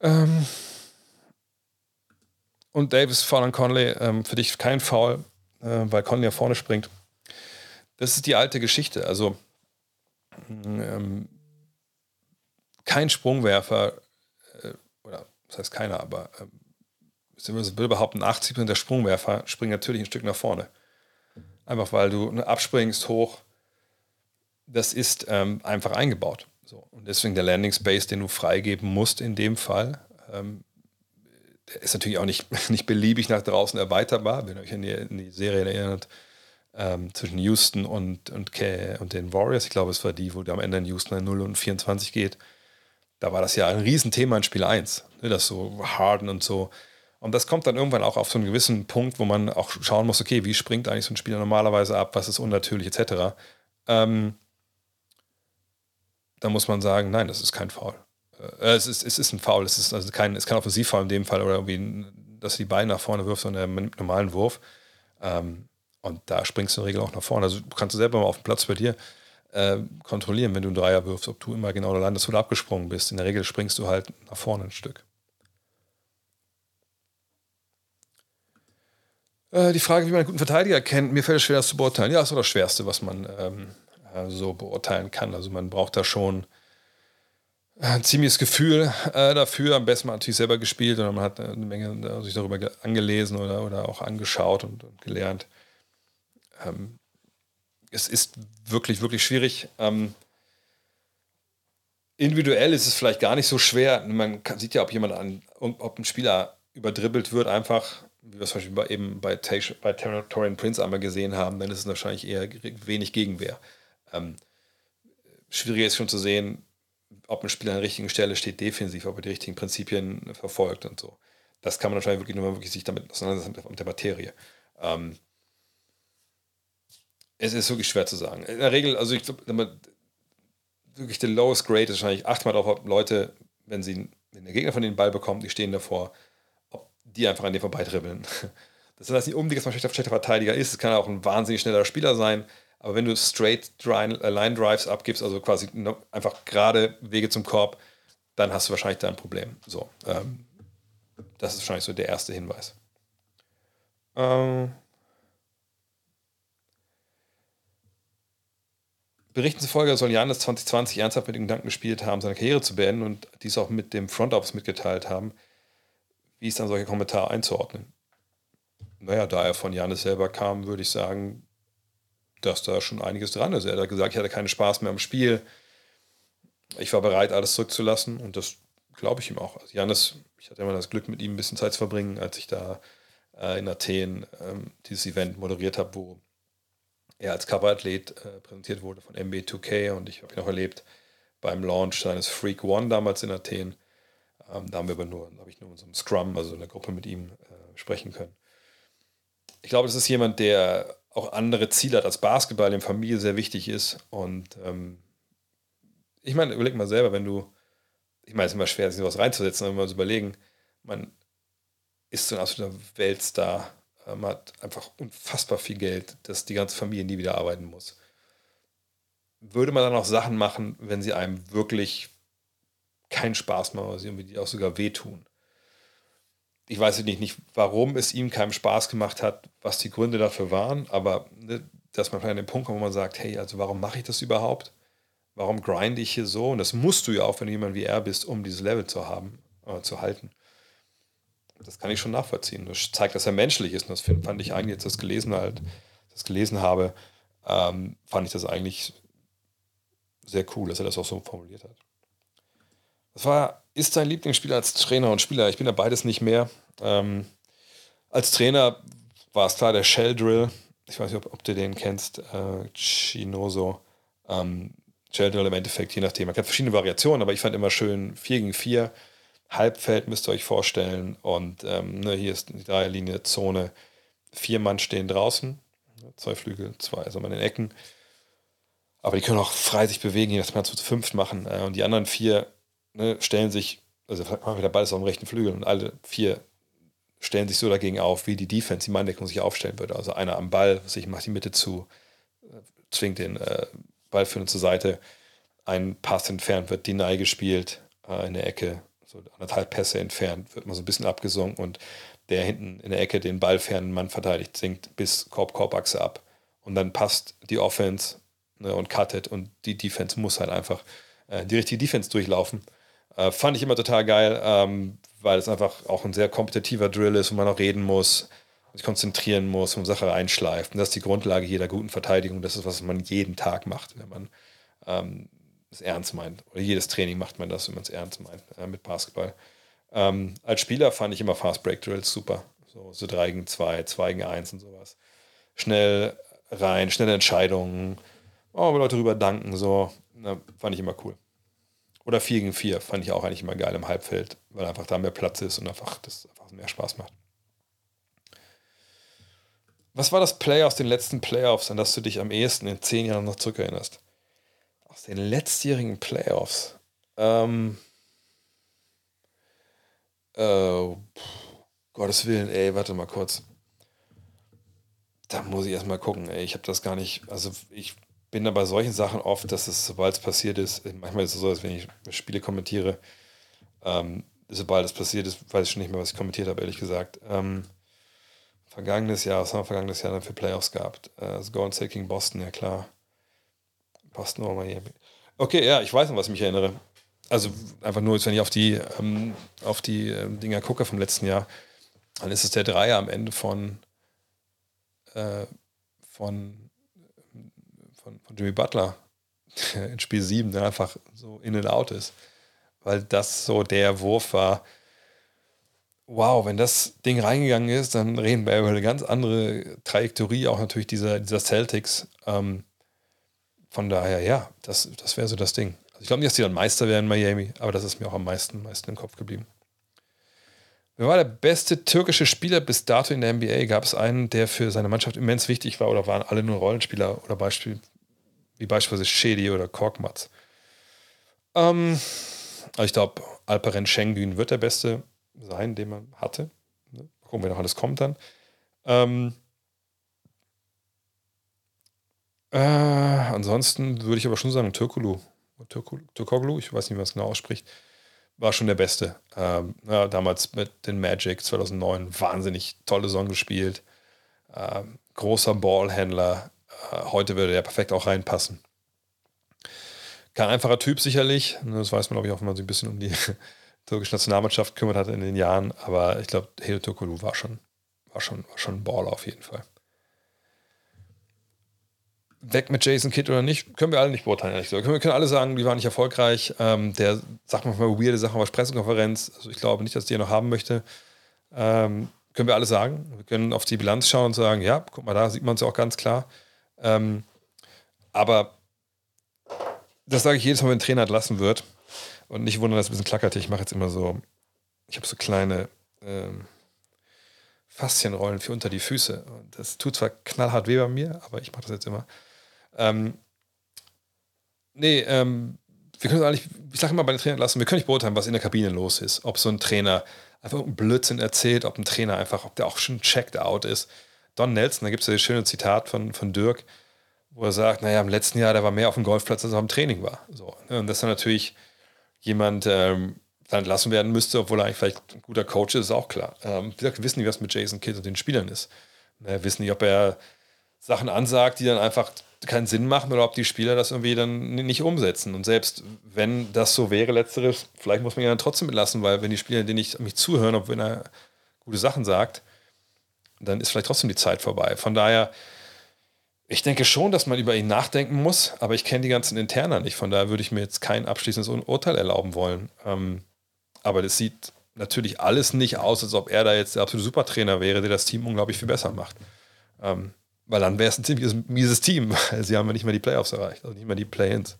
Ähm und Davis, Foul an Conley, ähm, für dich kein Foul, äh, weil Conley ja vorne springt. Das ist die alte Geschichte. Also ähm, kein Sprungwerfer, äh, oder das heißt keiner, aber äh, ich will behaupten, 80% der Sprungwerfer springen natürlich ein Stück nach vorne. Einfach weil du ne, abspringst hoch, das ist ähm, einfach eingebaut. So. Und deswegen der Landing Space, den du freigeben musst in dem Fall, ähm, der ist natürlich auch nicht, nicht beliebig nach draußen erweiterbar. Wenn ihr euch an die, in die Serie erinnert, ähm, zwischen Houston und, und, und den Warriors. Ich glaube, es war die, wo am Ende in Houston 0 und 24 geht. Da war das ja ein Riesenthema in Spiel 1. Ne, das so Harden und so. Und das kommt dann irgendwann auch auf so einen gewissen Punkt, wo man auch schauen muss, okay, wie springt eigentlich so ein Spieler normalerweise ab, was ist unnatürlich, etc. Ähm, da muss man sagen, nein, das ist kein Foul. Äh, es, ist, es ist ein Foul, es ist also kein, es kein Offensivfoul in dem Fall oder irgendwie, dass du die Beine nach vorne wirfst, sondern einen normalen Wurf. Ähm, und da springst du in der Regel auch nach vorne. Also kannst du selber mal auf dem Platz bei dir äh, kontrollieren, wenn du einen Dreier wirfst, ob du immer genau da landest oder abgesprungen bist. In der Regel springst du halt nach vorne ein Stück. Äh, die Frage, wie man einen guten Verteidiger kennt, mir fällt es schwer, das zu beurteilen. Ja, das ist das Schwerste, was man ähm, äh, so beurteilen kann. Also man braucht da schon ein ziemliches Gefühl äh, dafür. Am besten man natürlich selber gespielt und man hat eine Menge sich darüber angelesen oder, oder auch angeschaut und, und gelernt ähm, es ist wirklich, wirklich schwierig. Ähm, individuell ist es vielleicht gar nicht so schwer. Man kann, sieht ja, ob jemand an, ob ein Spieler überdribbelt wird, einfach, wie wir es zum Beispiel bei, eben bei, bei Torian Prince einmal gesehen haben, dann ist es wahrscheinlich eher wenig Gegenwehr. Ähm, schwieriger ist schon zu sehen, ob ein Spieler an der richtigen Stelle steht, defensiv, ob er die richtigen Prinzipien verfolgt und so. Das kann man wahrscheinlich wirklich nur mal wirklich sich damit auseinandersetzen mit der Materie. Ähm, es ist wirklich schwer zu sagen. In der Regel, also ich glaube, wirklich der lowest grade ist wahrscheinlich achtmal darauf, ob Leute, wenn sie wenn der Gegner von den Ball bekommt, die stehen davor, ob die einfach an dir vorbeitribbeln. Das heißt nicht unbedingt, dass man schlechter Verteidiger ist. Es kann auch ein wahnsinnig schneller Spieler sein. Aber wenn du straight äh, Line Drives abgibst, also quasi einfach gerade Wege zum Korb, dann hast du wahrscheinlich da ein Problem. So, ähm, das ist wahrscheinlich so der erste Hinweis. Ähm, Berichten zufolge soll Janis 2020 ernsthaft mit dem Gedanken gespielt haben, seine Karriere zu beenden und dies auch mit dem Front Office mitgeteilt haben. Wie ist dann solche Kommentare einzuordnen? Naja, da er von Janis selber kam, würde ich sagen, dass da schon einiges dran ist. Er hat gesagt, ich hatte keinen Spaß mehr am Spiel. Ich war bereit, alles zurückzulassen und das glaube ich ihm auch. Also Janis, ich hatte immer das Glück, mit ihm ein bisschen Zeit zu verbringen, als ich da äh, in Athen ähm, dieses Event moderiert habe, wo er als Coverathlet äh, präsentiert wurde von MB2K und ich habe ihn auch erlebt beim Launch seines Freak One damals in Athen. Ähm, da haben wir aber nur, habe ich nur in so einem Scrum, also in der Gruppe mit ihm äh, sprechen können. Ich glaube, das ist jemand, der auch andere Ziele hat als Basketball, dem Familie sehr wichtig ist. Und ähm, ich meine, überleg mal selber, wenn du, ich meine, es ist immer schwer, sich sowas reinzusetzen, aber wenn wir uns überlegen, man ist so ein absoluter Weltstar man hat einfach unfassbar viel Geld, dass die ganze Familie nie wieder arbeiten muss. Würde man dann auch Sachen machen, wenn sie einem wirklich keinen Spaß machen, oder sie irgendwie auch sogar wehtun? Ich weiß nicht, nicht, warum es ihm keinen Spaß gemacht hat, was die Gründe dafür waren, aber ne, dass man an den Punkt kommt, wo man sagt, hey, also warum mache ich das überhaupt? Warum grinde ich hier so? Und das musst du ja auch, wenn du jemand wie er bist, um dieses Level zu haben, äh, zu halten. Das kann ich schon nachvollziehen. Das zeigt, dass er menschlich ist. Und das fand ich eigentlich, jetzt das gelesen halt, das gelesen habe, ähm, fand ich das eigentlich sehr cool, dass er das auch so formuliert hat. Was war, ist dein Lieblingsspiel als Trainer und Spieler? Ich bin ja beides nicht mehr. Ähm, als Trainer war es klar der Shell Drill. Ich weiß nicht, ob, ob du den kennst. Äh, Chinoso. Ähm, Shell Drill im Endeffekt, je nachdem. Man hat verschiedene Variationen, aber ich fand immer schön 4 gegen 4. Halbfeld müsst ihr euch vorstellen. Und ähm, ne, hier ist die Dreierlinie Zone. Vier Mann stehen draußen. Zwei Flügel, zwei, also in den Ecken. Aber die können auch frei sich bewegen, je nachdem, zu fünft machen. Äh, und die anderen vier ne, stellen sich, also der Ball ist auf dem rechten Flügel und alle vier stellen sich so dagegen auf, wie die Defense, die Manndeckung sich aufstellen würde. Also einer am Ball, ich macht die Mitte zu, äh, zwingt den äh, Ballführer zur Seite, ein Pass entfernt wird, Deny gespielt, äh, in der Ecke, so anderthalb Pässe entfernt, wird mal so ein bisschen abgesunken und der hinten in der Ecke den ballfernen Mann verteidigt, sinkt bis Korb-Korbachse ab. Und dann passt die Offense ne, und cuttet und die Defense muss halt einfach äh, die richtige Defense durchlaufen. Äh, fand ich immer total geil, ähm, weil es einfach auch ein sehr kompetitiver Drill ist, wo man auch reden muss, sich konzentrieren muss, um Sache einschleift. Und das ist die Grundlage jeder guten Verteidigung. Das ist, was man jeden Tag macht, wenn man ähm, es ernst meint. Oder jedes Training macht man das, wenn man es ernst meint äh, mit Basketball. Ähm, als Spieler fand ich immer Fast Break Drills super. So, so 3 gegen 2, 2 gegen 1 und sowas. Schnell rein, schnelle Entscheidungen. Oh, Leute drüber danken, so. Na, fand ich immer cool. Oder 4 gegen 4 fand ich auch eigentlich immer geil im Halbfeld, weil einfach da mehr Platz ist und einfach das einfach mehr Spaß macht. Was war das Play aus den letzten Playoffs, an das du dich am ehesten in zehn Jahren noch zurückerinnerst? Aus den letztjährigen Playoffs? Ähm, äh, Gottes Willen, ey, warte mal kurz. Da muss ich erstmal gucken, ey. Ich habe das gar nicht, also ich bin da bei solchen Sachen oft, dass es, sobald es passiert ist, manchmal ist es so, dass wenn ich Spiele kommentiere, ähm, sobald es passiert ist, weiß ich schon nicht mehr, was ich kommentiert habe, ehrlich gesagt. Ähm, vergangenes Jahr, was haben wir vergangenes Jahr dann für Playoffs gehabt? Äh, das Golden State gegen Boston, ja klar. Boston oder Miami. Okay, ja, ich weiß noch, was ich mich erinnere. Also einfach nur, wenn ich auf die, ähm, auf die äh, Dinger gucke vom letzten Jahr, dann ist es der Dreier am Ende von, äh, von Jimmy Butler in Spiel 7, der einfach so in and out ist. Weil das so der Wurf war. Wow, wenn das Ding reingegangen ist, dann reden wir über eine ganz andere Trajektorie, auch natürlich dieser, dieser Celtics. Ähm, von daher, ja, das, das wäre so das Ding. Also ich glaube nicht, dass die dann Meister werden in Miami, aber das ist mir auch am meisten, meisten im Kopf geblieben. Wer war der beste türkische Spieler bis dato in der NBA? Gab es einen, der für seine Mannschaft immens wichtig war oder waren alle nur Rollenspieler oder Beispiel, wie beispielsweise Shedi oder Korkmaz. Ähm, ich glaube, Alperen Schengen wird der Beste sein, den man hatte. Ne? Gucken, wer noch alles kommt dann. Ähm, äh, ansonsten würde ich aber schon sagen, Türkulu. Türkoglu, ich weiß nicht, wie man es genau ausspricht, war schon der Beste. Ähm, ja, damals mit den Magic 2009 wahnsinnig tolle Song gespielt. Ähm, großer Ballhändler, heute würde er perfekt auch reinpassen. Kein einfacher Typ sicherlich. Ne, das weiß man, glaube ich, auch, wenn man sich ein bisschen um die türkische Nationalmannschaft kümmert hat in den Jahren. Aber ich glaube, Helo Tokolu war schon, war, schon, war schon ein Baller auf jeden Fall. Weg mit Jason Kidd oder nicht, können wir alle nicht beurteilen, ehrlich gesagt. Wir können alle sagen, die waren nicht erfolgreich. Ähm, der sagt manchmal weirde Sachen auf Pressekonferenz. Also ich glaube nicht, dass die noch haben möchte. Ähm, können wir alle sagen. Wir können auf die Bilanz schauen und sagen, ja, guck mal, da sieht man es ja auch ganz klar. Ähm, aber das sage ich jedes Mal, wenn ein Trainer entlassen wird. Und nicht wundern, dass es ein bisschen klackert. Ich mache jetzt immer so, ich habe so kleine ähm, Faszienrollen für unter die Füße. Und das tut zwar knallhart weh bei mir, aber ich mache das jetzt immer. Ähm, nee, ähm, wir können eigentlich, ich sage immer bei den Trainern lassen, wir können nicht beurteilen, was in der Kabine los ist. Ob so ein Trainer einfach einen Blödsinn erzählt, ob ein Trainer einfach, ob der auch schon checked out ist. Don Nelson, da gibt es ja das schöne Zitat von, von Dirk, wo er sagt, naja, im letzten Jahr, der war mehr auf dem Golfplatz, als er am Training war. So, ne? Und das ist dann natürlich jemand, ähm, dann entlassen werden müsste, obwohl er eigentlich vielleicht ein guter Coach ist, ist auch klar. Ähm, wie gesagt, wir wissen nicht, was mit Jason Kidd und den Spielern ist. Wir wissen nicht, ob er Sachen ansagt, die dann einfach keinen Sinn machen oder ob die Spieler das irgendwie dann nicht umsetzen. Und selbst wenn das so wäre, letzteres, vielleicht muss man ihn dann trotzdem entlassen, weil wenn die Spieler denen nicht mich zuhören, ob wenn er gute Sachen sagt, dann ist vielleicht trotzdem die Zeit vorbei. Von daher, ich denke schon, dass man über ihn nachdenken muss, aber ich kenne die ganzen Interner nicht. Von daher würde ich mir jetzt kein abschließendes Urteil erlauben wollen. Ähm, aber das sieht natürlich alles nicht aus, als ob er da jetzt der absolute Supertrainer wäre, der das Team unglaublich viel besser macht. Ähm, weil dann wäre es ein ziemlich mieses Team, weil sie haben ja nicht mehr die Playoffs erreicht, also nicht mehr die Play-ins.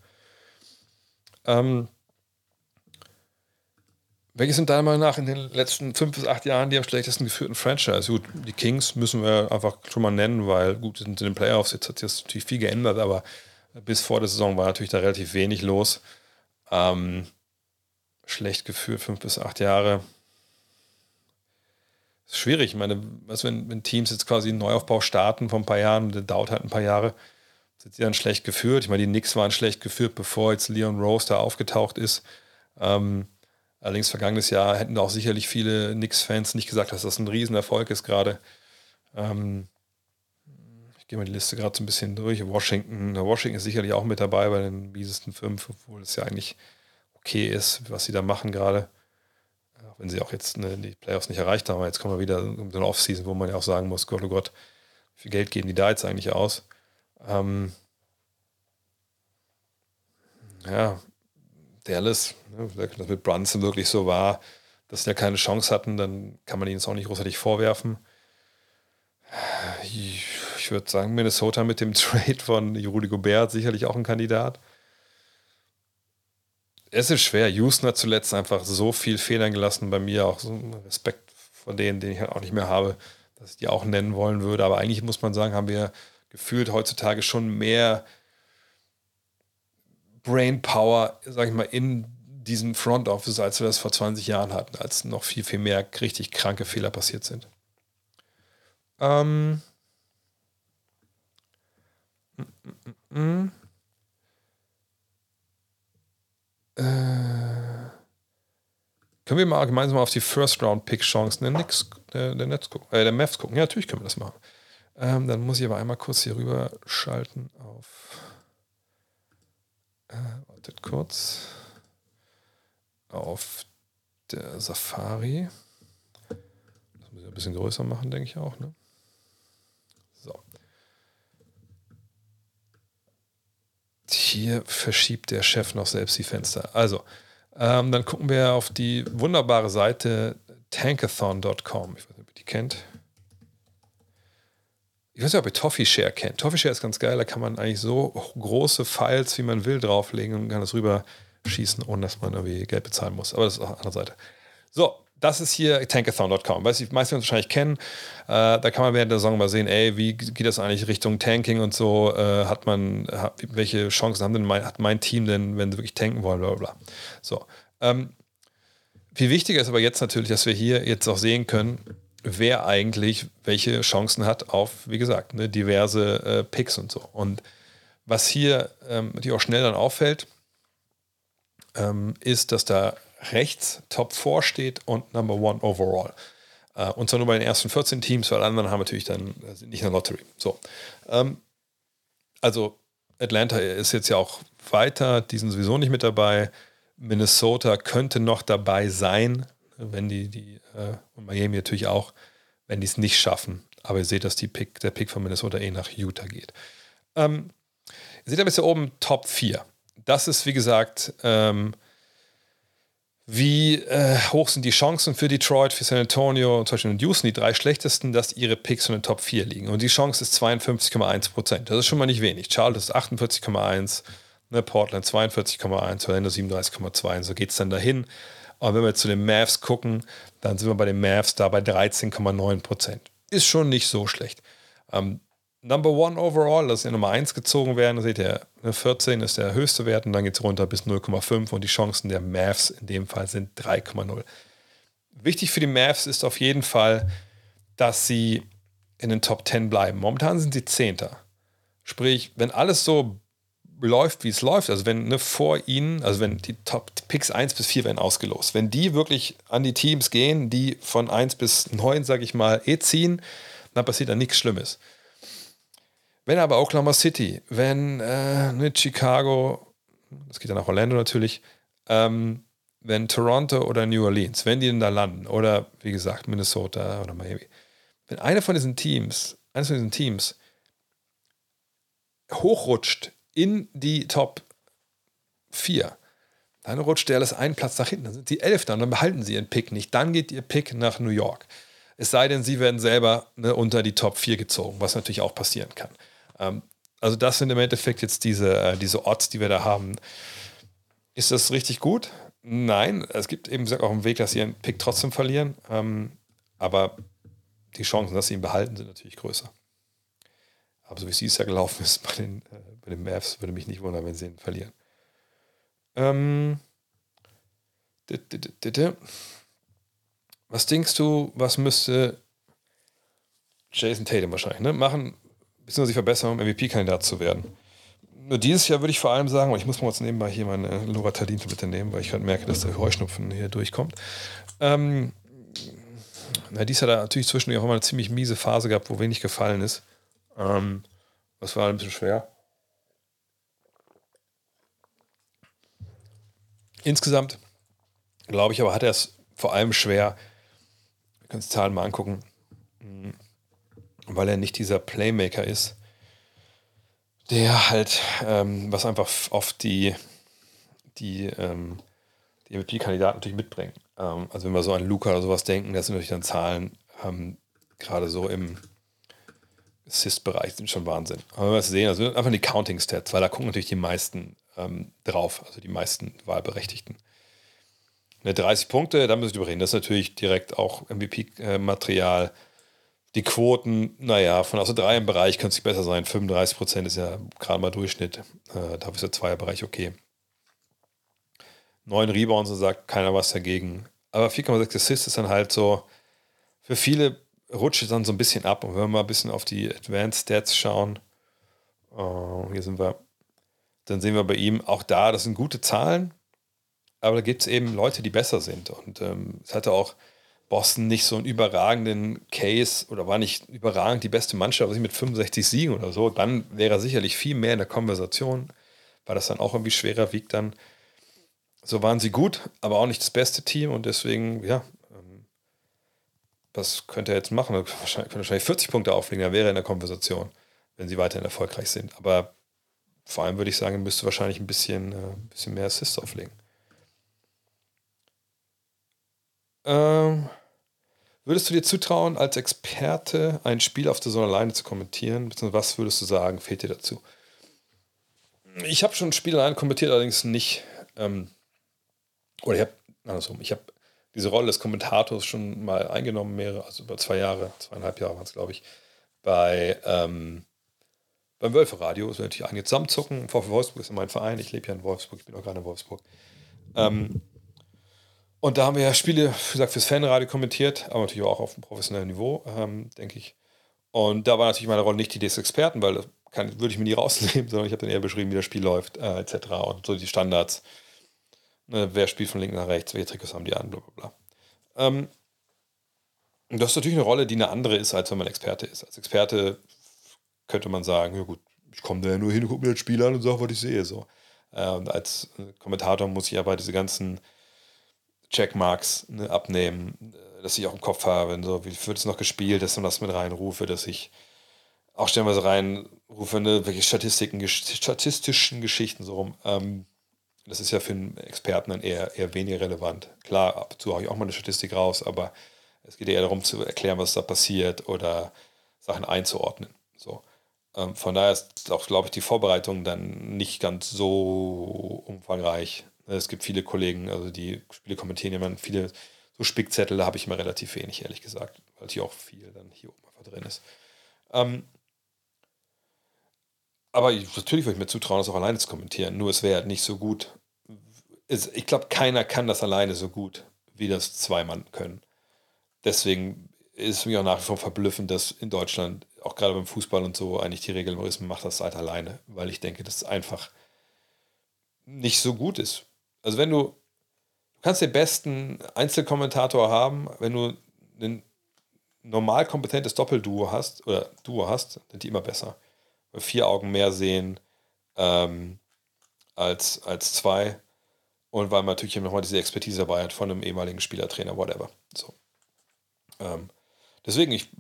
Ähm, welche sind deiner Meinung nach in den letzten fünf bis acht Jahren die am schlechtesten geführten Franchise? Gut, die Kings müssen wir einfach schon mal nennen, weil gut, sind in den Playoffs, jetzt hat sich natürlich viel geändert, aber bis vor der Saison war natürlich da relativ wenig los. Ähm, schlecht geführt, fünf bis acht Jahre. ist schwierig. Ich meine, was, wenn, wenn Teams jetzt quasi einen Neuaufbau starten vor ein paar Jahren, der dauert halt ein paar Jahre, sind sie dann schlecht geführt. Ich meine, die Knicks waren schlecht geführt, bevor jetzt Leon Rose da aufgetaucht ist. Ähm, Allerdings vergangenes Jahr hätten auch sicherlich viele Knicks-Fans nicht gesagt, dass das ein Riesenerfolg ist gerade. Ähm, ich gehe mal die Liste gerade so ein bisschen durch. Washington, Washington ist sicherlich auch mit dabei bei den miesesten fünf, obwohl es ja eigentlich okay ist, was sie da machen gerade. Auch wenn sie auch jetzt ne, die Playoffs nicht erreicht haben. Jetzt kommen wir wieder in so eine Offseason, wo man ja auch sagen muss, Gott, oh Gott, wie viel Geld geben die da jetzt eigentlich aus? Ähm, ja, Dallas, wenn das mit Brunson wirklich so war, dass sie ja keine Chance hatten, dann kann man ihnen es auch nicht großartig vorwerfen. Ich würde sagen, Minnesota mit dem Trade von Rudy Gobert sicherlich auch ein Kandidat. Es ist schwer. Houston hat zuletzt einfach so viel Fehlern gelassen bei mir, auch so einen Respekt vor denen, den ich halt auch nicht mehr habe, dass ich die auch nennen wollen würde. Aber eigentlich muss man sagen, haben wir gefühlt heutzutage schon mehr Brainpower, sag ich mal, in diesem Front Office, als wir das vor 20 Jahren hatten, als noch viel, viel mehr richtig kranke Fehler passiert sind. Ähm. Äh, können wir mal gemeinsam auf die First-Round-Pick-Chancen der, Knicks, der, der, Nets gucken, äh, der Mavs gucken? Ja, natürlich können wir das machen. Ähm, dann muss ich aber einmal kurz hier rüber schalten auf äh, wartet kurz. Auf der Safari. Das muss ich ein bisschen größer machen, denke ich auch. Ne? So. Hier verschiebt der Chef noch selbst die Fenster. Also, ähm, dann gucken wir auf die wunderbare Seite tankathon.com. Ich weiß nicht, ob ihr die kennt ich weiß nicht, ob ihr Toffee Share kennt. Toffee Share ist ganz geil, da kann man eigentlich so große Files, wie man will, drauflegen und kann das rüber schießen, ohne dass man irgendwie Geld bezahlen muss. Aber das ist auf der anderen Seite. So, das ist hier tankathon.com. Weiß ich, meisten wahrscheinlich kennen. Äh, da kann man während der Saison mal sehen, ey, wie geht das eigentlich Richtung Tanking und so? Äh, hat man, hat, welche Chancen haben denn mein, hat mein Team denn, wenn sie wirklich tanken wollen, bla bla. So. Ähm, viel wichtiger ist aber jetzt natürlich, dass wir hier jetzt auch sehen können, wer eigentlich welche Chancen hat auf, wie gesagt, ne, diverse äh, Picks und so. Und was hier ähm, natürlich auch schnell dann auffällt, ähm, ist, dass da rechts Top 4 steht und Number 1 overall. Äh, und zwar nur bei den ersten 14 Teams, weil anderen haben natürlich dann äh, sind nicht in der Lottery. So. Ähm, also Atlanta ist jetzt ja auch weiter, die sind sowieso nicht mit dabei. Minnesota könnte noch dabei sein, wenn die, die äh, und Miami natürlich auch, wenn die es nicht schaffen. Aber ihr seht, dass die Pick, der Pick von Minnesota eh nach Utah geht. Ähm, ihr seht aber jetzt hier oben Top 4. Das ist, wie gesagt, ähm, wie äh, hoch sind die Chancen für Detroit, für San Antonio, zum Beispiel und Houston, die drei schlechtesten, dass ihre Picks in den Top 4 liegen. Und die Chance ist 52,1 Prozent. Das ist schon mal nicht wenig. Charlotte ist 48,1, ne, Portland 42,1, Orlando 37,2. Und so geht es dann dahin. Aber wenn wir zu den Mavs gucken, dann sind wir bei den Mavs da bei 13,9 Prozent. Ist schon nicht so schlecht. Ähm, Number One overall, das ist ja Nummer 1 gezogen werden, da seht ihr, 14 ist der höchste Wert und dann geht es runter bis 0,5 und die Chancen der Mavs in dem Fall sind 3,0. Wichtig für die Mavs ist auf jeden Fall, dass sie in den Top 10 bleiben. Momentan sind sie Zehnter. Sprich, wenn alles so läuft, wie es läuft, also wenn ne, vor ihnen, also wenn die Top Picks 1 bis 4 werden ausgelost, wenn die wirklich an die Teams gehen, die von 1 bis 9, sage ich mal, eh ziehen, dann passiert da nichts Schlimmes. Wenn aber Oklahoma City, wenn äh, mit Chicago, das geht dann nach Orlando natürlich, ähm, wenn Toronto oder New Orleans, wenn die denn da landen, oder wie gesagt, Minnesota oder Miami, wenn eine von diesen Teams, eines von diesen Teams hochrutscht in die Top 4, dann rutscht der alles einen Platz nach hinten. Dann sind sie Elfter und dann behalten sie ihren Pick nicht. Dann geht ihr Pick nach New York. Es sei denn, sie werden selber ne, unter die Top 4 gezogen, was natürlich auch passieren kann. Ähm, also, das sind im Endeffekt jetzt diese, äh, diese Odds, die wir da haben. Ist das richtig gut? Nein, es gibt eben auch einen Weg, dass sie ihren Pick trotzdem verlieren. Ähm, aber die Chancen, dass sie ihn behalten, sind natürlich größer. Aber so wie es dieses Jahr gelaufen ist bei den, äh, bei den Mavs, würde mich nicht wundern, wenn sie ihn verlieren. Ähm, was denkst du, was müsste Jason Tatum wahrscheinlich ne, machen, beziehungsweise sich verbessern, um MVP-Kandidat zu werden? Nur dieses Jahr würde ich vor allem sagen, ich muss mal jetzt nebenbei hier meine Loratadin bitte nehmen, weil ich gerade merke, dass der Heuschnupfen hier durchkommt. Ähm, na, dies hat er natürlich zwischendurch auch immer eine ziemlich miese Phase gehabt, wo wenig gefallen ist. Ähm, das war ein bisschen schwer. Insgesamt glaube ich aber, hat er es vor allem schwer. Wir können uns Zahlen mal angucken, weil er nicht dieser Playmaker ist der halt, ähm, was einfach oft die, die, ähm, die MVP-Kandidaten natürlich mitbringen. Ähm, also wenn wir so an Luca oder sowas denken, das sind natürlich dann Zahlen, ähm, gerade so im Assist-Bereich sind schon Wahnsinn. Aber wenn wir es sehen, also einfach die Counting-Stats, weil da gucken natürlich die meisten ähm, drauf, also die meisten Wahlberechtigten. Eine 30 Punkte, da müssen wir drüber reden. Das ist natürlich direkt auch MVP-Material. Äh, die Quoten, naja, von aus der Dreierbereich könnte es besser sein. 35 Prozent ist ja gerade mal Durchschnitt. Äh, dafür ist der Zweierbereich okay. Neun Rebounds und sagt keiner was dagegen. Aber 4,6 Assists ist dann halt so, für viele rutscht es dann so ein bisschen ab. Und wenn wir mal ein bisschen auf die Advanced Stats schauen, uh, hier sind wir, dann sehen wir bei ihm auch da, das sind gute Zahlen, aber da gibt es eben Leute, die besser sind. Und ähm, es hatte auch Boston nicht so einen überragenden Case oder war nicht überragend die beste Mannschaft, was ich mit 65 Siegen oder so, dann wäre er sicherlich viel mehr in der Konversation, weil das dann auch irgendwie schwerer wiegt dann. So waren sie gut, aber auch nicht das beste Team und deswegen, ja, ähm, was könnte er jetzt machen? Wahrscheinlich, könnte wahrscheinlich 40 Punkte auflegen, dann wäre er in der Konversation, wenn sie weiterhin erfolgreich sind. Aber vor allem würde ich sagen, er müsste wahrscheinlich ein bisschen, äh, ein bisschen mehr Assists auflegen. Ähm, würdest du dir zutrauen, als Experte ein Spiel auf der Sonne alleine zu kommentieren? Was würdest du sagen, fehlt dir dazu? Ich habe schon ein Spiel alleine kommentiert, allerdings nicht. Ähm, oder ich habe, andersrum, ich habe diese Rolle des Kommentators schon mal eingenommen, mehrere, also über zwei Jahre, zweieinhalb Jahre waren es, glaube ich, bei ähm, beim Wölfe-Radio. Das wir natürlich einige zusammenzucken. VfL Wolfsburg ist mein Verein. Ich lebe ja in Wolfsburg, ich bin auch gerade in Wolfsburg. Ähm, und da haben wir ja Spiele, wie gesagt, fürs Fanradio kommentiert, aber natürlich auch auf einem professionellen Niveau, ähm, denke ich. Und da war natürlich meine Rolle nicht die des Experten, weil das kann, würde ich mir nie rausnehmen, sondern ich habe dann eher beschrieben, wie das Spiel läuft, äh, etc. Und so die Standards. Ne, wer spielt von links nach rechts, welche Trikots haben die an, bla bla bla. Ähm, das ist natürlich eine Rolle, die eine andere ist, als wenn man Experte ist. Als Experte könnte man sagen, ja gut, ich komme da ja nur hin, gucke mir das Spiel an und sage, was ich sehe. So. Äh, und als Kommentator muss ich aber diese ganzen Checkmarks ne, abnehmen, äh, dass ich auch im Kopf habe, so, wie wird es noch gespielt, dass man das mit reinrufe, dass ich auch stellenweise reinrufe, ne, welche Statistiken, statistischen Geschichten so rum. Ähm, das ist ja für einen Experten dann eher, eher weniger relevant. Klar, ab und zu habe ich auch mal eine Statistik raus, aber es geht eher darum zu erklären, was da passiert oder Sachen einzuordnen. So. Ähm, von daher ist auch, glaube ich, die Vorbereitung dann nicht ganz so umfangreich, es gibt viele Kollegen, also die Spiele kommentieren ja viele so Spickzettel, da habe ich immer relativ wenig, ehrlich gesagt, weil hier auch viel dann hier oben einfach drin ist. Ähm, aber ich, natürlich würde ich mir zutrauen, das auch alleine zu kommentieren, nur es wäre halt nicht so gut. Es, ich glaube, keiner kann das alleine so gut, wie das zwei Mann können. Deswegen ist es mir auch nach wie vor verblüffend, dass in Deutschland, auch gerade beim Fußball und so, eigentlich die Regel ist, man macht das halt alleine, weil ich denke, das einfach nicht so gut ist. Also wenn du, du kannst den besten Einzelkommentator haben, wenn du ein normal kompetentes Doppelduo hast, oder Duo hast, sind die immer besser. Weil vier Augen mehr sehen ähm, als, als zwei. Und weil man natürlich nochmal diese Expertise dabei hat von einem ehemaligen Spielertrainer, whatever. So. Ähm, deswegen, ich,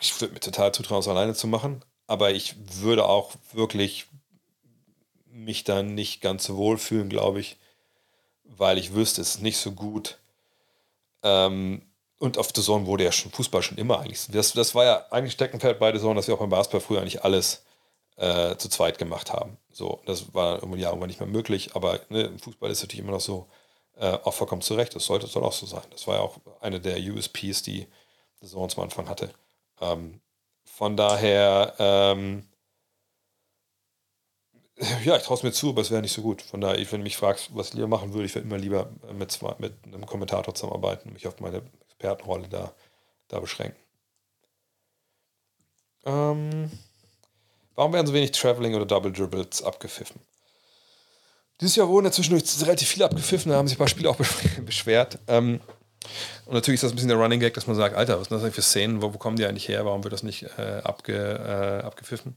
ich würde mir total zutrauen, es alleine zu machen. Aber ich würde auch wirklich mich dann nicht ganz wohl fühlen, glaube ich, weil ich wüsste, es ist nicht so gut. Ähm, und auf The Zone wurde ja schon Fußball schon immer eigentlich. Das, das war ja eigentlich Steckenpferd bei The Zone, dass wir auch beim Basketball früher eigentlich alles äh, zu zweit gemacht haben. So, das war irgendwann ja irgendwann nicht mehr möglich, aber ne, Fußball ist es natürlich immer noch so, äh, auch vollkommen zurecht. Das sollte soll auch so sein. Das war ja auch eine der USPs, die The Zone zum Anfang hatte. Ähm, von daher, ähm, ja, ich traue es mir zu, aber es wäre nicht so gut. Von daher, wenn du mich fragst, was ich lieber machen würde, ich würde immer lieber mit, zwei, mit einem Kommentator zusammenarbeiten und mich auf meine Expertenrolle da, da beschränken. Ähm, warum werden so wenig Traveling oder Double Dribbles abgepfiffen? Dieses Jahr wurden ja zwischendurch relativ viele abgepfiffen, da haben sich ein paar Spieler auch beschwert. Ähm, und natürlich ist das ein bisschen der Running Gag, dass man sagt, Alter, was sind das eigentlich für Szenen, wo, wo kommen die eigentlich her, warum wird das nicht äh, abge, äh, abgepfiffen?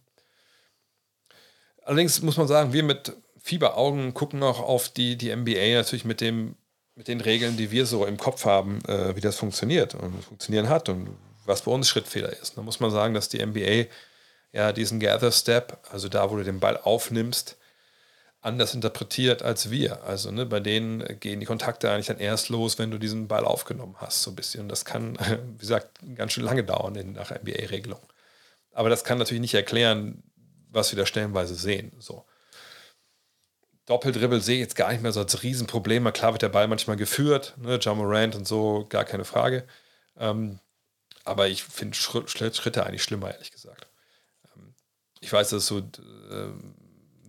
Allerdings muss man sagen, wir mit Fieberaugen gucken auch auf die, die NBA natürlich mit, dem, mit den Regeln, die wir so im Kopf haben, äh, wie das funktioniert und funktionieren hat und was bei uns Schrittfehler ist. Da muss man sagen, dass die NBA ja diesen Gather Step, also da, wo du den Ball aufnimmst, anders interpretiert als wir. Also ne, bei denen gehen die Kontakte eigentlich dann erst los, wenn du diesen Ball aufgenommen hast, so ein bisschen. Und das kann, wie gesagt, ganz schön lange dauern in, nach NBA-Regelung. Aber das kann natürlich nicht erklären, was wir da stellenweise sehen. So. Doppeldribbel sehe ich jetzt gar nicht mehr so als Riesenproblem. Klar wird der Ball manchmal geführt, ne, John Morant und so, gar keine Frage. Ähm, aber ich finde Schritte eigentlich schlimmer, ehrlich gesagt. Ähm, ich weiß, dass es so äh,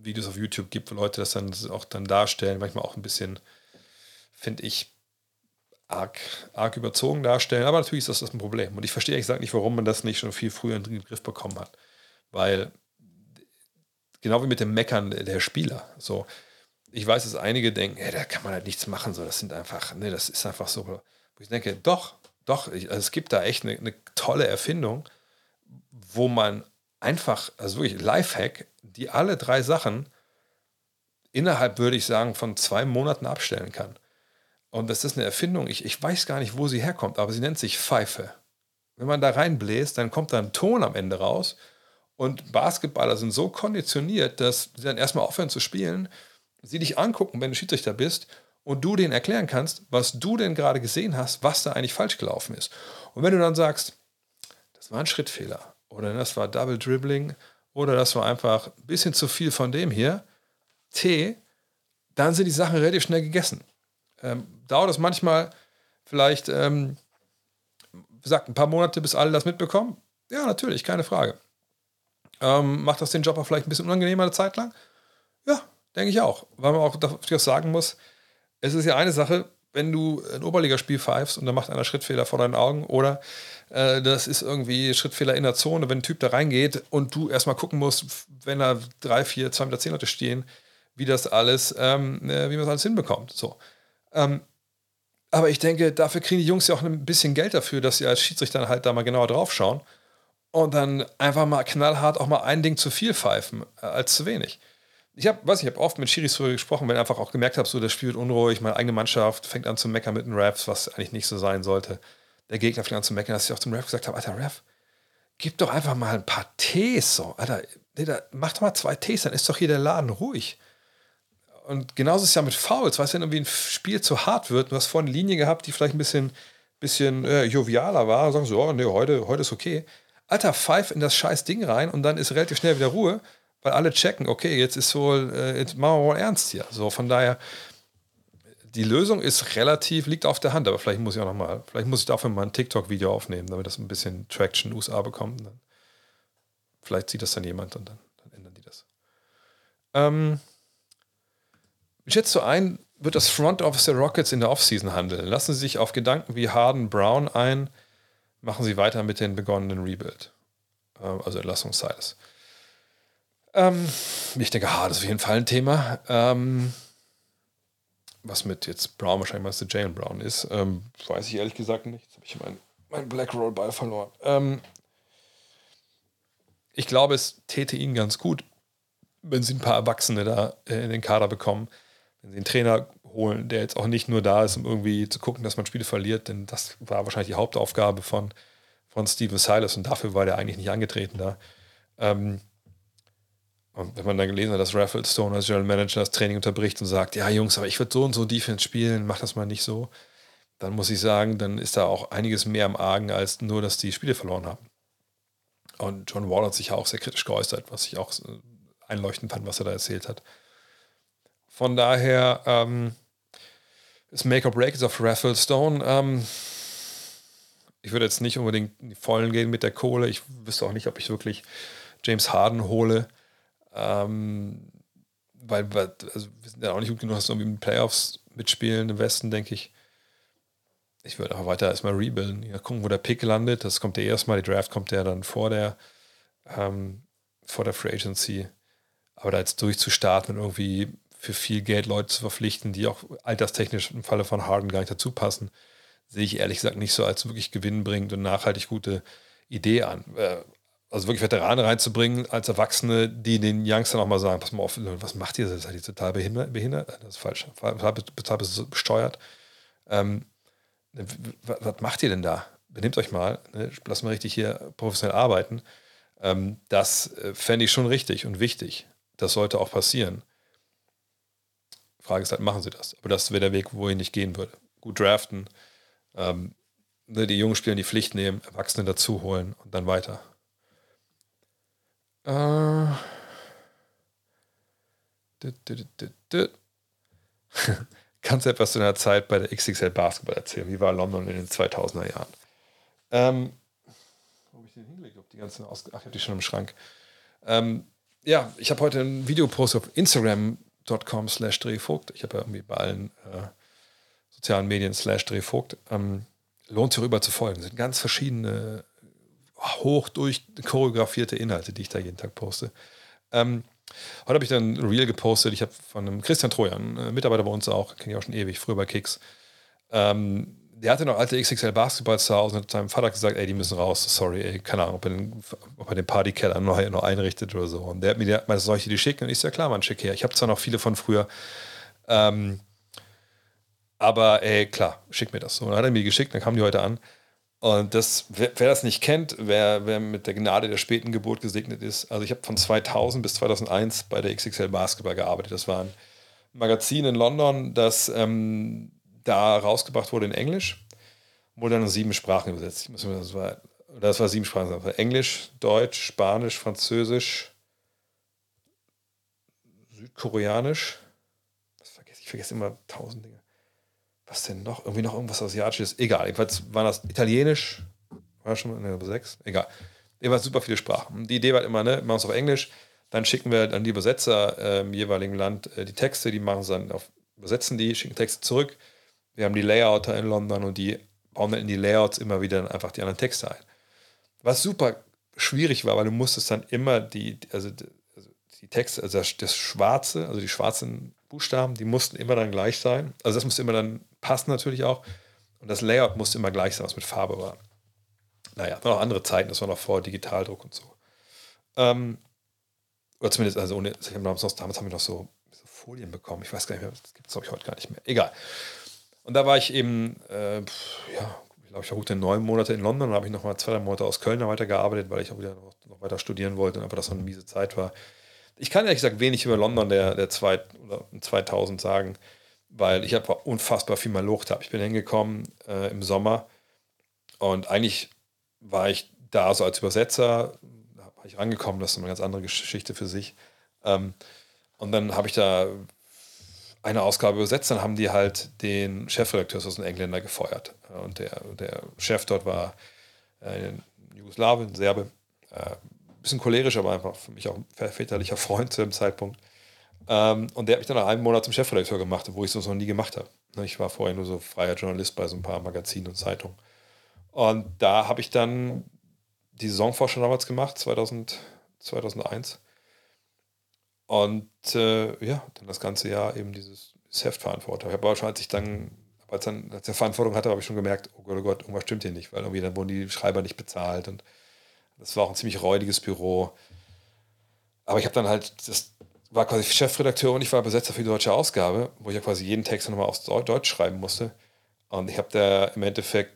Videos auf YouTube gibt, wo Leute das dann auch dann darstellen, manchmal auch ein bisschen, finde ich, arg, arg überzogen darstellen. Aber natürlich ist das, das ein Problem. Und ich verstehe ehrlich gesagt nicht, warum man das nicht schon viel früher in den Griff bekommen hat. Weil, genau wie mit dem Meckern der Spieler, so, ich weiß, dass einige denken, hey, da kann man halt nichts machen, so, das sind einfach, ne, das ist einfach so, wo ich denke, doch, doch, also es gibt da echt eine, eine tolle Erfindung, wo man einfach, also wirklich Lifehack, die alle drei Sachen innerhalb, würde ich sagen, von zwei Monaten abstellen kann. Und das ist eine Erfindung, ich, ich weiß gar nicht, wo sie herkommt, aber sie nennt sich Pfeife. Wenn man da reinbläst, dann kommt da ein Ton am Ende raus. Und Basketballer sind so konditioniert, dass sie dann erstmal aufhören zu spielen, sie dich angucken, wenn du Schiedsrichter bist und du denen erklären kannst, was du denn gerade gesehen hast, was da eigentlich falsch gelaufen ist. Und wenn du dann sagst, das war ein Schrittfehler oder das war Double Dribbling oder das war einfach ein bisschen zu viel von dem hier, T, dann sind die Sachen relativ schnell gegessen. Ähm, dauert das manchmal vielleicht, ähm, gesagt, ein paar Monate, bis alle das mitbekommen? Ja, natürlich, keine Frage. Ähm, macht das den Job auch vielleicht ein bisschen unangenehmer eine Zeit lang? Ja, denke ich auch. Weil man auch dafür sagen muss, es ist ja eine Sache, wenn du ein Oberligaspiel pfeifst und da macht einer Schrittfehler vor deinen Augen oder äh, das ist irgendwie Schrittfehler in der Zone, wenn ein Typ da reingeht und du erstmal gucken musst, wenn da drei, vier, zwei Meter zehn Leute stehen, wie das alles, ähm, äh, wie man das alles hinbekommt. So. Ähm, aber ich denke, dafür kriegen die Jungs ja auch ein bisschen Geld dafür, dass sie als Schiedsrichter halt da mal genauer drauf schauen und dann einfach mal knallhart auch mal ein Ding zu viel pfeifen äh, als zu wenig ich habe, weiß ich, habe oft mit Schiris darüber gesprochen, wenn ich einfach auch gemerkt habe, so das wird unruhig, meine eigene Mannschaft fängt an zu meckern mit den Raps, was eigentlich nicht so sein sollte. Der Gegner fängt an zu meckern, dass ich auch zum Rap gesagt habe, Alter, Rap, gib doch einfach mal ein paar Tees so. Alter, mach doch mal zwei Tees, dann ist doch hier der Laden ruhig. Und genauso ist es ja mit Fouls, weißt du, wenn irgendwie ein Spiel zu hart wird, du hast vorhin eine Linie gehabt, die vielleicht ein bisschen, bisschen äh, jovialer war, sagst so, oh, nee, heute, heute ist okay. Alter, pfeif in das scheiß Ding rein und dann ist relativ schnell wieder Ruhe weil alle checken, okay, jetzt ist wohl, äh, jetzt machen wir wohl ernst hier. So, von daher, die Lösung ist relativ, liegt auf der Hand, aber vielleicht muss ich auch nochmal, vielleicht muss ich dafür mal ein TikTok-Video aufnehmen, damit das ein bisschen Traction USA bekommt. Dann, vielleicht sieht das dann jemand und dann, dann ändern die das. Ähm, ich schätze so ein, wird das Front Office der Rockets in der Offseason handeln? Lassen Sie sich auf Gedanken wie Harden Brown ein, machen Sie weiter mit den begonnenen Rebuild. Äh, also Entlassung. Ähm, ich denke, hart ist auf jeden Fall ein Thema. Ähm, was mit jetzt Brown wahrscheinlich Master Jalen Brown ist, ähm, weiß ich ehrlich gesagt nicht. Jetzt habe ich meinen mein Black Roll Ball verloren. Ähm, ich glaube, es täte ihnen ganz gut, wenn sie ein paar Erwachsene da äh, in den Kader bekommen, wenn sie einen Trainer holen, der jetzt auch nicht nur da ist, um irgendwie zu gucken, dass man Spiele verliert, denn das war wahrscheinlich die Hauptaufgabe von, von Steven Silas und dafür war der eigentlich nicht angetreten da. Ähm, und wenn man dann gelesen hat, dass Raffle Stone als General Manager das Training unterbricht und sagt, ja Jungs, aber ich würde so und so Defense spielen, mach das mal nicht so, dann muss ich sagen, dann ist da auch einiges mehr im Argen, als nur, dass die Spiele verloren haben. Und John Wall hat sich ja auch sehr kritisch geäußert, was ich auch äh, einleuchtend fand, was er da erzählt hat. Von daher ähm, ist Make or Break ist auf Raffle Stone. Ähm, ich würde jetzt nicht unbedingt in die Vollen gehen mit der Kohle. Ich wüsste auch nicht, ob ich wirklich James Harden hole. Ähm, weil, also wir sind ja auch nicht gut genug, dass wir irgendwie in den Playoffs mitspielen im Westen, denke ich. Ich würde aber weiter erstmal rebuilden. Ja, gucken, wo der Pick landet. Das kommt ja erstmal, die Draft kommt ja dann vor der, ähm, vor der Free Agency. Aber da jetzt durchzustarten und irgendwie für viel Geld Leute zu verpflichten, die auch alterstechnisch im Falle von Harden gar nicht dazu passen, sehe ich ehrlich gesagt nicht so als wirklich gewinnbringend und nachhaltig gute Idee an. Äh, also wirklich Veteranen reinzubringen als Erwachsene, die den Youngstern auch mal sagen, pass mal auf, was macht ihr? Seid ihr total behindert? Das ist falsch. Total besteuert. Ähm, was macht ihr denn da? Benehmt euch mal. Ne? Lasst mal richtig hier professionell arbeiten. Ähm, das äh, fände ich schon richtig und wichtig. Das sollte auch passieren. Frage ist halt, machen sie das? Aber das wäre der Weg, wo ich gehen würde. Gut draften, ähm, ne, die jungen Spieler in die Pflicht nehmen, Erwachsene dazu holen und dann weiter. Äh. Kannst du etwas zu deiner Zeit bei der XXL Basketball erzählen? Wie war London in den 2000er Jahren? Ähm, wo habe ich den hingelegt? Ob die ganzen Ach, ich habe die schon im Schrank. Ähm, ja, ich habe heute ein Videopost auf Instagram.com slash Drehvogt. Ich habe ja irgendwie bei allen äh, sozialen Medien slash Drehvogt. Ähm, lohnt sich rüber zu folgen. Es sind ganz verschiedene hoch durch choreografierte Inhalte, die ich da jeden Tag poste. Ähm, heute habe ich dann ein Reel gepostet. Ich habe von einem Christian Trojan, äh, Mitarbeiter bei uns auch, kenne ich auch schon ewig, früher bei Kicks. Ähm, der hatte noch alte XXL Basketballs zu Hause und hat seinem Vater gesagt, ey, die müssen raus. Sorry, ey, keine Ahnung, ob er den, ob er den Partykeller noch, noch einrichtet oder so. Und der hat mir gemeint, soll ich dir die schicken? Und ich so, ja klar, man, schick her. Ich habe zwar noch viele von früher, ähm, aber ey, klar, schick mir das. So, und dann hat er mir geschickt, dann kamen die heute an. Und das, wer, wer, das nicht kennt, wer, wer mit der Gnade der späten Geburt gesegnet ist, also ich habe von 2000 bis 2001 bei der XXL Basketball gearbeitet. Das war ein Magazin in London, das ähm, da rausgebracht wurde in Englisch, wurde dann in sieben Sprachen übersetzt. Das war, das war sieben Sprachen. Das war Englisch, Deutsch, Spanisch, Französisch, Südkoreanisch. Das vergesse, ich vergesse immer tausend Dinge was denn noch? Irgendwie noch irgendwas Asiatisches. Egal. Jedenfalls war das Italienisch. War schon mal Nummer sechs? Egal. Jedenfalls super viele Sprachen. Die Idee war immer, ne, machen es auf Englisch. Dann schicken wir an die Übersetzer äh, im jeweiligen Land äh, die Texte, die machen dann auf, übersetzen die, schicken Texte zurück. Wir haben die Layouter in London und die bauen dann in die Layouts immer wieder einfach die anderen Texte ein. Was super schwierig war, weil du musstest dann immer die, also, also die Texte, also das, das Schwarze, also die schwarzen Buchstaben, die mussten immer dann gleich sein. Also das musste immer dann passen natürlich auch. Und das Layout musste immer gleich sein, was mit Farbe war. Naja, waren auch andere Zeiten, das war noch vor Digitaldruck und so. Ähm, oder zumindest, also ohne, damals, noch, damals haben wir noch so, so, Folien bekommen. Ich weiß gar nicht mehr, das gibt es, glaube ich, heute gar nicht mehr. Egal. Und da war ich eben, äh, ja, ich glaube, ich war gute neun Monate in London. Dann habe ich noch mal zwei, drei Monate aus Köln weitergearbeitet, weil ich auch wieder noch, noch weiter studieren wollte und einfach das so eine miese Zeit war. Ich kann ehrlich gesagt wenig über London der, der zwei, oder 2000 sagen weil ich einfach unfassbar viel mal Lucht habe. Ich bin hingekommen äh, im Sommer und eigentlich war ich da so als Übersetzer, da war ich rangekommen, das ist eine ganz andere Geschichte für sich. Ähm, und dann habe ich da eine Ausgabe übersetzt, dann haben die halt den Chefredakteur aus den Engländer gefeuert. Und der, der Chef dort war äh, ein Jugoslawe, ein Serbe. Äh, bisschen cholerisch, aber einfach für mich auch ein väterlicher Freund zu dem Zeitpunkt. Ähm, und der hat mich dann nach einem Monat zum Chefredakteur gemacht, wo ich es noch nie gemacht habe. Ne, ich war vorher nur so freier Journalist bei so ein paar Magazinen und Zeitungen. Und da habe ich dann die Saisonforschung damals gemacht, 2000, 2001. Und äh, ja, dann das ganze Jahr eben dieses Heft verantwortet. Ich habe schon, als ich dann, als, dann, als ich Verantwortung hatte, habe ich schon gemerkt, oh Gott, oh Gott, irgendwas stimmt hier nicht, weil irgendwie dann wurden die Schreiber nicht bezahlt und das war auch ein ziemlich räudiges Büro. Aber ich habe dann halt, das war quasi Chefredakteur und ich war Besetzer für die deutsche Ausgabe, wo ich ja quasi jeden Text nochmal aus Deutsch schreiben musste. Und ich habe da im Endeffekt,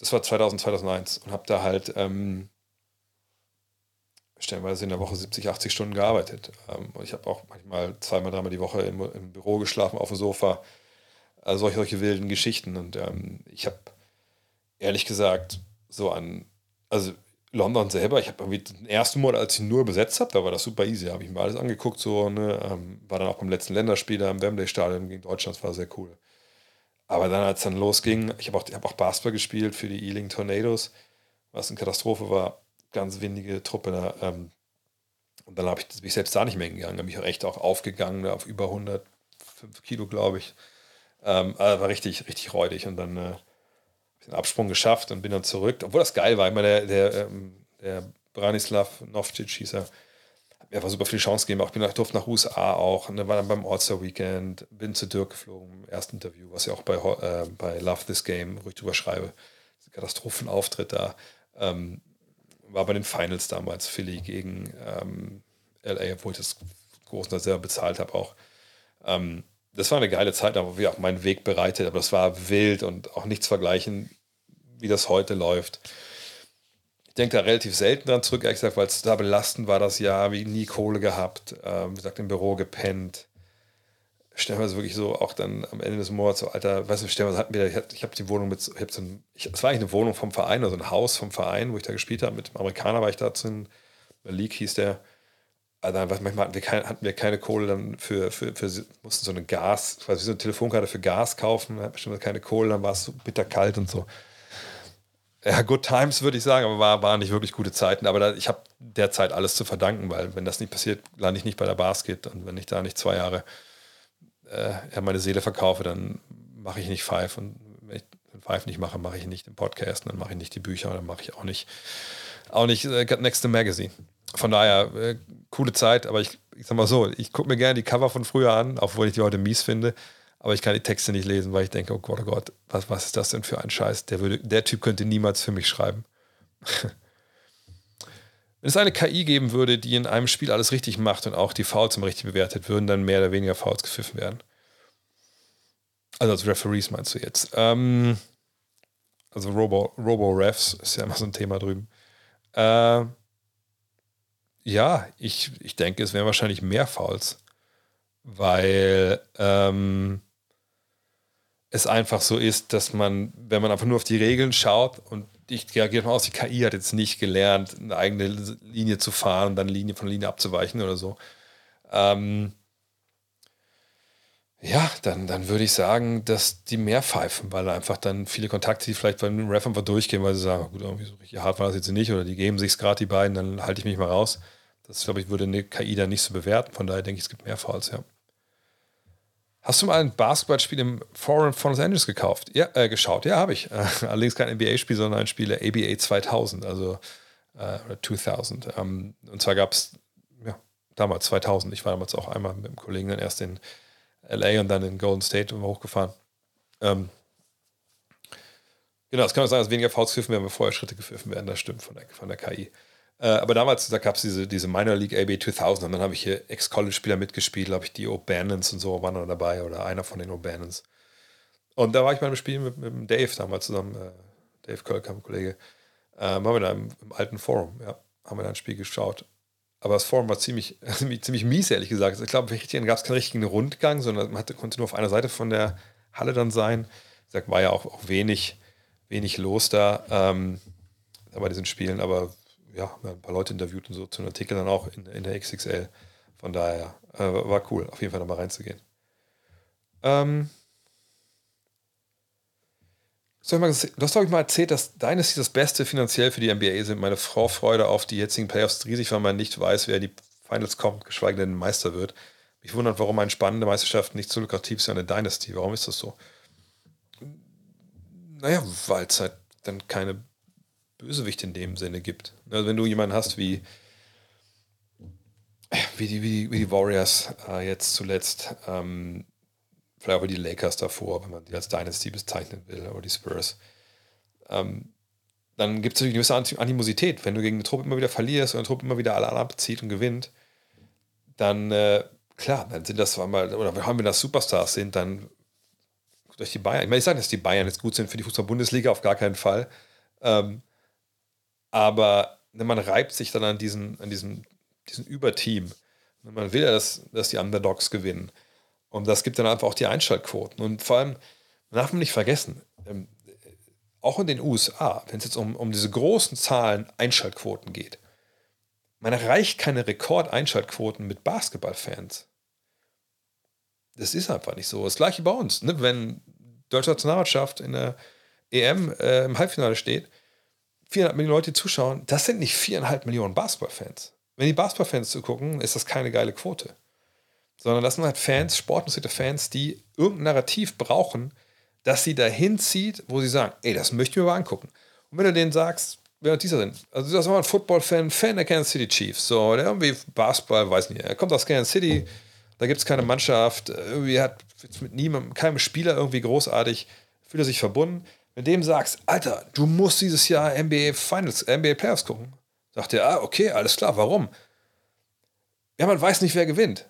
das war 2000, 2001, und habe da halt ähm, stellenweise in der Woche 70, 80 Stunden gearbeitet. Ähm, ich habe auch manchmal zweimal, dreimal die Woche im, im Büro geschlafen, auf dem Sofa. Also solche, solche wilden Geschichten. Und ähm, ich habe ehrlich gesagt so an, also London selber, ich habe irgendwie den ersten Monat, als ich nur besetzt habe, da war das super easy, habe ich mir alles angeguckt, so, ne, ähm, war dann auch beim letzten Länderspiel da im Wembley-Stadion gegen Deutschland, das war sehr cool. Aber dann, als es dann losging, ich habe auch, hab auch Basketball gespielt für die Ealing Tornadoes, was eine Katastrophe war, ganz windige Truppe da. Ähm, und dann habe ich, bin ich selbst da nicht mehr hingegangen, da bin ich auch echt auch aufgegangen, auf über 105 Kilo, glaube ich. Ähm, war richtig, richtig räudig und dann äh, den Absprung geschafft und bin dann zurück. Obwohl das geil war. Ich meine, der, der, ähm, der Branislav Novcic hieß er, hat mir einfach super viele Chancen gegeben. Auch ich bin nach, durfte nach USA auch. Und dann war dann beim All-Star Weekend, bin zu Dirk geflogen im ersten Interview, was ich auch bei, äh, bei Love This Game, ich drüber schreibe. Katastrophenauftritt da. Ähm, war bei den Finals damals, Philly gegen ähm, LA, obwohl ich das großen selber bezahlt habe auch. Ähm, das war eine geile Zeit, aber wie auch meinen Weg bereitet, aber das war wild und auch nichts vergleichen, wie das heute läuft. Ich denke da relativ selten dran zurück, ehrlich gesagt, weil es da belastend war das Jahr, wie nie Kohle gehabt, ähm, wie gesagt, im Büro gepennt. Stellen wir es wirklich so, auch dann am Ende des Monats, so, Alter, weißt du, stellen wir hatten wir, ich, habe die Wohnung mit, ich habe so ein, ich, es war eigentlich eine Wohnung vom Verein, also ein Haus vom Verein, wo ich da gespielt habe, mit dem Amerikaner war ich da einem League hieß der, also manchmal hatten wir, kein, hatten wir keine Kohle dann für, für, für, mussten so eine Gas, quasi so eine Telefonkarte für Gas kaufen, hatten bestimmt keine Kohle, dann war es so bitterkalt und so. Ja, good times würde ich sagen, aber war, waren nicht wirklich gute Zeiten. Aber da, ich habe derzeit alles zu verdanken, weil wenn das nicht passiert, lande ich nicht bei der Basket und wenn ich da nicht zwei Jahre äh, meine Seele verkaufe, dann mache ich nicht Five und wenn ich Five nicht mache, mache ich nicht den Podcast, dann mache ich nicht die Bücher, dann mache ich auch nicht auch nicht äh, Next Magazine von daher, äh, coole Zeit, aber ich, ich sag mal so, ich gucke mir gerne die Cover von früher an, obwohl ich die heute mies finde. Aber ich kann die Texte nicht lesen, weil ich denke, oh Gott, oh Gott, was, was ist das denn für ein Scheiß? Der, würde, der Typ könnte niemals für mich schreiben. Wenn es eine KI geben würde, die in einem Spiel alles richtig macht und auch die Fouls immer richtig bewertet, würden dann mehr oder weniger Fouls gepfiffen werden. Also als Referees meinst du jetzt. Ähm, also Robo, Robo-Refs ist ja immer so ein Thema drüben. Äh, ja, ich, ich denke, es wären wahrscheinlich mehr Fouls, weil ähm, es einfach so ist, dass man, wenn man einfach nur auf die Regeln schaut und ich gehe mal aus, die KI hat jetzt nicht gelernt, eine eigene Linie zu fahren und dann Linie von Linie abzuweichen oder so. Ähm, ja, dann, dann würde ich sagen, dass die mehr pfeifen, weil einfach dann viele Kontakte, die vielleicht beim Ref einfach durchgehen, weil sie sagen, gut, irgendwie so richtig hart war das jetzt nicht oder die geben sich gerade die beiden, dann halte ich mich mal raus. Das, glaube ich, würde eine KI da nicht so bewerten. Von daher denke ich, es gibt mehr Fouls, ja. Hast du mal ein Basketballspiel im Forum von Los Angeles gekauft? Ja, äh, geschaut. Ja, habe ich. Allerdings kein NBA-Spiel, sondern ein Spiel der ABA 2000, also äh, 2000. Ähm, und zwar gab es, ja, damals 2000. Ich war damals auch einmal mit dem Kollegen dann erst in LA und dann in Golden State hochgefahren. Ähm, genau, das kann man sagen, dass weniger Fouls gepfiffen werden, bevor Schritte gepfiffen werden. Das stimmt von der, von der KI. Äh, aber damals, da gab es diese, diese Minor League AB 2000 und dann habe ich hier Ex-College-Spieler mitgespielt, glaube ich, die O'Bannons und so waren dann dabei oder einer von den O'Bannons. Und da war ich bei einem Spiel mit, mit Dave damals zusammen, äh, Dave Kölkamp, Kollege, ähm, haben wir da im, im, alten Forum, ja, haben wir da ein Spiel geschaut. Aber das Forum war ziemlich, ziemlich, mies, ehrlich gesagt. Ich glaube, da gab es keinen richtigen Rundgang, sondern man hatte, konnte nur auf einer Seite von der Halle dann sein. Ich sag, war ja auch, auch wenig, wenig los da ähm, bei diesen Spielen, aber ja, ein paar Leute interviewt und so zu einem Artikel dann auch in, in der XXL. Von daher äh, war cool, auf jeden Fall nochmal reinzugehen. Ähm, du hast, glaube ich, mal erzählt, dass Dynasty das Beste finanziell für die NBA sind. Meine Vorfreude auf die jetzigen Playoffs riesig, weil man nicht weiß, wer in die Finals kommt, geschweige denn Meister wird. Mich wundert, warum eine spannende Meisterschaft nicht so lukrativ ist wie eine Dynasty. Warum ist das so? Naja, weil es halt dann keine Bösewicht in dem Sinne gibt. Also wenn du jemanden hast wie, wie die, wie die, wie die Warriors äh, jetzt zuletzt, ähm, vielleicht auch die Lakers davor, wenn man die als Dynasty bezeichnen will, oder die Spurs. Ähm, dann gibt es eine gewisse Animosität. Wenn du gegen eine Truppe immer wieder verlierst und eine Truppe immer wieder alle abzieht und gewinnt, dann, äh, klar, dann sind das mal, oder wir das Superstars sind, dann durch die Bayern. Ich meine, ich sage, dass die Bayern jetzt gut sind für die Fußball-Bundesliga, auf gar keinen Fall. Ähm, aber ne, man reibt sich dann an diesen, an diesem, diesem Überteam. Ne, man will ja, dass, dass die Underdogs gewinnen. Und das gibt dann einfach auch die Einschaltquoten. Und vor allem, man darf man nicht vergessen, ähm, auch in den USA, wenn es jetzt um, um diese großen Zahlen Einschaltquoten geht, man erreicht keine Rekordeinschaltquoten mit Basketballfans. Das ist einfach nicht so. Das gleiche bei uns. Ne? Wenn deutsche Nationalmannschaft in der EM äh, im Halbfinale steht, 400 Millionen Leute zuschauen, das sind nicht viereinhalb Millionen Basketballfans. Wenn die Basketballfans zugucken, ist das keine geile Quote. Sondern das sind halt Fans, sportinteressierte Fans, die irgendein Narrativ brauchen, das sie dahin zieht, wo sie sagen, ey, das möchten wir mal angucken. Und wenn du denen sagst, wer dieser sind, also das war ein Football-Fan, Fan der Kansas City Chiefs, so, der irgendwie Basketball, weiß nicht, er kommt aus Kansas City, da gibt es keine Mannschaft, irgendwie hat mit niemandem, keinem Spieler irgendwie großartig, fühlt er sich verbunden. Wenn dem sagst, Alter, du musst dieses Jahr NBA Finals, NBA Playoffs gucken, sagt er, ah, okay, alles klar, warum? Ja, man weiß nicht, wer gewinnt.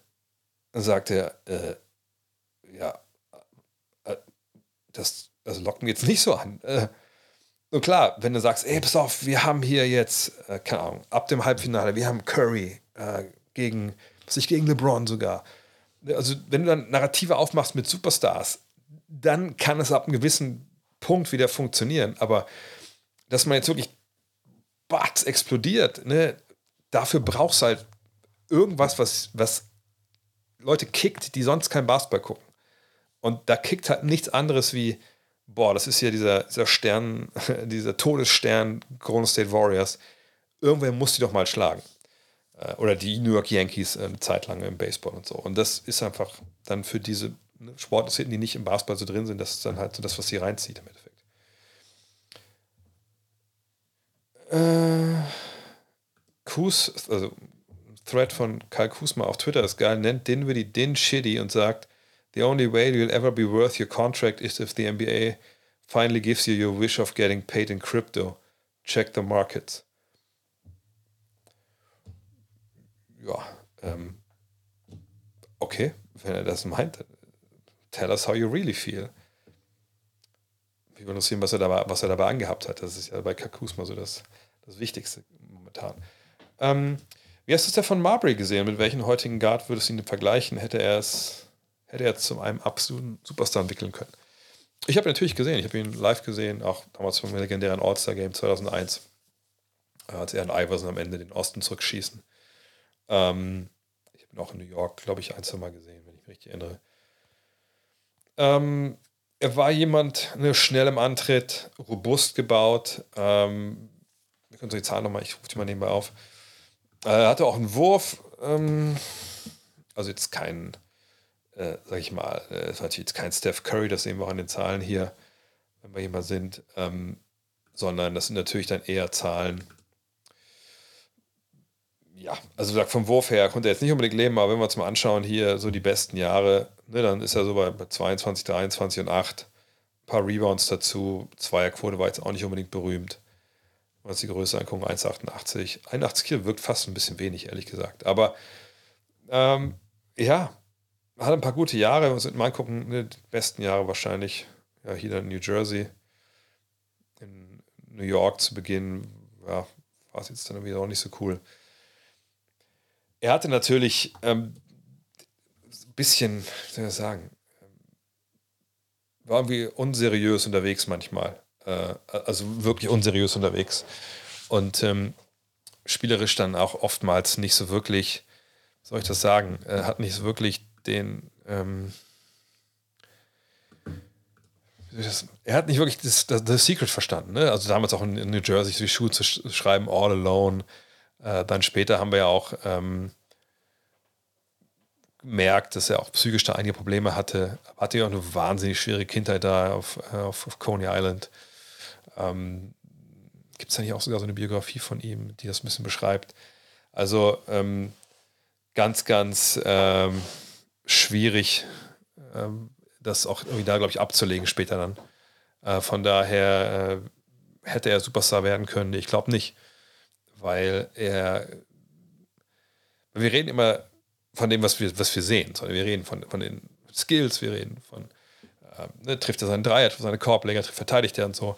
Dann sagt er, äh, ja, das, das lockt mir jetzt nicht so an. Äh, und klar, wenn du sagst, ey, pass auf, wir haben hier jetzt, äh, keine Ahnung, ab dem Halbfinale, wir haben Curry äh, gegen, was ich gegen LeBron sogar. Also, wenn du dann Narrative aufmachst mit Superstars, dann kann es ab einem gewissen Punkt wieder funktionieren. Aber dass man jetzt wirklich Batz explodiert, ne, dafür brauchst du halt irgendwas, was, was Leute kickt, die sonst kein Basketball gucken. Und da kickt halt nichts anderes wie, boah, das ist ja dieser, dieser Stern, dieser Todesstern Golden State Warriors. Irgendwer muss die doch mal schlagen. Äh, oder die New York Yankees eine Zeit lang im Baseball und so. Und das ist einfach dann für diese ne, Sportinteressierten, die nicht im Basketball so drin sind, das ist dann halt so das, was sie reinzieht im Endeffekt. Äh, Kus, also Thread von Karl Kusma auf Twitter ist geil, nennt Dinwiddie Din Shitty und sagt, The only way you'll ever be worth your contract is if the NBA finally gives you your wish of getting paid in crypto. Check the markets. Ja, ähm, okay, wenn er das meint, tell us how you really feel. Wir wollen uns sehen, was er dabei, was er dabei angehabt hat. Das ist ja bei Kakus mal so das, das Wichtigste momentan. Ähm, wie hast du es denn von Marbury gesehen? Mit welchem heutigen Guard würdest du ihn vergleichen? Hätte er es hätte er zu einem absoluten Superstar entwickeln können. Ich habe ihn natürlich gesehen, ich habe ihn live gesehen, auch damals beim legendären All-Star-Game 2001, als er und Iverson am Ende den Osten zurückschießen. Ähm, ich habe ihn auch in New York, glaube ich, ein, zwei Mal gesehen, wenn ich mich richtig erinnere. Ähm, er war jemand, ne, schnell im Antritt, robust gebaut. Ähm, wir können so die Zahlen nochmal, ich rufe die mal nebenbei auf. Er hatte auch einen Wurf, ähm, also jetzt kein äh, sag ich mal, äh, jetzt kein Steph Curry, das sehen wir auch an den Zahlen hier, wenn wir hier mal sind, ähm, sondern das sind natürlich dann eher Zahlen. Ja, also vom Wurf her konnte er jetzt nicht unbedingt leben, aber wenn wir uns mal anschauen, hier so die besten Jahre, ne, dann ist er so bei 22, 23 und 8. Ein paar Rebounds dazu. Zweierquote war jetzt auch nicht unbedingt berühmt. Was die Größe angucken, 1,88. 81 Kilo wirkt fast ein bisschen wenig, ehrlich gesagt. Aber ähm, ja, hat ein paar gute Jahre, wir uns mal angucken, ne, die besten Jahre wahrscheinlich, ja, hier in New Jersey, in New York zu Beginn, ja, war es jetzt dann wieder auch nicht so cool. Er hatte natürlich ähm, ein bisschen, wie soll ich sagen, war irgendwie unseriös unterwegs manchmal. Äh, also wirklich unseriös unterwegs. Und ähm, spielerisch dann auch oftmals nicht so wirklich, soll ich das sagen, er hat nicht so wirklich den. Ähm, das, er hat nicht wirklich das, das, das Secret verstanden. Ne? Also damals auch in, in, New Jersey die Schuhe zu sch schreiben, All Alone. Äh, dann später haben wir ja auch ähm, gemerkt, dass er auch psychisch da einige Probleme hatte. Hatte ja auch eine wahnsinnig schwere Kindheit da auf, äh, auf, auf Coney Island. Ähm, Gibt es da nicht auch sogar so eine Biografie von ihm, die das ein bisschen beschreibt? Also ähm, ganz, ganz ähm, schwierig, ähm, das auch irgendwie da, glaube ich, abzulegen später dann. Äh, von daher äh, hätte er Superstar werden können. Ich glaube nicht, weil er. Wir reden immer von dem, was wir, was wir sehen, sondern wir reden von, von den Skills, wir reden von, äh, ne, trifft er seinen Dreier, trifft seine Korbleger, trifft, verteidigt er und so.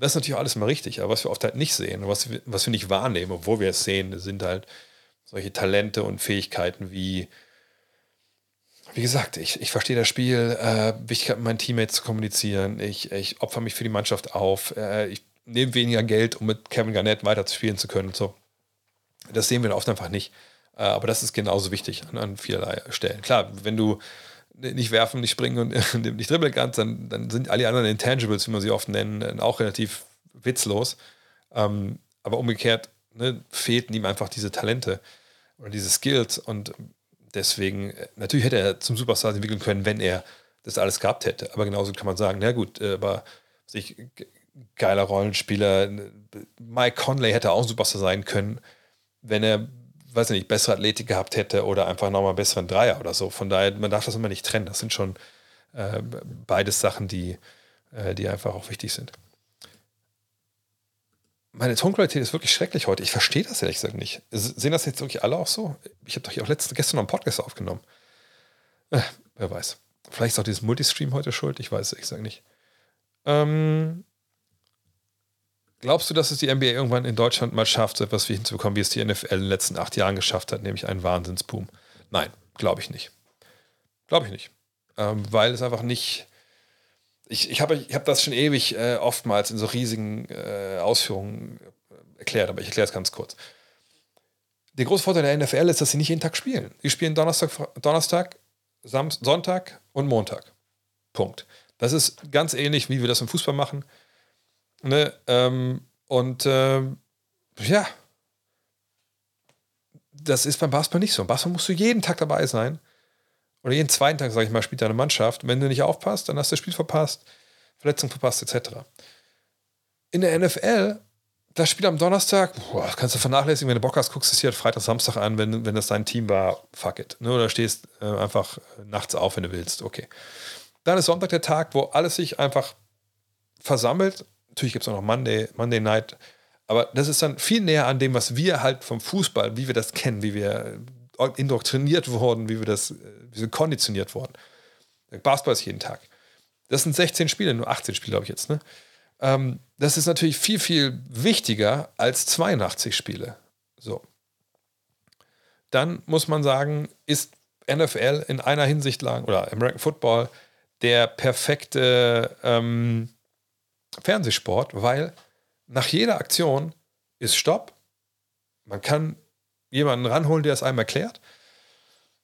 Das ist natürlich alles mal richtig, aber was wir oft halt nicht sehen, was wir, was wir nicht wahrnehmen, obwohl wir es sehen, sind halt solche Talente und Fähigkeiten wie, wie gesagt, ich, ich verstehe das Spiel, äh, Wichtigkeit mit meinen Teammates zu kommunizieren, ich, ich opfer mich für die Mannschaft auf, äh, ich nehme weniger Geld, um mit Kevin Garnett weiterzuspielen zu können so. Das sehen wir oft einfach nicht. Äh, aber das ist genauso wichtig an, an vielerlei Stellen. Klar, wenn du nicht werfen, nicht springen und nicht dribbeln kannst, dann, dann sind alle anderen Intangibles, wie man sie oft nennen, auch relativ witzlos. Ähm, aber umgekehrt ne, fehlten ihm einfach diese Talente oder diese Skills und deswegen, äh, natürlich hätte er zum Superstar entwickeln können, wenn er das alles gehabt hätte. Aber genauso kann man sagen, na gut, äh, aber sich geiler Rollenspieler, Mike Conley hätte auch ein Superstar sein können, wenn er, weiß nicht, bessere Athletik gehabt hätte oder einfach nochmal besseren Dreier oder so. Von daher, man darf das immer nicht trennen. Das sind schon äh, beides Sachen, die, äh, die einfach auch wichtig sind meine Tonqualität ist wirklich schrecklich heute. Ich verstehe das ehrlich gesagt nicht. Sehen das jetzt wirklich alle auch so? Ich habe doch hier auch letzte, gestern noch einen Podcast aufgenommen. Äh, wer weiß. Vielleicht ist auch dieses Multistream heute schuld. Ich weiß es ehrlich gesagt nicht. Ähm, glaubst du, dass es die NBA irgendwann in Deutschland mal schafft, so etwas wie hinzubekommen, wie es die NFL in den letzten acht Jahren geschafft hat, nämlich einen Wahnsinnsboom? Nein, glaube ich nicht. Glaube ich nicht. Ähm, weil es einfach nicht ich, ich habe ich hab das schon ewig äh, oftmals in so riesigen äh, Ausführungen äh, erklärt, aber ich erkläre es ganz kurz. Der große Vorteil der NFL ist, dass sie nicht jeden Tag spielen. Sie spielen Donnerstag, Donnerstag Samstag, Sonntag und Montag. Punkt. Das ist ganz ähnlich, wie wir das im Fußball machen. Ne? Ähm, und ähm, ja, das ist beim Basketball nicht so. Im Basketball musst du jeden Tag dabei sein oder jeden zweiten Tag, sage ich mal, spielt deine Mannschaft. wenn du nicht aufpasst, dann hast du das Spiel verpasst, Verletzung verpasst, etc. In der NFL, das Spiel am Donnerstag, boah, kannst du vernachlässigen, wenn du Bock hast, guckst du es hier Freitag, Samstag an, wenn, wenn das dein Team war, fuck it. Ne? Oder stehst äh, einfach nachts auf, wenn du willst, okay. Dann ist Sonntag der Tag, wo alles sich einfach versammelt. Natürlich gibt es auch noch Monday, Monday Night, aber das ist dann viel näher an dem, was wir halt vom Fußball, wie wir das kennen, wie wir indoktriniert worden, wie wir das, äh, wie wir konditioniert worden. Basketball ist jeden Tag. Das sind 16 Spiele, nur 18 Spiele, glaube ich jetzt. Ne? Ähm, das ist natürlich viel, viel wichtiger als 82 Spiele. So. Dann muss man sagen, ist NFL in einer Hinsicht lang oder American Football der perfekte ähm, Fernsehsport, weil nach jeder Aktion ist Stopp. Man kann jemanden ranholen, der es einem erklärt.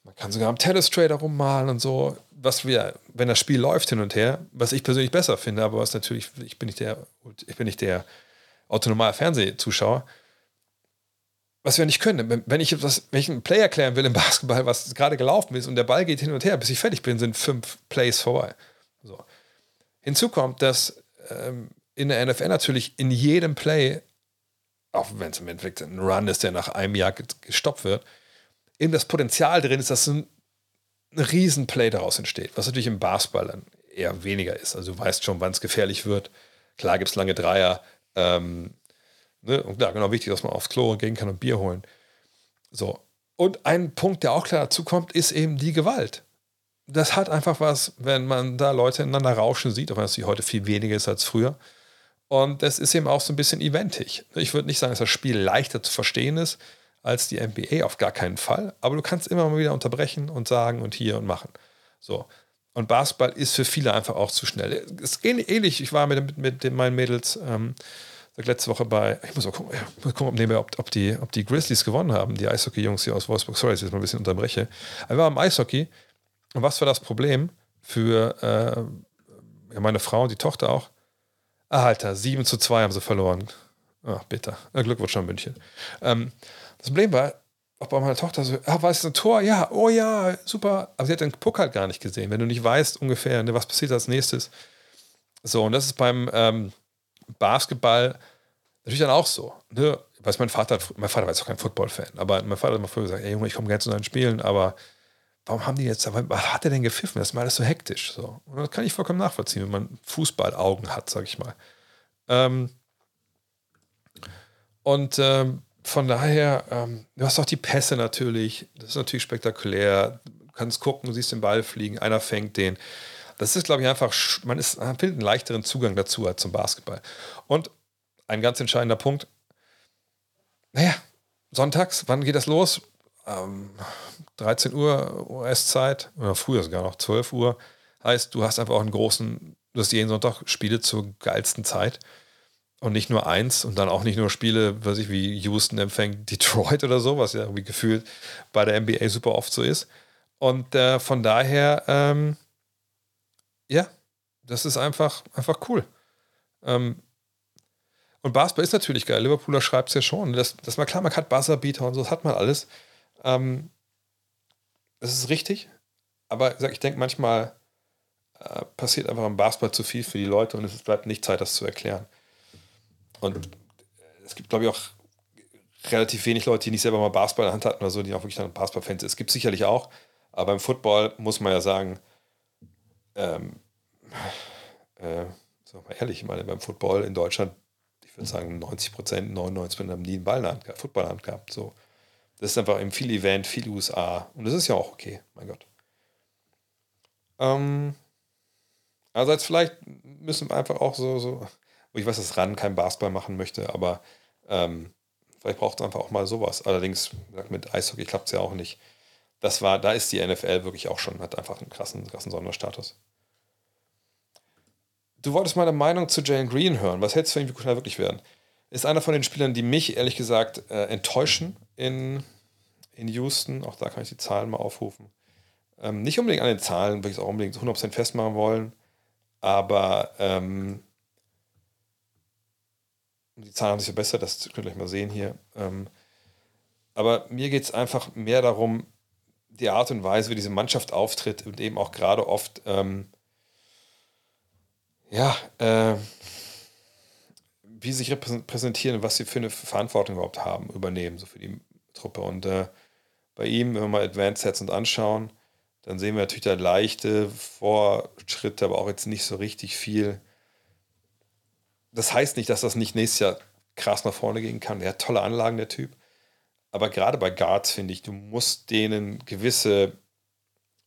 Man kann sogar am Telestrator rummalen und so, was wir, wenn das Spiel läuft hin und her, was ich persönlich besser finde, aber was natürlich, ich bin nicht der, ich bin nicht der autonomale Fernsehzuschauer, was wir nicht können. Wenn ich, etwas, wenn ich einen Play erklären will im Basketball, was gerade gelaufen ist und der Ball geht hin und her, bis ich fertig bin, sind fünf Plays vorbei. So. Hinzu kommt, dass ähm, in der NFL natürlich in jedem Play auch wenn es im Endeffekt ein Run ist, der nach einem Jahr gestoppt wird, eben das Potenzial drin ist, dass ein, ein Riesenplay daraus entsteht, was natürlich im Basketball dann eher weniger ist. Also du weißt schon, wann es gefährlich wird. Klar gibt es lange Dreier. Ähm, ne? Und klar, genau wichtig, dass man aufs Klo gehen kann und Bier holen. So. Und ein Punkt, der auch klar dazu kommt, ist eben die Gewalt. Das hat einfach was, wenn man da Leute ineinander rauschen sieht, auch wenn es heute viel weniger ist als früher. Und das ist eben auch so ein bisschen eventig. Ich würde nicht sagen, dass das Spiel leichter zu verstehen ist als die NBA, auf gar keinen Fall. Aber du kannst immer mal wieder unterbrechen und sagen und hier und machen. So. Und Basketball ist für viele einfach auch zu schnell. Es ist ähnlich. Ich war mit, mit, mit meinen Mädels ähm, letzte Woche bei, ich muss mal gucken, mal gucken ob, ob, die, ob die Grizzlies gewonnen haben, die Eishockey-Jungs hier aus Wolfsburg. Sorry, dass ich jetzt mal ein bisschen unterbreche. Aber wir waren im Eishockey. Und was war das Problem für äh, meine Frau und die Tochter auch? Alter, 7 zu 2 haben sie verloren. Ach, bitter. Glückwunsch an München. Ähm, das Problem war, auch bei meiner Tochter so, ah, war es ein Tor? Ja, oh ja, super. Aber sie hat den Puck halt gar nicht gesehen. Wenn du nicht weißt ungefähr, ne, was passiert als nächstes. So, und das ist beim ähm, Basketball natürlich dann auch so. Ne? weiß mein Vater, mein Vater war jetzt auch kein Football-Fan, aber mein Vater hat immer früher gesagt, ey Junge, ich komme gerne zu deinen Spielen, aber warum haben die jetzt, was hat er denn gepfiffen? Das ist mal alles so hektisch. So. Und das kann ich vollkommen nachvollziehen, wenn man Fußballaugen hat, sag ich mal. Ähm, und ähm, von daher, ähm, du hast auch die Pässe natürlich. Das ist natürlich spektakulär. Du kannst gucken, du siehst den Ball fliegen, einer fängt den. Das ist, glaube ich, einfach, man, ist, man findet einen leichteren Zugang dazu als zum Basketball. Und ein ganz entscheidender Punkt, naja, sonntags, wann geht das los? Ähm, 13 Uhr US-Zeit, oder früher sogar noch 12 Uhr. Heißt, du hast einfach auch einen großen, du hast jeden Sonntag Spiele zur geilsten Zeit. Und nicht nur eins und dann auch nicht nur Spiele, weiß ich, wie Houston empfängt Detroit oder so, was ja irgendwie gefühlt bei der NBA super oft so ist. Und äh, von daher, ähm, ja, das ist einfach, einfach cool. Ähm, und Basketball ist natürlich geil. Liverpooler schreibt es ja schon. Das, das war klar, man hat Buzzerbeater und so, das hat man alles. Ähm, das ist richtig. Aber ich denke, manchmal äh, passiert einfach im Basketball zu viel für die Leute und es bleibt nicht Zeit, das zu erklären. Und es gibt, glaube ich, auch relativ wenig Leute, die nicht selber mal Basketball in der Hand hatten oder so, die auch wirklich dann Basketball-Fans sind. Es gibt sicherlich auch, aber im Football muss man ja sagen, ähm, äh, wir mal ehrlich, ich meine, beim Football in Deutschland ich würde sagen 90 Prozent, 99 Prozent haben nie einen Ball in der Hand gehabt, Football in der Hand gehabt. So. Das ist einfach eben viel Event, viel USA. Und das ist ja auch okay, mein Gott. Ähm, also vielleicht müssen wir einfach auch so, so ich weiß, dass RAN kein Basketball machen möchte, aber ähm, vielleicht braucht es einfach auch mal sowas. Allerdings, mit Eishockey klappt es ja auch nicht. Das war, da ist die NFL wirklich auch schon, hat einfach einen krassen, krassen Sonderstatus. Du wolltest meine Meinung zu Jalen Green hören. Was hältst du von ihm, wie gut er wirklich werden? Ist einer von den Spielern, die mich ehrlich gesagt äh, enttäuschen in, in Houston. Auch da kann ich die Zahlen mal aufrufen. Ähm, nicht unbedingt an den Zahlen, weil ich es auch unbedingt 100% festmachen wollen. Aber ähm, die Zahlen haben sich verbessert, das könnt ihr gleich mal sehen hier. Ähm, aber mir geht es einfach mehr darum, die Art und Weise, wie diese Mannschaft auftritt und eben auch gerade oft ähm, ja, äh, wie sich repräsentieren, was sie für eine Verantwortung überhaupt haben, übernehmen, so für die Truppe. Und äh, bei ihm, wenn wir mal Advanced Sets uns anschauen, dann sehen wir natürlich da leichte Fortschritte, aber auch jetzt nicht so richtig viel. Das heißt nicht, dass das nicht nächstes Jahr krass nach vorne gehen kann. Er hat tolle Anlagen, der Typ. Aber gerade bei Guards finde ich, du musst denen gewisse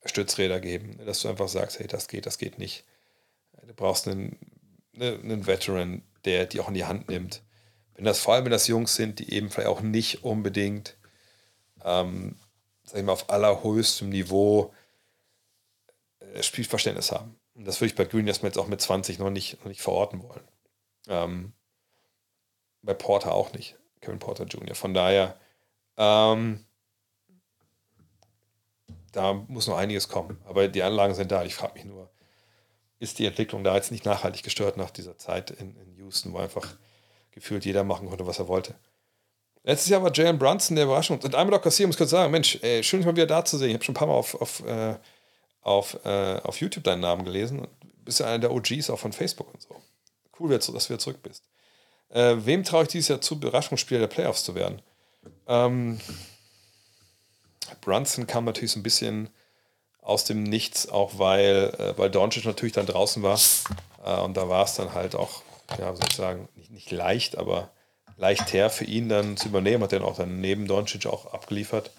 Stützräder geben, dass du einfach sagst, hey, das geht, das geht nicht. Du brauchst einen, ne, einen Veteran, der die auch in die Hand nimmt. Wenn das vor allem wenn das Jungs sind, die eben vielleicht auch nicht unbedingt, ähm, sag ich mal, auf allerhöchstem Niveau äh, Spielverständnis haben. Und das würde ich bei Green erstmal jetzt auch mit 20 noch nicht, noch nicht verorten wollen. Ähm, bei Porter auch nicht. Kevin Porter Jr. Von daher, ähm, da muss noch einiges kommen. Aber die Anlagen sind da. Ich frage mich nur, ist die Entwicklung da jetzt nicht nachhaltig gestört nach dieser Zeit in, in Houston, wo einfach gefühlt jeder machen konnte, was er wollte. Letztes Jahr war Jalen Brunson der Überraschung. Und einmal noch kassieren, muss kurz sagen, Mensch, ey, schön, dich mal wieder da zu sehen. Ich habe schon ein paar Mal auf, auf, äh, auf, äh, auf YouTube deinen Namen gelesen. Du bist ja einer der OGs auch von Facebook und so. Cool, dass du wieder zurück bist. Äh, wem traue ich dieses Jahr zu, Überraschungsspieler der Playoffs zu werden? Ähm, Brunson kam natürlich so ein bisschen aus dem Nichts, auch weil, äh, weil Doncic natürlich dann draußen war. Äh, und da war es dann halt auch, ja, soll ich sagen, nicht, nicht leicht, aber leicht her für ihn dann zu übernehmen. Hat er dann auch dann neben Doncic auch abgeliefert.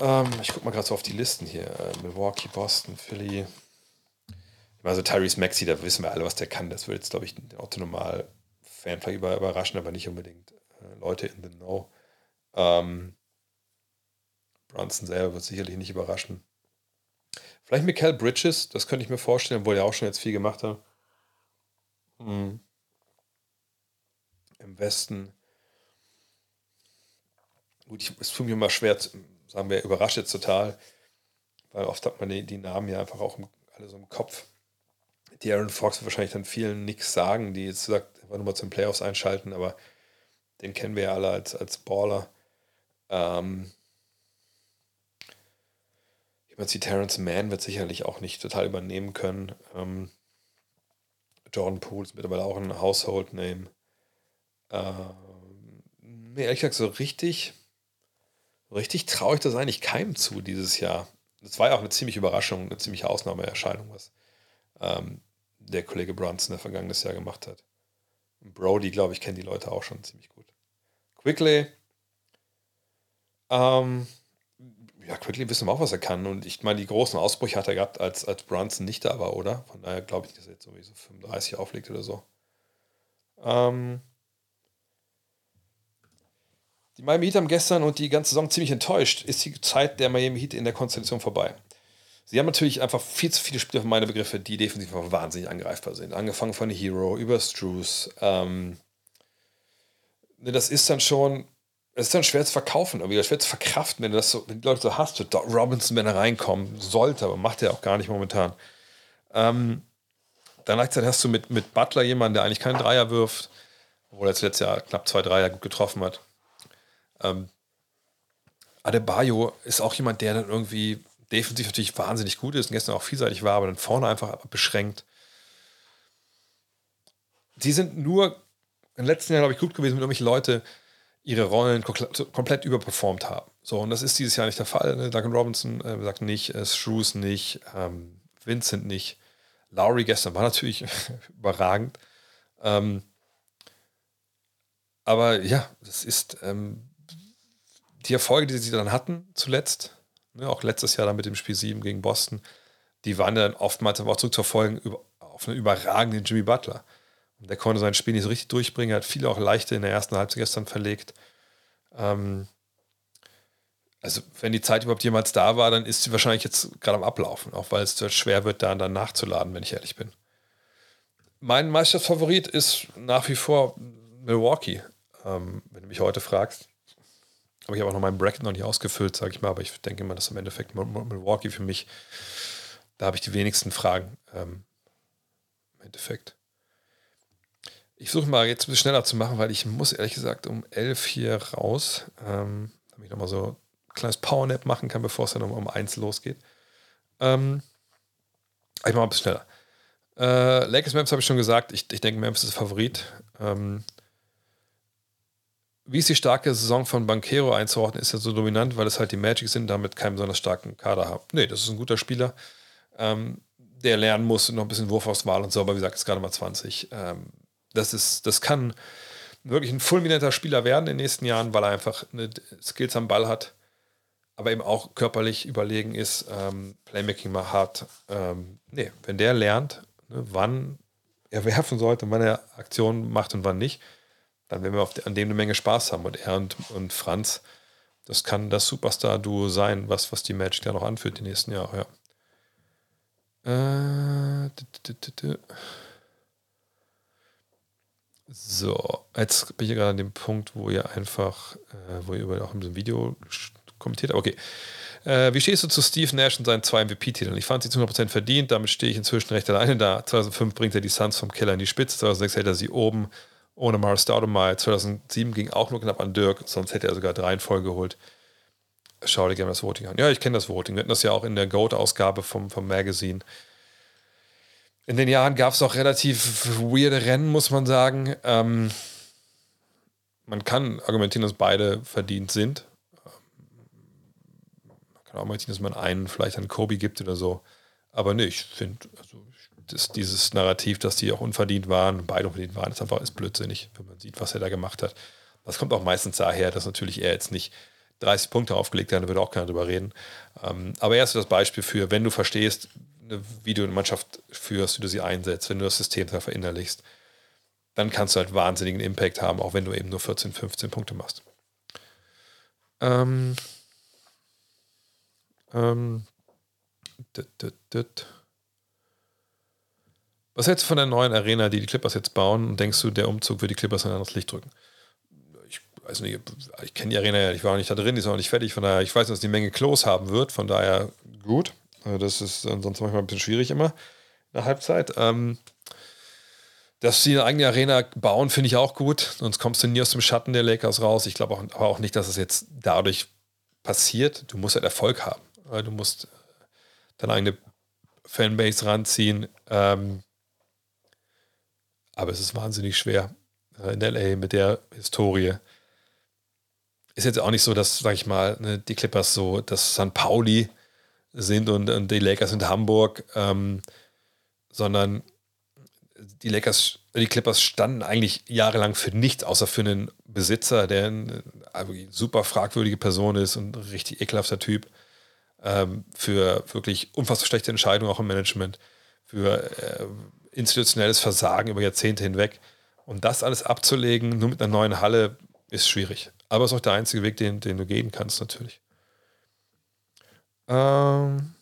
Ähm, ich gucke mal gerade so auf die Listen hier. Äh, Milwaukee, Boston, Philly. Also Tyrese Maxi, da wissen wir alle, was der kann. Das würde jetzt, glaube ich, den Autonormal-Fan vielleicht überraschen, aber nicht unbedingt äh, Leute in the Know. Ähm, Brunson selber wird sicherlich nicht überraschen. Vielleicht Michael Bridges, das könnte ich mir vorstellen, obwohl er auch schon jetzt viel gemacht hat. Hm. Im Westen. Gut, ich, es tut mir immer schwer, sagen wir, überrascht jetzt total, weil oft hat man die, die Namen ja einfach auch im, alle so im Kopf. Die Aaron Fox wird wahrscheinlich dann vielen nichts sagen, die jetzt sagt, einfach nur mal zum Playoffs einschalten, aber den kennen wir ja alle als, als Baller. Ähm, jemand wie Terrence Mann wird sicherlich auch nicht total übernehmen können. Ähm, Jordan Poole ist mittlerweile auch ein Household Name. Ähm, nee, ehrlich gesagt, so richtig, richtig traue ich das eigentlich keinem zu dieses Jahr. Das war ja auch eine ziemliche Überraschung, eine ziemliche Ausnahmeerscheinung, was ähm, der Kollege Brunson der vergangenes Jahr gemacht hat. Brody, glaube ich, kennen die Leute auch schon ziemlich gut. Quickly. Ähm, ja, Quickly wissen wir auch, was er kann. Und ich meine, die großen Ausbrüche hat er gehabt, als, als Brunson nicht da war, oder? Von daher glaube ich, dass er jetzt sowieso 35 auflegt oder so. Ähm, die Miami Heat haben gestern und die ganze Saison ziemlich enttäuscht. Ist die Zeit der Miami Heat in der Konstellation vorbei? Sie haben natürlich einfach viel zu viele Spieler für meine Begriffe, die defensiv wahnsinnig angreifbar sind. Angefangen von Hero über Struce. Ähm, ne, das ist dann schon, es ist dann schwer zu verkaufen, irgendwie schwer zu verkraften, wenn du das so, wenn die Leute so hast, Doc Robinson, wenn er reinkommen sollte, aber macht er auch gar nicht momentan. Ähm, dann gleichzeitig hast du mit, mit Butler jemanden, der eigentlich keinen Dreier wirft, obwohl er letztes Jahr knapp zwei Dreier gut getroffen hat. Ähm, Adebayo ist auch jemand, der dann irgendwie defensiv natürlich wahnsinnig gut ist und gestern auch vielseitig war, aber dann vorne einfach beschränkt. Die sind nur den letzten Jahren, glaube ich, gut gewesen, wenn irgendwelche Leute ihre Rollen komplett überperformt haben. So, und das ist dieses Jahr nicht der Fall. Ne? Duncan Robinson äh, sagt nicht, äh, Shrews nicht, ähm, Vincent nicht. Lowry gestern war natürlich überragend. Ähm, aber ja, das ist ähm, die Erfolge, die sie dann hatten zuletzt, ne, auch letztes Jahr dann mit dem Spiel 7 gegen Boston, die waren dann oftmals aber auch zurückzuverfolgen auf einen überragenden Jimmy Butler. Der konnte sein Spiel nicht so richtig durchbringen, er hat viele auch leichte in der ersten Halbzeit gestern verlegt. Ähm, also, wenn die Zeit überhaupt jemals da war, dann ist sie wahrscheinlich jetzt gerade am Ablaufen, auch weil es schwer wird, da dann nachzuladen, wenn ich ehrlich bin. Mein Meisterfavorit ist nach wie vor Milwaukee, ähm, wenn du mich heute fragst. Aber ich habe auch noch meinen Bracket noch nicht ausgefüllt, sage ich mal. Aber ich denke mal, dass im Endeffekt Milwaukee für mich, da habe ich die wenigsten Fragen ähm, im Endeffekt. Ich versuche mal jetzt ein bisschen schneller zu machen, weil ich muss ehrlich gesagt um 11 hier raus, ähm, damit ich nochmal so ein kleines Powernap machen kann, bevor es dann um, um 1 losgeht. Ähm, ich mache mal ein bisschen schneller. Äh, Lakers Memphis habe ich schon gesagt. Ich, ich denke, Memphis ist Favorit. Ähm, wie ist die starke Saison von Banquero einzuordnen? Ist er so dominant, weil es halt die Magic sind, damit keinen besonders starken Kader haben? Nee, das ist ein guter Spieler, ähm, der lernen muss, noch ein bisschen Wurfauswahl und so, aber wie gesagt, ist gerade mal 20. Ähm, das, ist, das kann wirklich ein fulminanter Spieler werden in den nächsten Jahren, weil er einfach eine Skills am Ball hat, aber eben auch körperlich überlegen ist, ähm, Playmaking mal hat. Ähm, nee, wenn der lernt, ne, wann er werfen sollte wann er Aktionen macht und wann nicht, dann werden wir auf, an dem eine Menge Spaß haben. Und er und, und Franz, das kann das Superstar-Duo sein, was, was die Magic da noch anführt die nächsten Jahre, ja. Äh, so, jetzt bin ich gerade an dem Punkt, wo ihr einfach, äh, wo ihr über auch in diesem Video kommentiert habt. Okay. Äh, wie stehst du zu Steve Nash und seinen zwei MVP-Titeln? Ich fand sie zu 100% verdient, damit stehe ich inzwischen recht alleine da. 2005 bringt er die Suns vom Keller in die Spitze, 2006 hält er sie oben ohne Mars Stoudemire. 2007 ging auch nur knapp an Dirk, sonst hätte er sogar drei in Folge geholt. Schau dir gerne das Voting an. Ja, ich kenne das Voting. Wir hatten das ja auch in der GOAT-Ausgabe vom, vom Magazine. In den Jahren gab es auch relativ weirde Rennen, muss man sagen. Ähm, man kann argumentieren, dass beide verdient sind. Man kann auch argumentieren, dass man einen vielleicht an Kobe gibt oder so. Aber nee, ich finde, also dieses Narrativ, dass die auch unverdient waren, beide unverdient waren, ist einfach ist blödsinnig, wenn man sieht, was er da gemacht hat. Das kommt auch meistens daher, dass natürlich er jetzt nicht 30 Punkte aufgelegt hat, da würde auch keiner drüber reden. Ähm, aber er ist das Beispiel für, wenn du verstehst, wie du eine Mannschaft führst, wie du sie einsetzt, wenn du das System da verinnerlichst, dann kannst du halt wahnsinnigen Impact haben, auch wenn du eben nur 14, 15 Punkte machst. Ähm, ähm, dit, dit, dit. Was hältst du von der neuen Arena, die die Clippers jetzt bauen? Und denkst du, der Umzug wird die Clippers in ein anderes Licht drücken? Ich weiß nicht, ich kenne die Arena ja, ich war auch nicht da drin, die ist noch nicht fertig. Von daher, ich weiß, dass die Menge Klos haben wird. Von daher gut. Äh, das ist sonst manchmal ein bisschen schwierig immer in der Halbzeit. Ähm, dass sie eine eigene Arena bauen, finde ich auch gut. Sonst kommst du nie aus dem Schatten der Lakers raus. Ich glaube aber auch nicht, dass es jetzt dadurch passiert. Du musst halt Erfolg haben. Du musst deine eigene Fanbase ranziehen. Ähm, aber es ist wahnsinnig schwer. Äh, äh, in LA mit der Historie. Ist jetzt auch nicht so, dass, sag ich mal, ne, die Clippers so, dass St. Pauli sind und, und die Lakers sind Hamburg, ähm, sondern die Lakers, die Clippers standen eigentlich jahrelang für nichts, außer für einen Besitzer, der eine super fragwürdige Person ist und ein richtig ekelhafter Typ. Ähm, für wirklich unfassbar schlechte Entscheidungen auch im Management, für äh, institutionelles Versagen über Jahrzehnte hinweg. Und das alles abzulegen, nur mit einer neuen Halle, ist schwierig. Aber es ist auch der einzige Weg, den, den du gehen kannst, natürlich. Ähm.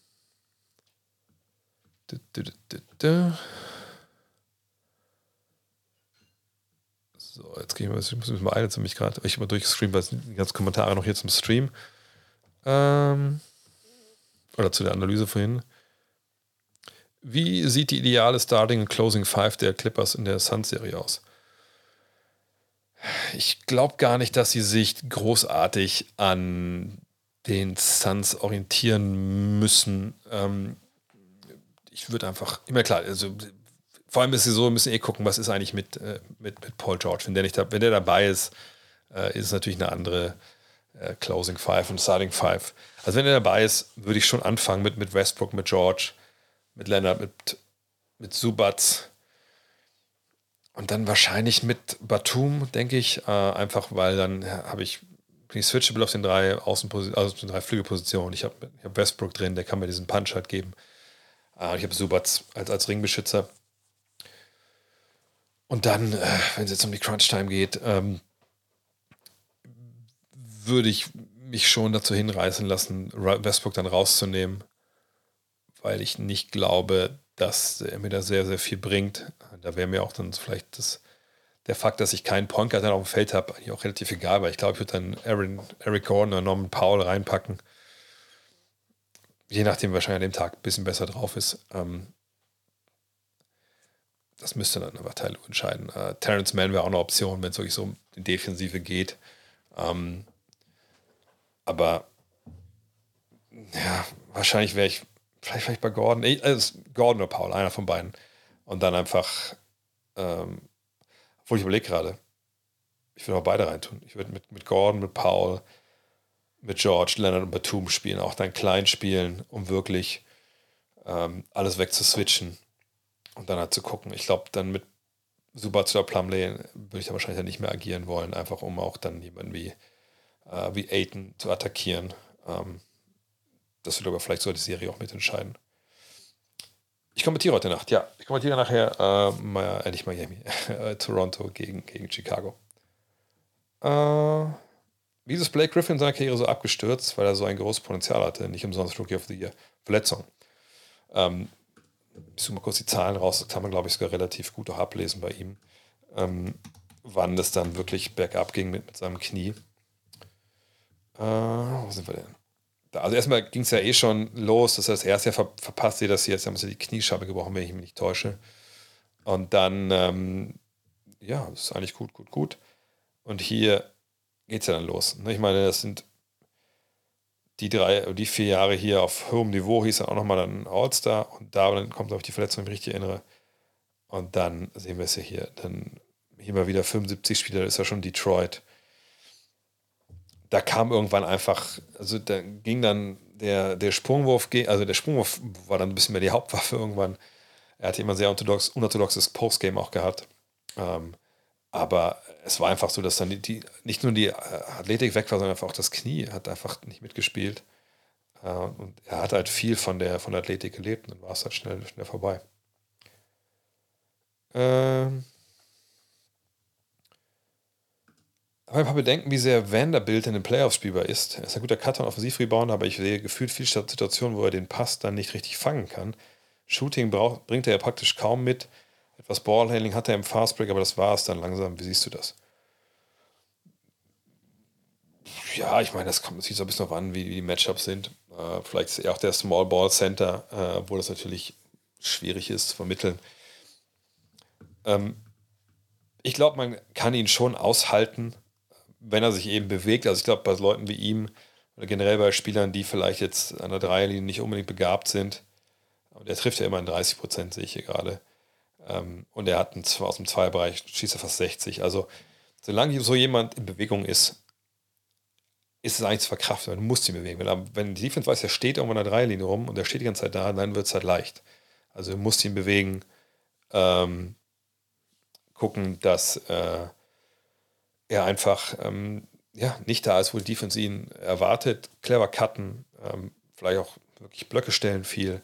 So, jetzt gehen wir, ich muss mal eine zu mich gerade, ich habe mal durchgestreamt, weil die ganzen Kommentare noch hier zum Stream. Ähm, oder zu der Analyse vorhin. Wie sieht die ideale Starting und Closing Five der Clippers in der Suns-Serie aus? Ich glaube gar nicht, dass sie sich großartig an den Suns orientieren müssen. Ähm, ich würde einfach, immer klar, also vor allem ist es so, wir müssen eh gucken, was ist eigentlich mit, äh, mit, mit Paul George. Wenn der, nicht da, wenn der dabei ist, äh, ist es natürlich eine andere äh, Closing Five und Starting Five. Also wenn er dabei ist, würde ich schon anfangen mit, mit Westbrook, mit George, mit Leonard, mit, mit Subatz. Und dann wahrscheinlich mit Batum, denke ich, äh, einfach weil dann habe ich ich switchable auf den drei Außenpositionen, also auf den drei Flügelpositionen. Ich habe hab Westbrook drin, der kann mir diesen Punch halt geben. Äh, ich habe Subatz als, als Ringbeschützer. Und dann, äh, wenn es jetzt um die Crunch-Time geht, ähm, würde ich mich schon dazu hinreißen lassen, Westbrook dann rauszunehmen, weil ich nicht glaube, dass er mir da sehr, sehr viel bringt. Da wäre mir auch dann vielleicht das, der Fakt, dass ich keinen Point dann auf dem Feld habe, eigentlich auch relativ egal, weil ich glaube, ich würde dann Aaron, Eric Gordon oder Norman Powell reinpacken. Je nachdem, wahrscheinlich an dem Tag ein bisschen besser drauf ist. Ähm, das müsste dann einfach Teil entscheiden. Äh, Terrence Mann wäre auch eine Option, wenn es wirklich so um die Defensive geht. Ähm, aber ja, wahrscheinlich wäre ich, vielleicht vielleicht bei Gordon, also Gordon oder Paul, einer von beiden. Und dann einfach, ähm, obwohl ich überlege gerade, ich würde auch beide reintun. Ich würde mit, mit Gordon, mit Paul, mit George, Leonard und Batum spielen, auch dann klein spielen, um wirklich ähm, alles wegzuswitchen und dann halt zu gucken. Ich glaube, dann mit Subac oder Plumley würde ich dann wahrscheinlich nicht mehr agieren wollen, einfach um auch dann jemanden wie äh, wie Aiden zu attackieren. Ähm, das wird aber vielleicht so die Serie auch mitentscheiden. Ich kommentiere heute Nacht, ja. Ich kommentiere nachher, äh, mal, äh, nicht Miami, äh, Toronto gegen, gegen Chicago. Äh, wieso ist Blake Griffin in seiner Karriere so abgestürzt, weil er so ein großes Potenzial hatte, nicht umsonst Rookie of the Year. Verletzung. Ähm, ich suche mal kurz die Zahlen raus, das kann man, glaube ich, sogar relativ gut auch ablesen bei ihm. Ähm, wann das dann wirklich bergab ging mit, mit seinem Knie. Äh, wo sind wir denn? Also erstmal ging es ja eh schon los. Das heißt, erst ja ver verpasst sie das. Jetzt haben sie die Kniescheibe gebrochen, wenn ich mich nicht täusche. Und dann, ähm, ja, das ist eigentlich gut, gut, gut. Und hier geht es ja dann los. Ne? Ich meine, das sind die drei, die vier Jahre hier auf hohem Niveau, hieß dann auch nochmal ein All-Star und da dann kommt, ich, die Verletzung, wenn ich richtig erinnere. Und dann sehen wir es ja hier. Dann hier mal wieder 75 Spieler, das ist ja schon Detroit da kam irgendwann einfach, also da ging dann der, der Sprungwurf, also der Sprungwurf war dann ein bisschen mehr die Hauptwaffe irgendwann. Er hatte immer sehr unorthodox, unorthodoxes Postgame auch gehabt. Ähm, aber es war einfach so, dass dann die, die, nicht nur die Athletik weg war, sondern einfach auch das Knie hat einfach nicht mitgespielt. Äh, und er hat halt viel von der, von der Athletik gelebt und dann war es halt schnell, schnell vorbei. Ähm, Aber ein paar Bedenken, wie sehr Vanderbilt in den Playoffs spielbar ist. Er ist ein guter Cutter und Offensivrebound, aber ich sehe gefühlt viele Situationen, wo er den Pass dann nicht richtig fangen kann. Shooting braucht, bringt er ja praktisch kaum mit. Etwas Ballhandling hat er im Fastbreak, aber das war es dann langsam. Wie siehst du das? Ja, ich meine, das kommt sieht so ein bisschen auf an, wie, die Matchups sind. Äh, vielleicht ist er auch der Small Ball Center, äh, wo das natürlich schwierig ist zu vermitteln. Ähm, ich glaube, man kann ihn schon aushalten, wenn er sich eben bewegt, also ich glaube, bei Leuten wie ihm oder generell bei Spielern, die vielleicht jetzt an der Dreierlinie nicht unbedingt begabt sind, und er trifft ja immer in 30 Prozent, sehe ich hier gerade, Ähm, und er hat einen, aus dem Zweierbereich, schießt er fast 60. Also, solange so jemand in Bewegung ist, ist es eigentlich zu verkraften. Du musst ihn bewegen. Wenn, wenn die Defense weiß, er steht irgendwo in der Dreilinie rum und er steht die ganze Zeit da, dann wird es halt leicht. Also, du musst ihn bewegen, ähm, gucken, dass äh, er einfach ähm, ja, nicht da ist, wo die Defense ihn erwartet. Clever cutten, ähm, vielleicht auch wirklich Blöcke stellen viel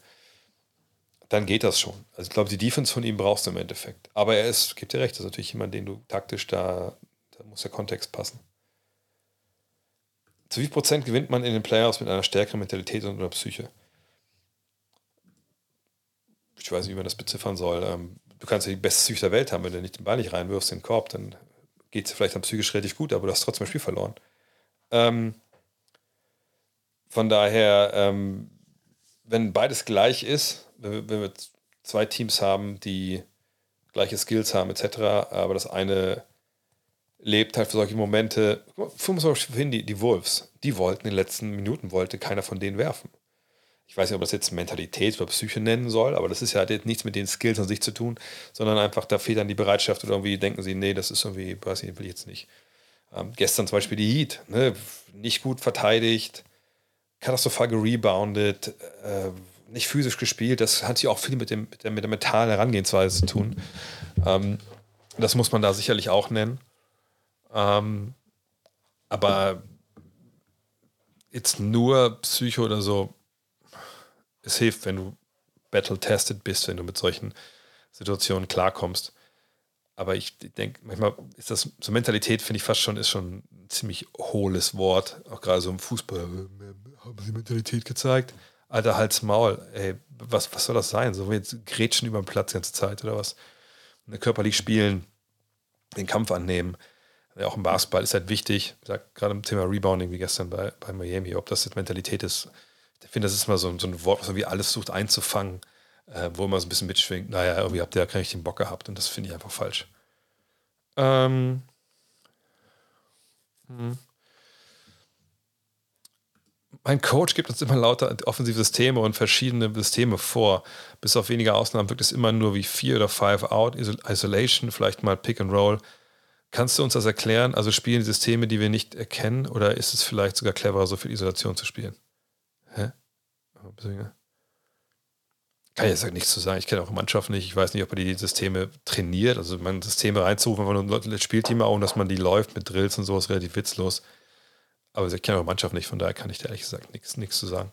dann geht das schon. Also ich glaube, die Defense von ihm brauchst du im Endeffekt. Aber er ist, gibt dir recht, das ist natürlich jemand, den du taktisch da, da muss der Kontext passen. Zu wie viel Prozent gewinnt man in den Playoffs mit einer stärkeren Mentalität und einer Psyche? Ich weiß nicht, wie man das beziffern soll. Ähm, du kannst ja die beste Psyche der Welt haben, wenn du nicht den Ball nicht reinwirfst in den Korb, dann geht es vielleicht dann psychisch relativ gut, aber du hast trotzdem ein Spiel verloren. Ähm, von daher, ähm, wenn beides gleich ist, wenn wir zwei Teams haben, die gleiche Skills haben, etc., aber das eine lebt halt für solche Momente. Für zum Beispiel die, die Wolves, die wollten in den letzten Minuten, wollte keiner von denen werfen. Ich weiß nicht, ob das jetzt Mentalität oder Psyche nennen soll, aber das ist ja halt nichts mit den Skills an sich zu tun, sondern einfach, da fehlt dann die Bereitschaft oder irgendwie denken sie, nee, das ist irgendwie, weiß ich, will ich jetzt nicht. Ähm, gestern zum Beispiel die Heat, ne? nicht gut verteidigt, katastrophal gereboundet, äh, nicht physisch gespielt. Das hat ja auch viel mit, dem, mit, der, mit der mentalen Herangehensweise zu tun. Ähm, das muss man da sicherlich auch nennen. Ähm, aber jetzt nur Psycho oder so, es hilft, wenn du battle-tested bist, wenn du mit solchen Situationen klarkommst. Aber ich denke, manchmal ist das so Mentalität, finde ich fast schon, ist schon ein ziemlich hohles Wort. Auch gerade so im Fußball. Haben sie Mentalität gezeigt? Alter, Hals Maul, ey, was, was soll das sein? So wir jetzt grätschen über den Platz die ganze Zeit oder was? Körperlich spielen, den Kampf annehmen. Ja, auch im Basketball ist halt wichtig, gerade im Thema Rebounding wie gestern bei, bei Miami, ob das jetzt Mentalität ist. Ich finde, das ist mal so, so ein Wort, was irgendwie alles sucht einzufangen, äh, wo man so ein bisschen mitschwingt. Naja, irgendwie habt ihr ja gar nicht den Bock gehabt und das finde ich einfach falsch. Ähm. Hm mein Coach gibt uns immer lauter offensive Systeme und verschiedene Systeme vor. Bis auf wenige Ausnahmen wirkt es immer nur wie vier oder five out, Isolation, vielleicht mal Pick and Roll. Kannst du uns das erklären? Also spielen die Systeme, die wir nicht erkennen, oder ist es vielleicht sogar cleverer, so viel Isolation zu spielen? Hä? Kann ich jetzt halt nichts zu sagen. Ich kenne auch Mannschaft nicht. Ich weiß nicht, ob man die Systeme trainiert. Also man Systeme reinzurufen, wenn man ein Spielteam auch dass man die läuft mit Drills und so, ist relativ witzlos. Aber ich kenne eure Mannschaft nicht, von daher kann ich da ehrlich gesagt nichts zu sagen.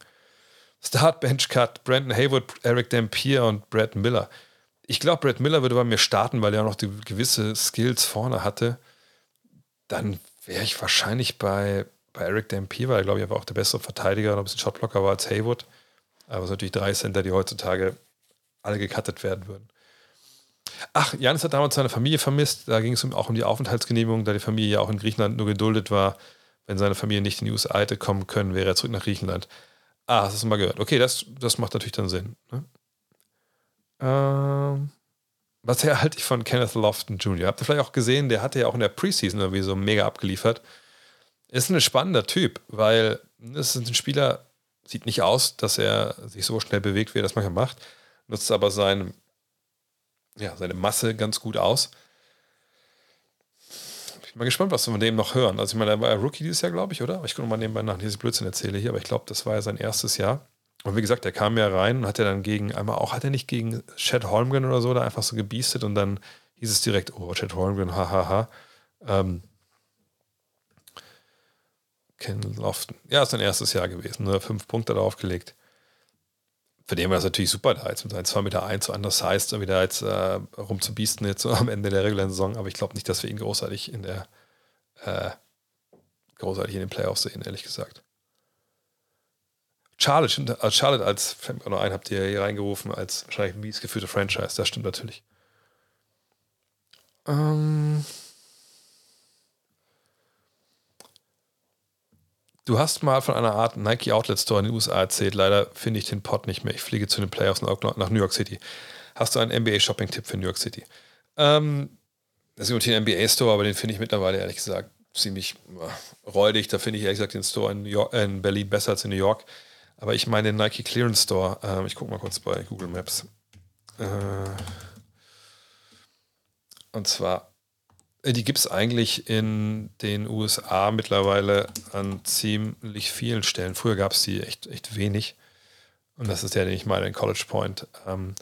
Start Cut, Brandon Haywood, Eric Dampier und Brad Miller. Ich glaube, Brad Miller würde bei mir starten, weil er auch noch gewisse Skills vorne hatte. Dann wäre ich wahrscheinlich bei, bei Eric Dampier, weil er, glaube ich, einfach auch der bessere Verteidiger und ein bisschen Shotblocker war als Haywood. Aber es sind natürlich drei Center, die heutzutage alle gecuttet werden würden. Ach, Janis hat damals seine Familie vermisst. Da ging es auch um die Aufenthaltsgenehmigung, da die Familie ja auch in Griechenland nur geduldet war wenn seine Familie nicht in die USA hätte kommen können, wäre er zurück nach Griechenland. Ah, hast du das mal gehört? Okay, das, das macht natürlich dann Sinn. Ne? Ähm, was halte ich von Kenneth Lofton Jr.? Habt ihr vielleicht auch gesehen, der hatte ja auch in der Preseason irgendwie so mega abgeliefert. Ist ein spannender Typ, weil es ist ein Spieler, sieht nicht aus, dass er sich so schnell bewegt, wie er das manchmal macht, nutzt aber sein, ja, seine Masse ganz gut aus bin mal gespannt, was wir von dem noch hören. Also ich meine, er war ja Rookie dieses Jahr, glaube ich, oder? Ich gucke mal nebenbei nach, dieses Blödsinn erzähle hier, aber ich glaube, das war ja sein erstes Jahr. Und wie gesagt, der kam ja rein und hat ja dann gegen, einmal auch, hat er nicht gegen Chad Holmgren oder so da einfach so gebiestet und dann hieß es direkt, oh, Chad Holmgren, hahaha. Ähm, Ken Lofton. Ja, ist sein erstes Jahr gewesen. Ne? Fünf Punkte darauf gelegt. Für den war das natürlich super, da jetzt mit seinen 2 Meter 1 so anders heißt, und wieder jetzt äh, rumzubiesten jetzt so am Ende der regulären Saison. Aber ich glaube nicht, dass wir ihn großartig in der äh, großartig in den Playoffs sehen, ehrlich gesagt. Charlotte, als Charlotte als, fällt noch ein, habt ihr hier reingerufen, als wahrscheinlich mies geführte Franchise. Das stimmt natürlich. Ähm. Du hast mal von einer Art Nike Outlet Store in den USA erzählt. Leider finde ich den Pod nicht mehr. Ich fliege zu den Playoffs nach New York City. Hast du einen NBA-Shopping-Tipp für New York City? Ähm, das ist ein NBA-Store, aber den finde ich mittlerweile ehrlich gesagt ziemlich äh, räudig. Da finde ich ehrlich gesagt den Store in, York, äh, in, Berlin besser als in New York. Aber ich meine den Nike Clearance Store. Äh, ich gucke mal kurz bei Google Maps. Äh, Und zwar, die gibt es eigentlich in den USA mittlerweile an ziemlich vielen Stellen. Früher gab es die echt, echt wenig. Und das ist der, den ich meine, in College Point. Ähm,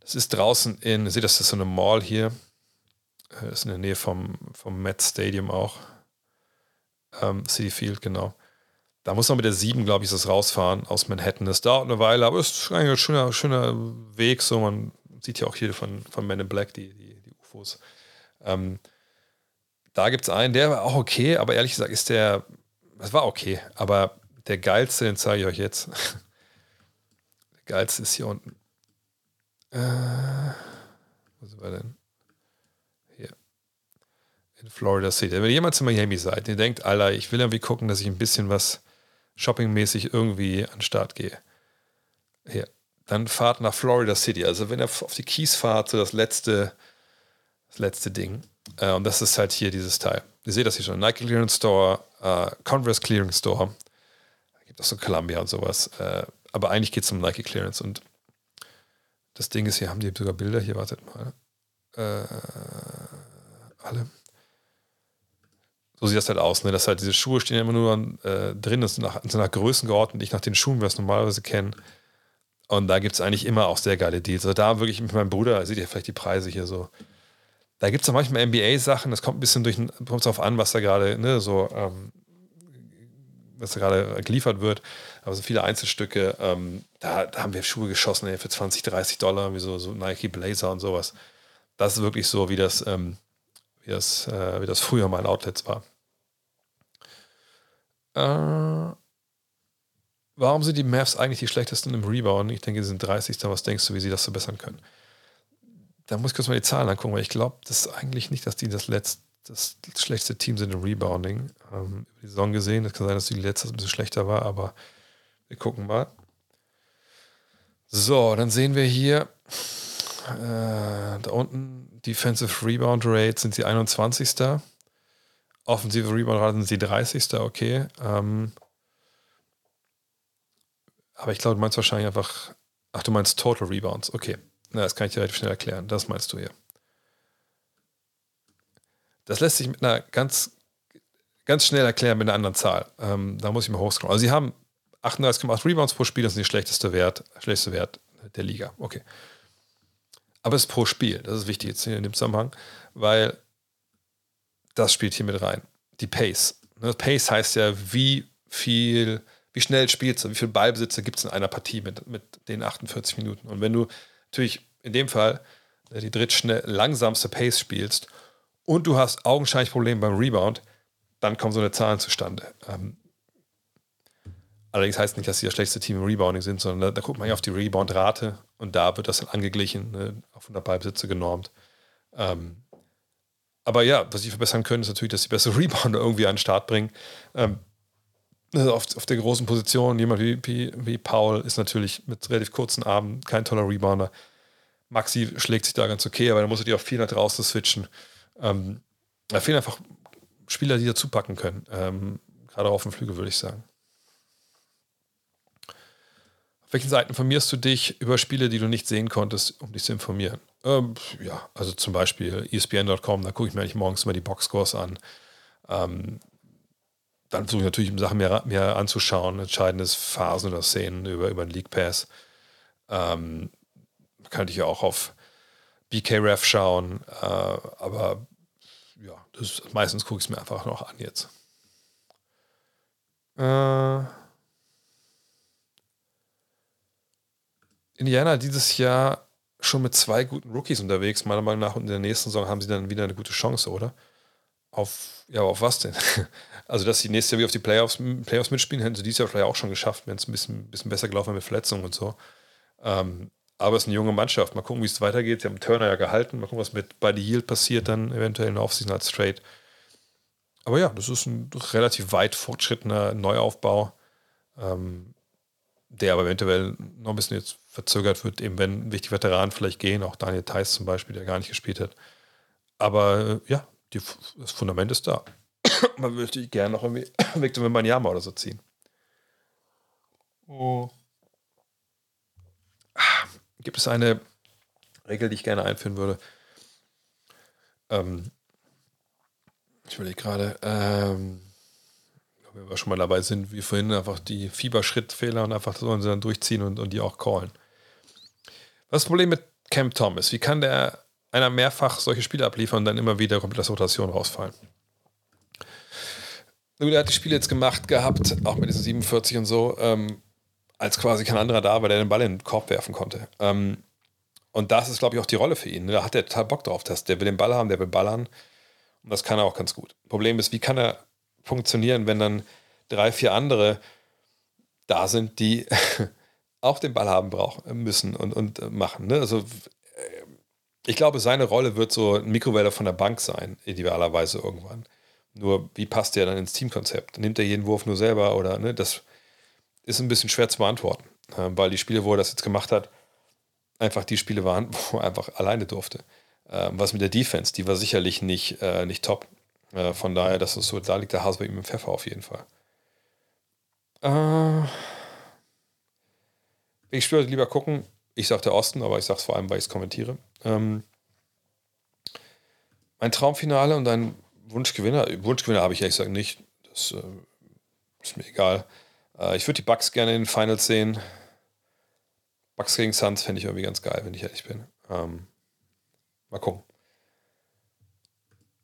das ist draußen in, ihr seht, das ist so eine Mall hier. Das äh, ist in der Nähe vom, vom Met Stadium auch. Ähm, City Field, genau. Da muss man mit der 7, glaube ich, das rausfahren aus Manhattan. Das dauert eine Weile, aber es ist eigentlich ein schöner, schöner Weg. So, man sieht ja auch hier von, von Men in Black die, die, die UFOs. Ähm, da gibt es einen, der war auch okay, aber ehrlich gesagt ist der, das war okay, aber der geilste, den zeige ich euch jetzt. der geilste ist hier unten. Äh, wo sind wir denn? Hier. In Florida City. Wenn ihr jemals in Miami seid, ihr denkt, Alter, ich will irgendwie gucken, dass ich ein bisschen was shoppingmäßig irgendwie an den Start gehe. Hier. Dann fahrt nach Florida City. Also wenn ihr auf die Keys fahrt, so das letzte, das letzte Ding. Äh, und das ist halt hier dieses Teil. Ihr seht das hier schon. Nike Clearance Store, äh, Converse Clearance Store. Da gibt es so Columbia und sowas. Äh, aber eigentlich geht es um Nike Clearance. Und das Ding ist, hier haben die sogar Bilder. Hier, wartet mal. Äh, alle. So sieht das halt aus, ne? dass halt diese Schuhe stehen immer nur äh, drin, das sind nach, sind nach Größen geordnet, nicht nach den Schuhen, wie wir es normalerweise kennen. Und da gibt es eigentlich immer auch sehr geile Deals. Also da wirklich mit meinem Bruder, seht ihr vielleicht die Preise hier so. Da gibt es auch manchmal NBA-Sachen, das kommt ein bisschen durch, kommt darauf an, was da gerade, ne, so, ähm, was da gerade geliefert wird. Aber so viele Einzelstücke, ähm, da, da, haben wir Schuhe geschossen ey, für 20, 30 Dollar, wie so, so Nike Blazer und sowas. Das ist wirklich so, wie das, ähm, wie das, äh, wie das früher mal in Outlets war. Äh, warum sind die Mavs eigentlich die schlechtesten im Rebound? Ich denke, sie sind 30. Was denkst du, wie sie das verbessern können? Da muss ich kurz mal die Zahlen angucken, weil ich glaube, das ist eigentlich nicht, dass die das letzte, das schlechteste Team sind im Rebounding. Ähm, über die Saison gesehen. Es kann sein, dass die letzte ein bisschen schlechter war, aber wir gucken mal. So, dann sehen wir hier äh, da unten Defensive Rebound Rate sind sie 21. Offensive Rebound Rate sind sie 30. Okay. Ähm, aber ich glaube, du meinst wahrscheinlich einfach. Ach, du meinst Total Rebounds. Okay. Na, das kann ich dir relativ schnell erklären. Das meinst du hier. Das lässt sich mit einer ganz, ganz schnell erklären mit einer anderen Zahl. Ähm, da muss ich mal hochscrollen. Also, sie haben 38,8 Rebounds pro Spiel. Das ist der schlechteste Wert, schlechteste Wert der Liga. Okay. Aber es ist pro Spiel. Das ist wichtig jetzt in dem Zusammenhang, weil das spielt hier mit rein. Die Pace. Ne, Pace heißt ja, wie viel, wie schnell spielst du, wie viele Ballbesitze gibt es in einer Partie mit, mit den 48 Minuten. Und wenn du natürlich in dem Fall äh, die drittschnell langsamste Pace spielst und du hast augenscheinlich Probleme beim Rebound, dann kommen so eine Zahlen zustande. Ähm, allerdings heißt nicht, dass sie das schlechteste Team im Rebounding sind, sondern da, da guckt man ja auf die Rebound-Rate und da wird das dann angeglichen, ne, auf 100 Ballbesitze genormt. Ähm, aber ja, was sie verbessern können, ist natürlich, dass sie bessere Rebounder irgendwie an den Start bringen. Ähm, also auf, auf der großen Position, jemand wie, wie, wie, Paul ist natürlich mit relativ kurzen Armen kein toller Rebounder. Maxi schlägt sich da ganz okay, aber dann muss er die auf 400 raus switchen. Ähm, da fehlen einfach Spieler, die dazu packen können. Ähm, gerade auf dem Flügel, würde ich sagen. Auf welchen Seiten informierst du dich über Spiele, die du nicht sehen konntest, um dich zu informieren? Ähm, ja, also zum Beispiel ESPN.com, da gucke ich mir eigentlich morgens immer die Boxscores an. Ähm, dann versuche ich natürlich Sachen mehr, mehr anzuschauen, entscheidende Phasen oder Szenen über, über den League Pass. Ähm, kann ich ja auch auf BKRef schauen, äh, aber ja, das, meistens gucke ich es mir einfach noch an jetzt. Äh, Indiana dieses Jahr schon mit zwei guten Rookies unterwegs. Meiner Meinung nach und in der nächsten Saison haben sie dann wieder eine gute Chance, oder? Auf, ja, auf was denn? Also, dass sie nächstes Jahr wieder auf die Playoffs, Playoffs mitspielen, hätten sie dieses Jahr vielleicht auch schon geschafft, wenn es ein bisschen, bisschen besser gelaufen wäre mit Verletzungen und so. Ähm, aber es ist eine junge Mannschaft. Mal gucken, wie es weitergeht. Sie haben Turner ja gehalten. Mal gucken, was mit Buddy Yield passiert, dann eventuell in der Offseason als Trade. Aber ja, das ist ein relativ weit fortschrittener Neuaufbau, ähm, der aber eventuell noch ein bisschen jetzt verzögert wird, eben wenn wichtige Veteranen vielleicht gehen, auch Daniel Theiss zum Beispiel, der gar nicht gespielt hat. Aber äh, ja, die, das Fundament ist da. Man würde gerne noch irgendwie Victor Wembanyama oder so ziehen. Oh. Gibt es eine Regel, die ich gerne einführen würde? Ähm, ich überlege gerade, ähm, wenn wir schon mal dabei sind, wie vorhin, einfach die Fieberschrittfehler und einfach sollen sie dann durchziehen und, und die auch callen. Was ist das Problem mit Cam Thomas? Wie kann der einer mehrfach solche Spiele abliefern und dann immer wieder komplett aus Rotation rausfallen? Nur der hat die Spiele jetzt gemacht gehabt, auch mit diesen 47 und so, ähm, als quasi kein anderer da war, der den Ball in den Korb werfen konnte. Ähm, und das ist, glaube ich, auch die Rolle für ihn. Da hat er total Bock drauf. Dass der will den Ball haben, der will ballern. Und das kann er auch ganz gut. Problem ist, wie kann er funktionieren, wenn dann drei, vier andere da sind, die auch den Ball haben brauchen müssen und, und machen. Ne? Also äh, ich glaube, seine Rolle wird so ein Mikrowelle von der Bank sein, idealerweise irgendwann. Nur wie passt der dann ins Teamkonzept? Nimmt er jeden Wurf nur selber oder ne? Das ist ein bisschen schwer zu beantworten, äh, weil die Spiele, wo er das jetzt gemacht hat, einfach die Spiele waren, wo er einfach alleine durfte. Ähm, was mit der Defense, die war sicherlich nicht, äh, nicht top. Äh, von daher, das ist so, da liegt der Hase bei ihm im Pfeffer auf jeden Fall. Äh, ich würde lieber gucken. Ich sage der Osten, aber ich sage es vor allem, weil ich es kommentiere. Ähm, mein Traumfinale und ein Wunschgewinner. Wunschgewinner habe ich ehrlich gesagt nicht. Das äh, ist mir egal. Äh, ich würde die Bugs gerne in den Finals sehen. Bugs gegen Suns fände ich irgendwie ganz geil, wenn ich ehrlich bin. Ähm, Mal gucken.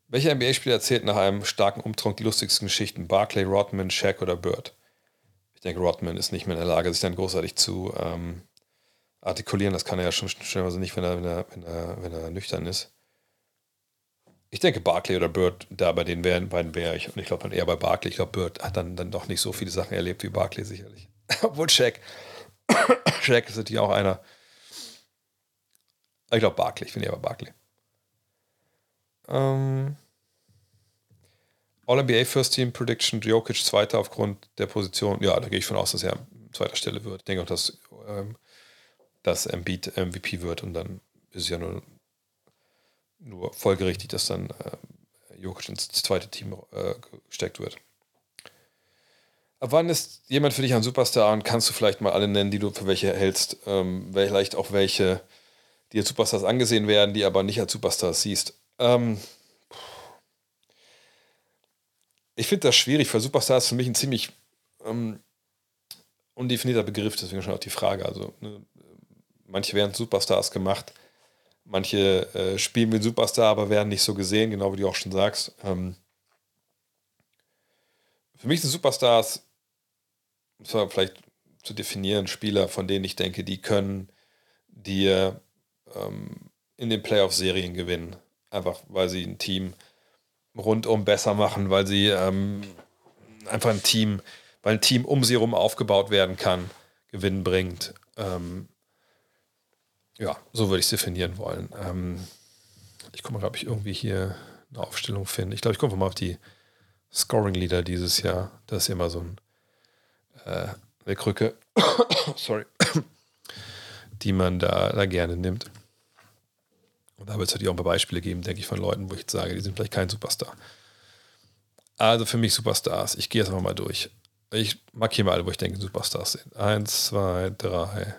Welcher NBA-Spieler erzählt nach einem starken Umtrunk die lustigsten Geschichten? Barclay, Rodman, Shaq oder Bird? Ich denke, Rodman ist nicht mehr in der Lage, sich dann großartig zu ähm, artikulieren. Das kann er ja schon stellenweise nicht, wenn er, wenn, er, wenn, er, wenn er nüchtern ist. Ich denke, Barclay oder Bird, da bei den beiden wäre ich. Und ich glaube dann eher bei Barclay. Ich glaube, Bird hat dann, dann doch nicht so viele Sachen erlebt wie Barclay sicherlich. Obwohl Shaq, Shaq ist natürlich auch einer, ich glaube Barkley, ich finde aber Barkley. Ähm, All-NBA First Team Prediction, Jokic Zweiter aufgrund der Position. Ja, da gehe ich von aus, dass er an zweiter Stelle wird. Ich denke auch, dass, ähm, dass Embiid MVP wird und dann ist es ja nur, nur folgerichtig, dass dann äh, Jokic ins zweite Team äh, gesteckt wird. Ab wann ist jemand für dich ein Superstar und kannst du vielleicht mal alle nennen, die du für welche hältst? Ähm, vielleicht auch welche die als Superstars angesehen werden, die aber nicht als Superstars siehst. Ähm, ich finde das schwierig, weil Superstars ist für mich ein ziemlich ähm, undefinierter Begriff, deswegen schon auch die Frage. Also, ne, manche werden Superstars gemacht, manche äh, spielen wie Superstar, aber werden nicht so gesehen, genau wie du auch schon sagst. Ähm, für mich sind Superstars, es vielleicht zu definieren, Spieler, von denen ich denke, die können dir ähm, in den Playoff-Serien gewinnen. Einfach weil sie ein Team rundum besser machen, weil sie ähm, einfach ein Team, weil ein Team um sie herum aufgebaut werden kann, Gewinn bringt. Ähm, ja, so würde ich es definieren wollen. Ähm, ich gucke mal, ob ich irgendwie hier eine Aufstellung finde. Ich glaube, ich komme mal auf die Scoring-Leader dieses Jahr. Das ist immer so ein äh, eine Krücke. Sorry die man da, da gerne nimmt. Und da wird es natürlich auch ein paar Beispiele geben, denke ich, von Leuten, wo ich sage, die sind vielleicht kein Superstar. Also für mich Superstars. Ich gehe jetzt einfach mal durch. Ich markiere mal alle, wo ich denke, Superstars sind. Eins, zwei, drei,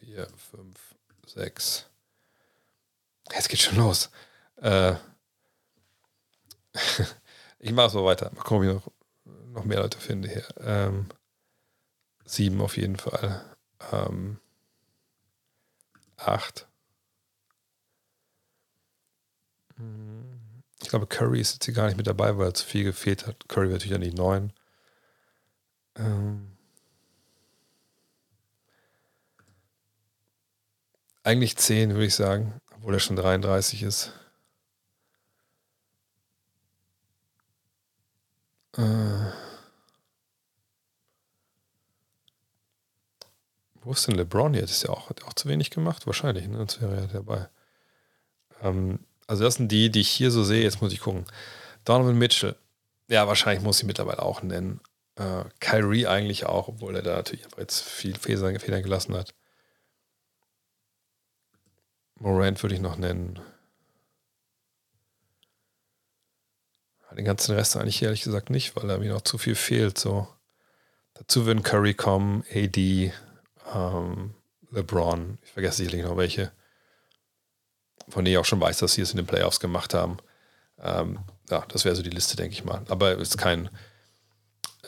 vier, fünf, sechs. Jetzt geht schon los. Äh, ich mache mal weiter. Mal gucken, ob ich noch, noch mehr Leute finde hier. Ähm, sieben auf jeden Fall. Ähm, 8. Ich glaube, Curry ist jetzt hier gar nicht mit dabei, weil er zu viel gefehlt hat. Curry wäre natürlich an die 9. Ähm eigentlich 10, würde ich sagen, obwohl er schon 33 ist. Äh Wo ist denn LeBron jetzt? Ist ja auch, hat auch zu wenig gemacht? Wahrscheinlich, ne? Sonst wäre er dabei. Ähm, also, das sind die, die ich hier so sehe. Jetzt muss ich gucken. Donovan Mitchell. Ja, wahrscheinlich muss ich mittlerweile auch nennen. Äh, Kyrie eigentlich auch, obwohl er da natürlich jetzt viel Federn, Federn gelassen hat. Morant würde ich noch nennen. Den ganzen Rest eigentlich ehrlich gesagt nicht, weil er mir noch zu viel fehlt. So. Dazu würden Curry kommen, AD, ähm, LeBron, ich vergesse sicherlich noch welche, von denen ich auch schon weiß, dass sie es in den Playoffs gemacht haben. Ähm, ja, das wäre so die Liste, denke ich mal. Aber ist kein,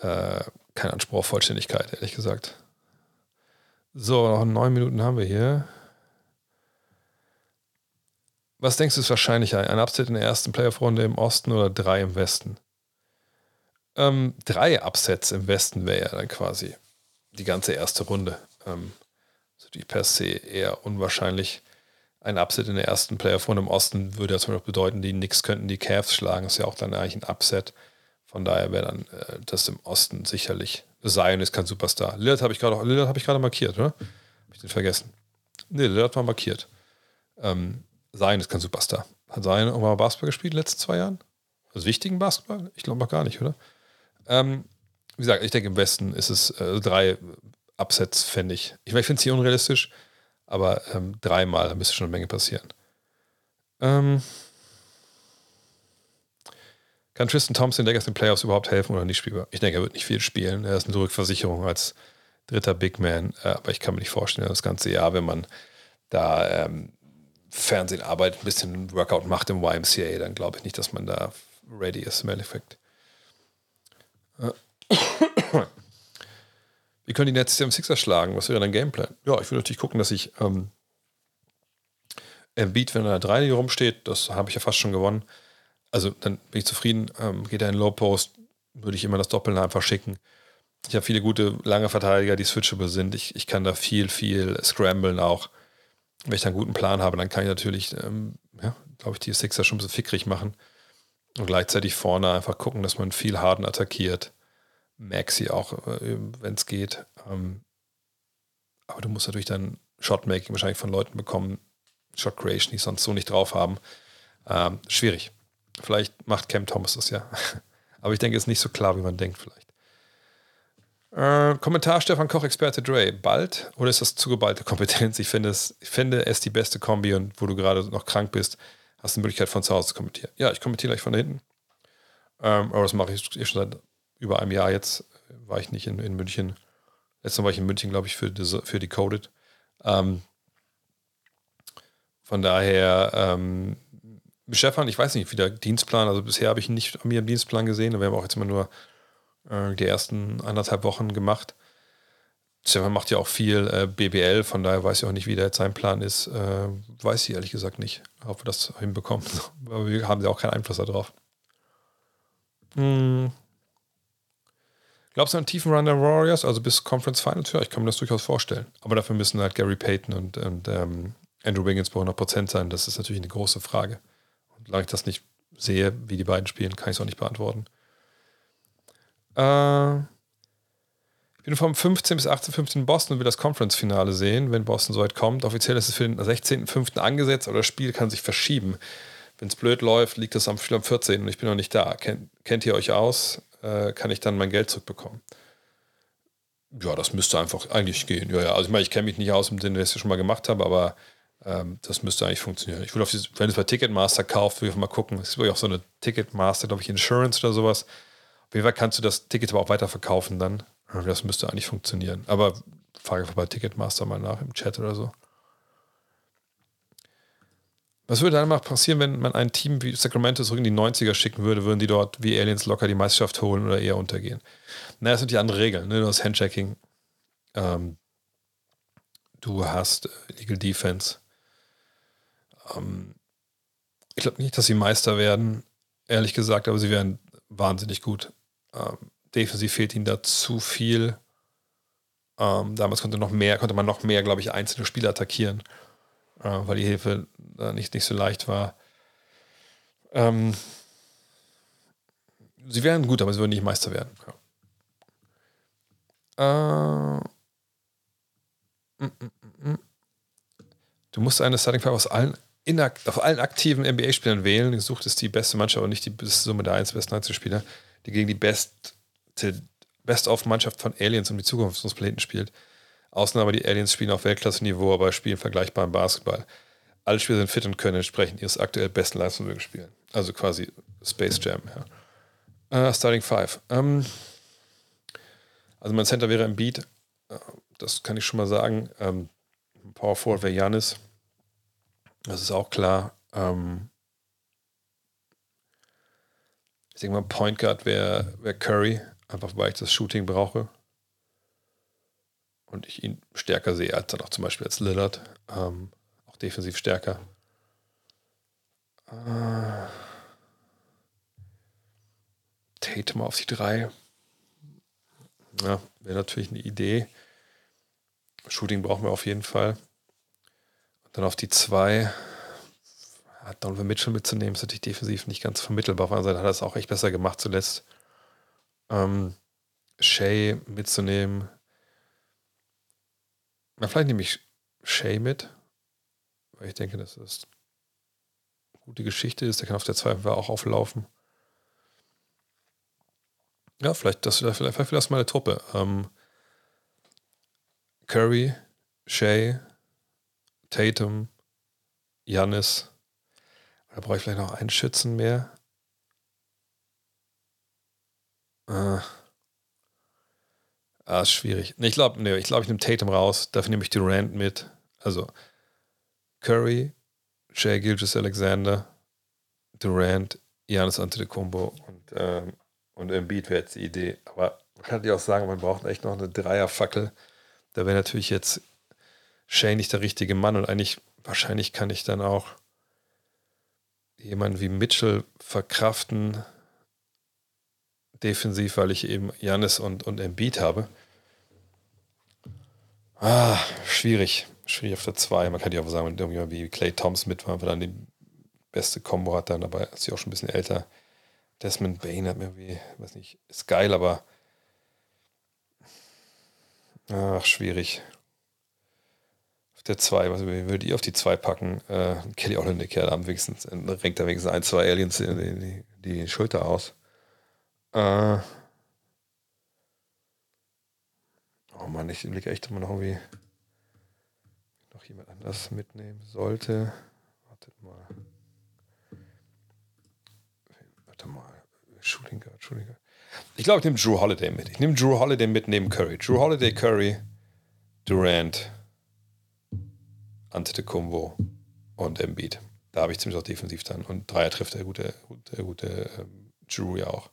äh, kein Anspruch auf Vollständigkeit, ehrlich gesagt. So, noch neun Minuten haben wir hier. Was denkst du ist wahrscheinlicher? Ein Upset in der ersten Playoff-Runde im Osten oder drei im Westen? Ähm, drei Upsets im Westen wäre ja dann quasi die ganze erste Runde. Ähm, also die per se eher unwahrscheinlich. Ein Upset in der ersten Playoff-Runde im Osten würde ja zum Beispiel bedeuten, die Knicks könnten die Cavs schlagen. Ist ja auch dann eigentlich ein Upset. Von daher wäre dann äh, das im Osten sicherlich. Zion ist kein Superstar. Lillard habe ich gerade hab markiert, oder? Habe ich den vergessen? Nee, Lillard war markiert. Ähm, Zion ist kein Superstar. Hat Zion irgendwann mal Basketball gespielt in den letzten zwei Jahren? Also wichtigen Basketball? Ich glaube noch gar nicht, oder? Ähm, wie gesagt, ich denke, im Westen ist es äh, drei Upsets, fände ich. Ich, ich finde es hier unrealistisch, aber ähm, dreimal müsste schon eine Menge passieren. Ähm, kann Tristan Thompson der in den Playoffs überhaupt helfen oder nicht spielbar? Ich denke, er wird nicht viel spielen. Er ist eine Rückversicherung als dritter Big Man, äh, aber ich kann mir nicht vorstellen, das ganze Jahr, wenn man da ähm, Fernsehen arbeitet, ein bisschen Workout macht im YMCA, dann glaube ich nicht, dass man da ready ist im Endeffekt. Wie können die Nets am Sixer schlagen? Was wäre dein Gameplan? Ja, ich würde natürlich gucken, dass ich ähm, Embiid, wenn er da 3 rumsteht, das habe ich ja fast schon gewonnen. Also dann bin ich zufrieden. Ähm, geht er in Low Post, würde ich immer das Doppeln einfach schicken. Ich habe viele gute lange Verteidiger, die switchable sind. Ich, ich kann da viel, viel scramblen auch. Wenn ich da einen guten Plan habe, dann kann ich natürlich, ähm, ja, glaube ich, die Sixer schon ein bisschen fickrig machen. Und gleichzeitig vorne einfach gucken, dass man viel Harden attackiert. Maxi auch, äh, wenn es geht. Ähm, aber du musst natürlich dann Shotmaking wahrscheinlich von Leuten bekommen, Shot Creation, die sonst so nicht drauf haben. Ähm, schwierig. Vielleicht macht Cam Thomas das ja. aber ich denke, es ist nicht so klar, wie man denkt, vielleicht. Äh, Kommentar Stefan Koch, Experte Dre. Bald oder ist das zu geballte Kompetenz? Ich finde es, ich finde es die beste Kombi und wo du gerade noch krank bist, hast du die Möglichkeit von zu Hause zu kommentieren. Ja, ich kommentiere gleich von da hinten. Ähm, aber das mache ich eh schon seit über einem Jahr jetzt. War ich nicht in, in München. Letztes Mal war ich in München, glaube ich, für, für Decoded. Ähm, von daher, ähm, Stefan, ich weiß nicht, wie der Dienstplan, also bisher habe ich ihn nicht an mir im Dienstplan gesehen. Wir haben auch jetzt immer nur äh, die ersten anderthalb Wochen gemacht. Stefan macht ja auch viel äh, BBL, von daher weiß ich auch nicht, wie der jetzt sein Plan ist. Äh, weiß ich ehrlich gesagt nicht, ob wir das hinbekommen. Aber wir haben ja auch keinen Einfluss darauf. Hm. Glaubst du an tiefen Run der Warriors, also bis Conference Finals? Ja, ich kann mir das durchaus vorstellen. Aber dafür müssen halt Gary Payton und, und ähm, Andrew Wiggins bei 100% sein. Das ist natürlich eine große Frage. Und solange ich das nicht sehe, wie die beiden spielen, kann ich es auch nicht beantworten. Äh, ich bin vom 15 bis 18.15 in Boston und will das Conference-Finale sehen, wenn Boston so weit kommt. Offiziell ist es für den 16.05. angesetzt, aber das Spiel kann sich verschieben. Wenn es blöd läuft, liegt es am, am 14. und ich bin noch nicht da. Kennt, kennt ihr euch aus? Äh, kann ich dann mein Geld zurückbekommen? Ja, das müsste einfach eigentlich gehen. Ja, ja. Also ich meine, ich kenne mich nicht aus im Sinne, dass ich das schon mal gemacht habe, aber ähm, das müsste eigentlich funktionieren. Ich würde auf dieses, wenn es bei Ticketmaster kauft, würde ich mal gucken. Es ist wirklich auch so eine Ticketmaster, glaube ich, Insurance oder sowas. Jeden Fall kannst du das Ticket aber auch weiterverkaufen dann. Das müsste eigentlich funktionieren. Aber frage einfach bei Ticketmaster mal nach im Chat oder so. Was würde dann mal passieren, wenn man ein Team wie Sacramento zurück in die 90er schicken würde? Würden die dort wie Aliens locker die Meisterschaft holen oder eher untergehen? Naja, das sind die anderen Regeln. Ne? Du hast Handchecking. Ähm, du hast Legal Defense. Ähm, ich glaube nicht, dass sie Meister werden, ehrlich gesagt, aber sie wären wahnsinnig gut. Ähm, defensiv fehlt ihnen da zu viel. Ähm, damals konnte, noch mehr, konnte man noch mehr, glaube ich, einzelne Spieler attackieren, äh, weil die Hilfe äh, nicht, nicht so leicht war. Ähm, sie wären gut, aber sie würden nicht Meister werden. Ja. Äh, mm, mm, mm, du musst eine Starting Five aus allen, auf allen aktiven NBA-Spielern wählen. Gesucht ist die beste Mannschaft, aber nicht die Summe der 1 besten Einzelspieler, die gegen die beste Best-of-Mannschaft von Aliens um die Zukunft unseres Planeten spielt. Ausnahme die Aliens spielen auf Weltklasse-Niveau, aber spielen vergleichbar im Basketball. Alle Spieler sind fit und können entsprechend ihres aktuell besten Leistungswürgen spielen. Also quasi Space Jam, ja. Uh, starting Five. Um, ähm, also mein Center wäre im Beat. Uh, das kann ich schon mal sagen. Um, ähm, Power Forward wäre Janis. Das ist auch klar. Um, denke mal, Point Guard wäre wär Curry, einfach weil ich das Shooting brauche. Und ich ihn stärker sehe als dann auch zum Beispiel als Lillard. Ähm, auch defensiv stärker. Äh, Tatum auf die 3. Ja, wäre natürlich eine Idee. Shooting brauchen wir auf jeden Fall. Und dann auf die 2. Donovan Mitchell mitzunehmen, ist natürlich defensiv nicht ganz vermittelbar. Auf der anderen Seite hat er es auch echt besser gemacht zuletzt. Ähm, Shay mitzunehmen. Na, vielleicht nehme ich Shay mit, weil ich denke, dass das eine gute Geschichte ist. Der kann auf der 2 auch auflaufen. Ja, vielleicht das vielleicht, vielleicht das mal eine Truppe. Ähm, Curry, Shay, Tatum, Janis. Da brauche ich vielleicht noch einen Schützen mehr. Äh. Ah, ist schwierig. Ich glaube, nee, ich, glaub, ich nehme Tatum raus. Dafür nehme ich Durant mit. Also Curry, Shea Gilgis Alexander, Durant, Janis Antetokounmpo und, ähm, und Embiid wäre jetzt die Idee. Aber man kann ja auch sagen, man braucht echt noch eine Dreierfackel. Da wäre natürlich jetzt Shea nicht der richtige Mann und eigentlich, wahrscheinlich kann ich dann auch jemanden wie Mitchell verkraften, defensiv, weil ich eben Janis und, und Embiid habe. Ah, schwierig. Schwierig auf der 2. Man kann ja auch sagen, wenn wie Clay Thompson mit war, weil dann die beste Combo hat, dann aber ist sie auch schon ein bisschen älter. Desmond Bain hat mir irgendwie, weiß nicht, ist geil, aber ach, schwierig. Der 2, was würde ich auf die 2 packen? Äh, Kelly Olynyk, ja, da am wenigstens, renkt da wenigstens ein, zwei Aliens die, die, die Schulter aus. Äh, oh Mann, ich blicke echt immer noch irgendwie noch jemand anders mitnehmen sollte. Wartet mal. Warte mal. Shooting Guard, Shooting Guard. Ich glaube, ich nehme Drew Holiday mit. Ich nehme Drew Holiday mit neben Curry. Drew Holiday, Curry, Durant, Antetokounmpo und Embiid. Da habe ich ziemlich auch defensiv dann. Und Dreier trifft der gute, gute, gute ähm, Drew ja auch.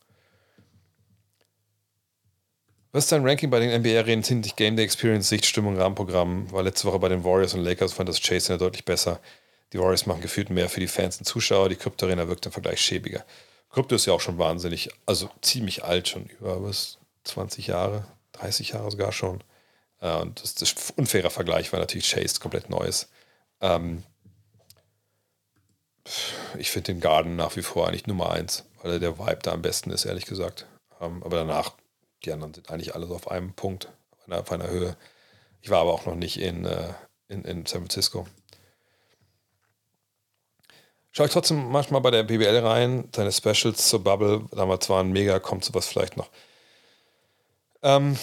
Was ist dein Ranking bei den NBA-Arenen hinsichtlich Game Day Experience, Sichtstimmung, Rahmenprogramm? War letzte Woche bei den Warriors und Lakers fand das Chase ja deutlich besser. Die Warriors machen gefühlt mehr für die Fans und Zuschauer. Die Krypto-Arena wirkt im Vergleich schäbiger. Krypto ist ja auch schon wahnsinnig, also ziemlich alt schon, über was, 20 Jahre, 30 Jahre sogar schon. Äh, und das, das ist ein unfairer Vergleich, weil natürlich Chase komplett neu ist. Ähm, ich finde den Garden nach wie vor eigentlich Nummer eins, weil der Vibe da am besten ist, ehrlich gesagt. Ähm, aber danach die anderen sind eigentlich alle so auf einem Punkt, auf einer, auf einer Höhe. Ich war aber auch noch nicht in, äh, in, in San Francisco. Schaue ich trotzdem manchmal bei der BBL rein, seine Specials zur Bubble. Damals waren mega, kommt sowas vielleicht noch. Ähm,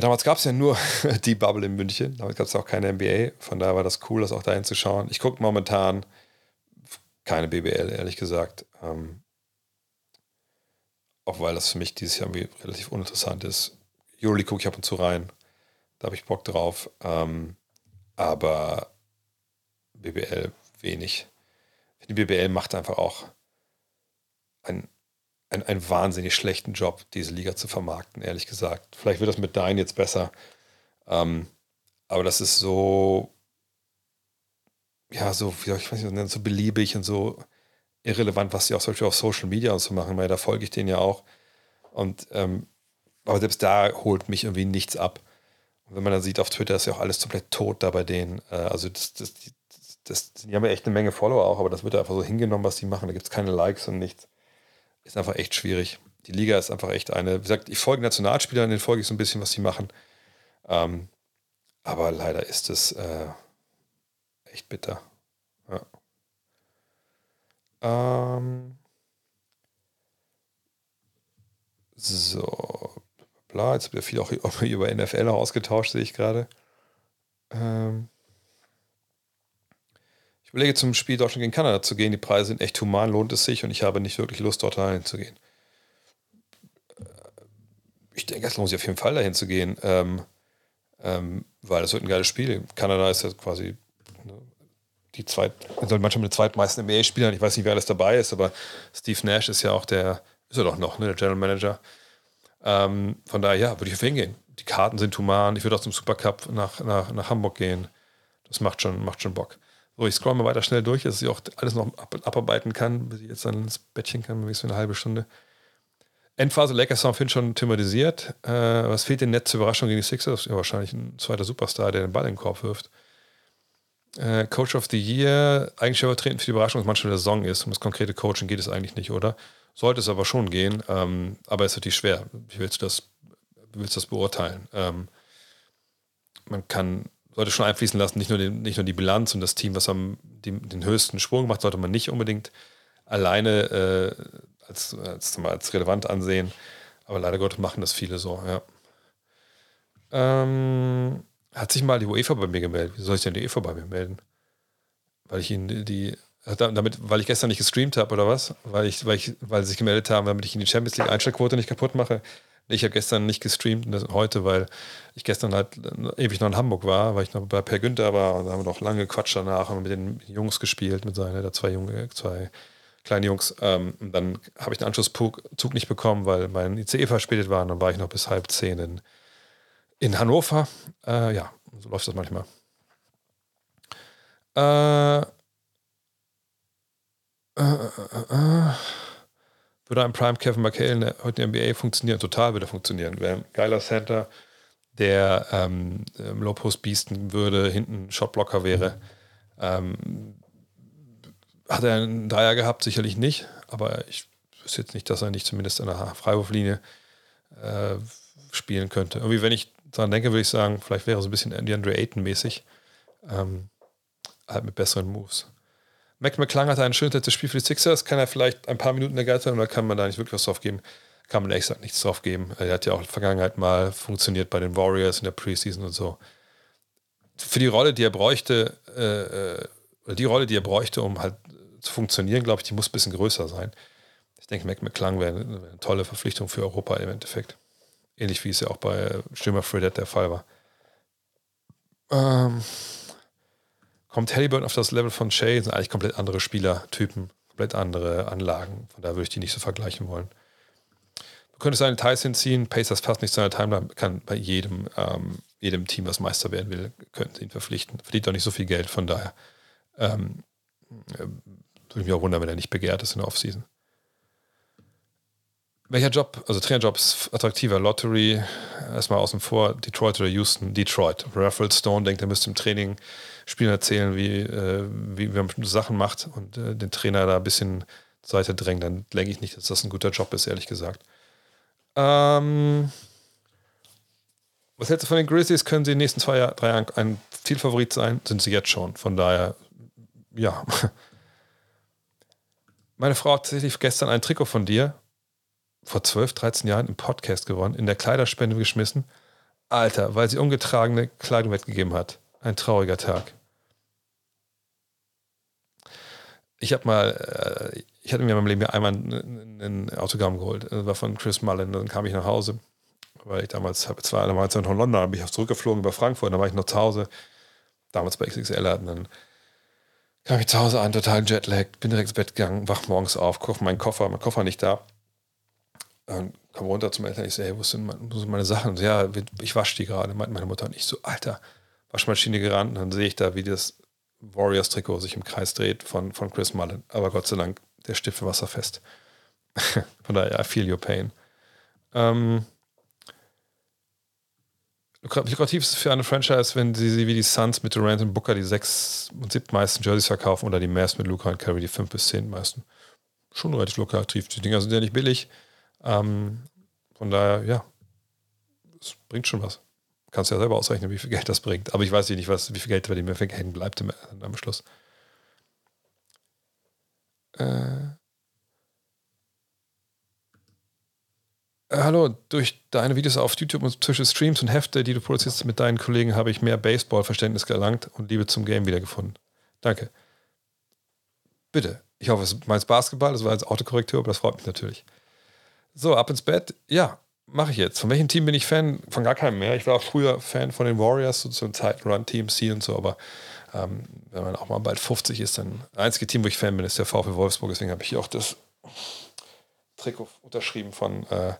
damals gab es ja nur die Bubble in München. Damals gab es auch keine NBA. Von daher war das cool, das auch dahin zu schauen. Ich gucke momentan keine BBL, ehrlich gesagt. Ähm, auch weil das für mich dieses Jahr relativ uninteressant ist. Euroleague gucke ich ab und zu rein. Da habe ich Bock drauf. Ähm, aber BBL wenig. Die BBL macht einfach auch einen, einen, einen wahnsinnig schlechten Job, diese Liga zu vermarkten, ehrlich gesagt. Vielleicht wird das mit Dein jetzt besser. Ähm, aber das ist so, ja, so, wie soll ich weiß nicht, so beliebig und so irrelevant, was sie auch zum Beispiel auf Social Media und so machen, weil da folge ich denen ja auch. Und ähm, aber selbst da holt mich irgendwie nichts ab. Und wenn man dann sieht auf Twitter, ist ja auch alles komplett tot da bei denen. Äh, also das, das, das, das, die haben ja echt eine Menge Follower auch, aber das wird einfach so hingenommen, was die machen. Da gibt es keine Likes und nichts. Ist einfach echt schwierig. Die Liga ist einfach echt eine, wie gesagt, ich folge Nationalspielern, denen folge ich so ein bisschen, was sie machen. Ähm, aber leider ist es äh, echt bitter. Ja. Ähm, so, bla, jetzt wird viel auch über NFL ausgetauscht, sehe ich gerade. Ähm, überlege zum Spiel Deutschland gegen Kanada zu gehen. Die Preise sind echt human, lohnt es sich und ich habe nicht wirklich Lust, dort rein zu gehen. Äh, ich denke, es lohnt sich auf jeden Fall dahin zu gehen, ähm, ähm, weil das wird ein geiles Spiel. Kanada ist ja quasi die zweit, also manchmal mit zweitmeisten NBA-Spielern. Ich weiß nicht, wer alles dabei ist, aber Steve Nash ist ja auch der ist er doch noch, ne, der General Manager. Ähm, von daher, ja, würde ich auf ihn gehen. Die Karten sind human. Ich würde auch zum Supercup nach, nach, nach Hamburg gehen. Das macht schon, macht schon Bock. So, ich scroll mal weiter schnell durch, dass ich auch alles noch ab, abarbeiten kann, bis ich jetzt dann ins Bettchen kann, wenigstens eine halbe Stunde. Endphase Lakers haben Finn schon thematisiert. Äh, was fehlt denn nett zur Überraschung gegen die Sixers? Ja, wahrscheinlich ein zweiter Superstar, der den Ball in den Korb wirft. Äh, Coach of the Year, eigentlich übertreten für die Überraschung, dass manchmal der Song ist. Um das konkrete Coaching geht es eigentlich nicht, oder? Sollte es aber schon gehen, ähm, aber es ist natürlich schwer. Wie willst du das, willst du das beurteilen? Ähm, man kann, sollte schon einfließen lassen, nicht nur, den, nicht nur die Bilanz und das Team, was am die, den höchsten Sprung macht, sollte man nicht unbedingt alleine äh, als, als, als relevant ansehen. Aber leider Gottes machen das viele so, ja. Ähm, hat sich mal die UEFA bei mir gemeldet. Wie soll ich denn die UEFA bei mir melden? Weil ich ihnen die, damit, weil ich gestern nicht gestreamt habe oder was? Weil ich, weil ich, weil sie sich gemeldet haben, damit ich ihnen die Champions League Einstellquote nicht kaputt mache. Ich habe gestern nicht gestreamt, heute, weil ich gestern halt ewig noch in Hamburg war, weil ich noch bei Per Günther war und da haben wir noch lange Quatsch danach und mit den Jungs gespielt, mit seinen, da zwei Junge, zwei kleine Jungs. Ähm, dann habe ich den Anschlusszug nicht bekommen, weil mein ICE verspätet war und dann war ich noch bis halb zehn in in Hannover. Äh, ja, so läuft das manchmal. Äh, äh, äh, äh würde ein Prime Kevin McHale heute in der NBA funktionieren? Total würde funktionieren. Wäre ein geiler Center, der ähm, Low Post biesten würde, hinten Shotblocker wäre. Ähm, hat er einen Dreier gehabt? Sicherlich nicht, aber ich wüsste jetzt nicht, dass er nicht zumindest an der Freiwurflinie äh, spielen könnte. Irgendwie, wenn ich daran denke, würde ich sagen, vielleicht wäre so ein bisschen DeAndre Ayton-mäßig. Ähm, halt mit besseren Moves. Mac McClung hat ein schönes letztes Spiel für die Sixers. Kann er vielleicht ein paar Minuten ergattern oder kann man da nicht wirklich was drauf geben? Kann man ehrlich gesagt nichts drauf geben. Er hat ja auch in der Vergangenheit mal funktioniert bei den Warriors in der Preseason und so. Für die Rolle, die er bräuchte, äh, äh die Rolle, die er bräuchte, um halt zu funktionieren, glaube ich, die muss ein bisschen größer sein. Ich denke, Mac McClung wäre eine, eine tolle Verpflichtung für Europa im Endeffekt. Ähnlich wie es ja auch bei Stürmer Fredette der Fall war. Ähm, kommt Halliburton auf das Level von Shay, sind eigentlich komplett andere Spielertypen, komplett andere Anlagen. Von daher würde ich die nicht so vergleichen wollen. Du könntest seine Details hinziehen, Pacers passt nicht zu seiner Timeline, kann bei jedem, ähm, jedem Team, was Meister werden will, könnte ihn verpflichten. Verdient doch nicht so viel Geld, von daher ähm, äh, würde ich mich auch wundern, wenn er nicht begehrt ist in der Offseason. Welcher Job, also Trainerjob ist attraktiver? Lottery, erstmal außen vor, Detroit oder Houston? Detroit. Raffle Stone denkt, er müsste im Training Spielen erzählen, wie, äh, wie, wie man bestimmte Sachen macht und äh, den Trainer da ein bisschen zur Seite drängen. Dann denke ich nicht, dass das ein guter Job ist, ehrlich gesagt. Ähm, was hältst du von den Grizzlies? Können sie in den nächsten zwei, drei Jahren ein Zielfavorit sein? Sind sie jetzt schon. Von daher, ja. Meine Frau hat tatsächlich gestern ein Trikot von dir vor 12, 13 Jahren im Podcast gewonnen, in der Kleiderspende geschmissen. Alter, weil sie ungetragene Kleidung weggegeben hat. Ein trauriger Tag. Ich habe mal, äh, ich hatte mir in meinem Leben einmal ein, ein Autogramm geholt. Das war von Chris Mullen. Dann kam ich nach Hause, weil ich damals, habe zwar damals noch in London, dann bin ich auch zurückgeflogen über Frankfurt, dann war ich noch zu Hause, damals bei XXL hatten dann kam ich zu Hause an, total Jetlag, bin direkt ins Bett gegangen, wach morgens auf, koche meinen Koffer, mein Koffer nicht da. Und komme runter zum Eltern, ich so, hey, wo sind, meine, wo sind meine Sachen? So, ja, ich wasche die gerade, meint meine Mutter. Und ich so, Alter, Waschmaschine gerannt. Und dann sehe ich da, wie das Warriors-Trikot sich im Kreis dreht von, von Chris Mullen. Aber Gott sei Dank, der Stift für wasserfest. von daher, I feel your pain. Ähm, lukrativ ist es für eine Franchise, wenn sie, wie die Suns mit Durant und Booker die sechs und sieben meisten Jerseys verkaufen oder die Mavs mit Luca und Curry die fünf bis zehn meisten. Schon relativ lukrativ. Die Dinger sind ja nicht billig. Ähm, von daher, ja, es bringt schon was. Kannst ja selber ausrechnen, wie viel Geld das bringt. Aber ich weiß nicht, was, wie viel Geld bei dem hängen bleibt am, am Schluss. Äh, Hallo, durch deine Videos auf YouTube und zwischen Streams und Hefte, die du produzierst mit deinen Kollegen, habe ich mehr Baseball-Verständnis gelangt und Liebe zum Game wiedergefunden. Danke. Bitte. Ich hoffe, es meinst Basketball, das war jetzt Autokorrektur, aber das freut mich natürlich. So, ab ins Bett. Ja, mache ich jetzt. Von welchem Team bin ich Fan? Von gar keinem mehr. Ich war auch früher Fan von den Warriors, so zum Zeiten Team C und so, aber ähm, wenn man auch mal bald 50 ist, dann das einzige Team, wo ich Fan bin, ist der VfL Wolfsburg. Deswegen habe ich auch das Trikot unterschrieben von äh,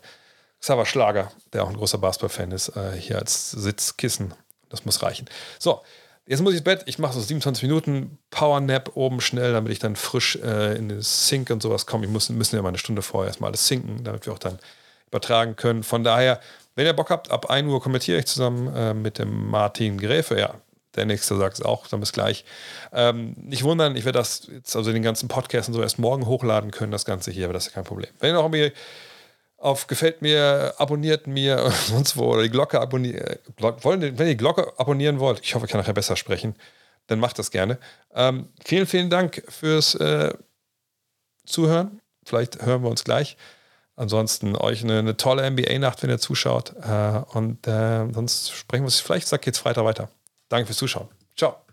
Xaver Schlager, der auch ein großer Basketball-Fan ist, äh, hier als Sitzkissen. Das muss reichen. So, jetzt muss ich ins Bett. Ich mache so 27 Minuten Powernap oben schnell, damit ich dann frisch äh, in den Sync und sowas komme. Ich muss, müssen ja mal eine Stunde vorher erstmal alles sinken, damit wir auch dann übertragen können. Von daher, wenn ihr Bock habt, ab 1 Uhr kommentiere ich zusammen äh, mit dem Martin Gräfe. Ja, der nächste sagt es auch, dann bis gleich. Ähm, nicht wundern, ich werde das jetzt, also den ganzen Podcast und so erst morgen hochladen können, das Ganze hier, aber das ist kein Problem. Wenn ihr noch irgendwie auf Gefällt mir, abonniert mir sonst wo oder die Glocke abonnieren wollen, wenn ihr die Glocke abonnieren wollt, ich hoffe, ich kann nachher besser sprechen, dann macht das gerne. Ähm, vielen, vielen Dank fürs äh, Zuhören. Vielleicht hören wir uns gleich. Ansonsten euch eine, eine tolle NBA-Nacht, wenn ihr zuschaut. Äh, und äh, sonst sprechen wir uns vielleicht, sag jetzt Freitag weiter. Danke fürs Zuschauen. Ciao.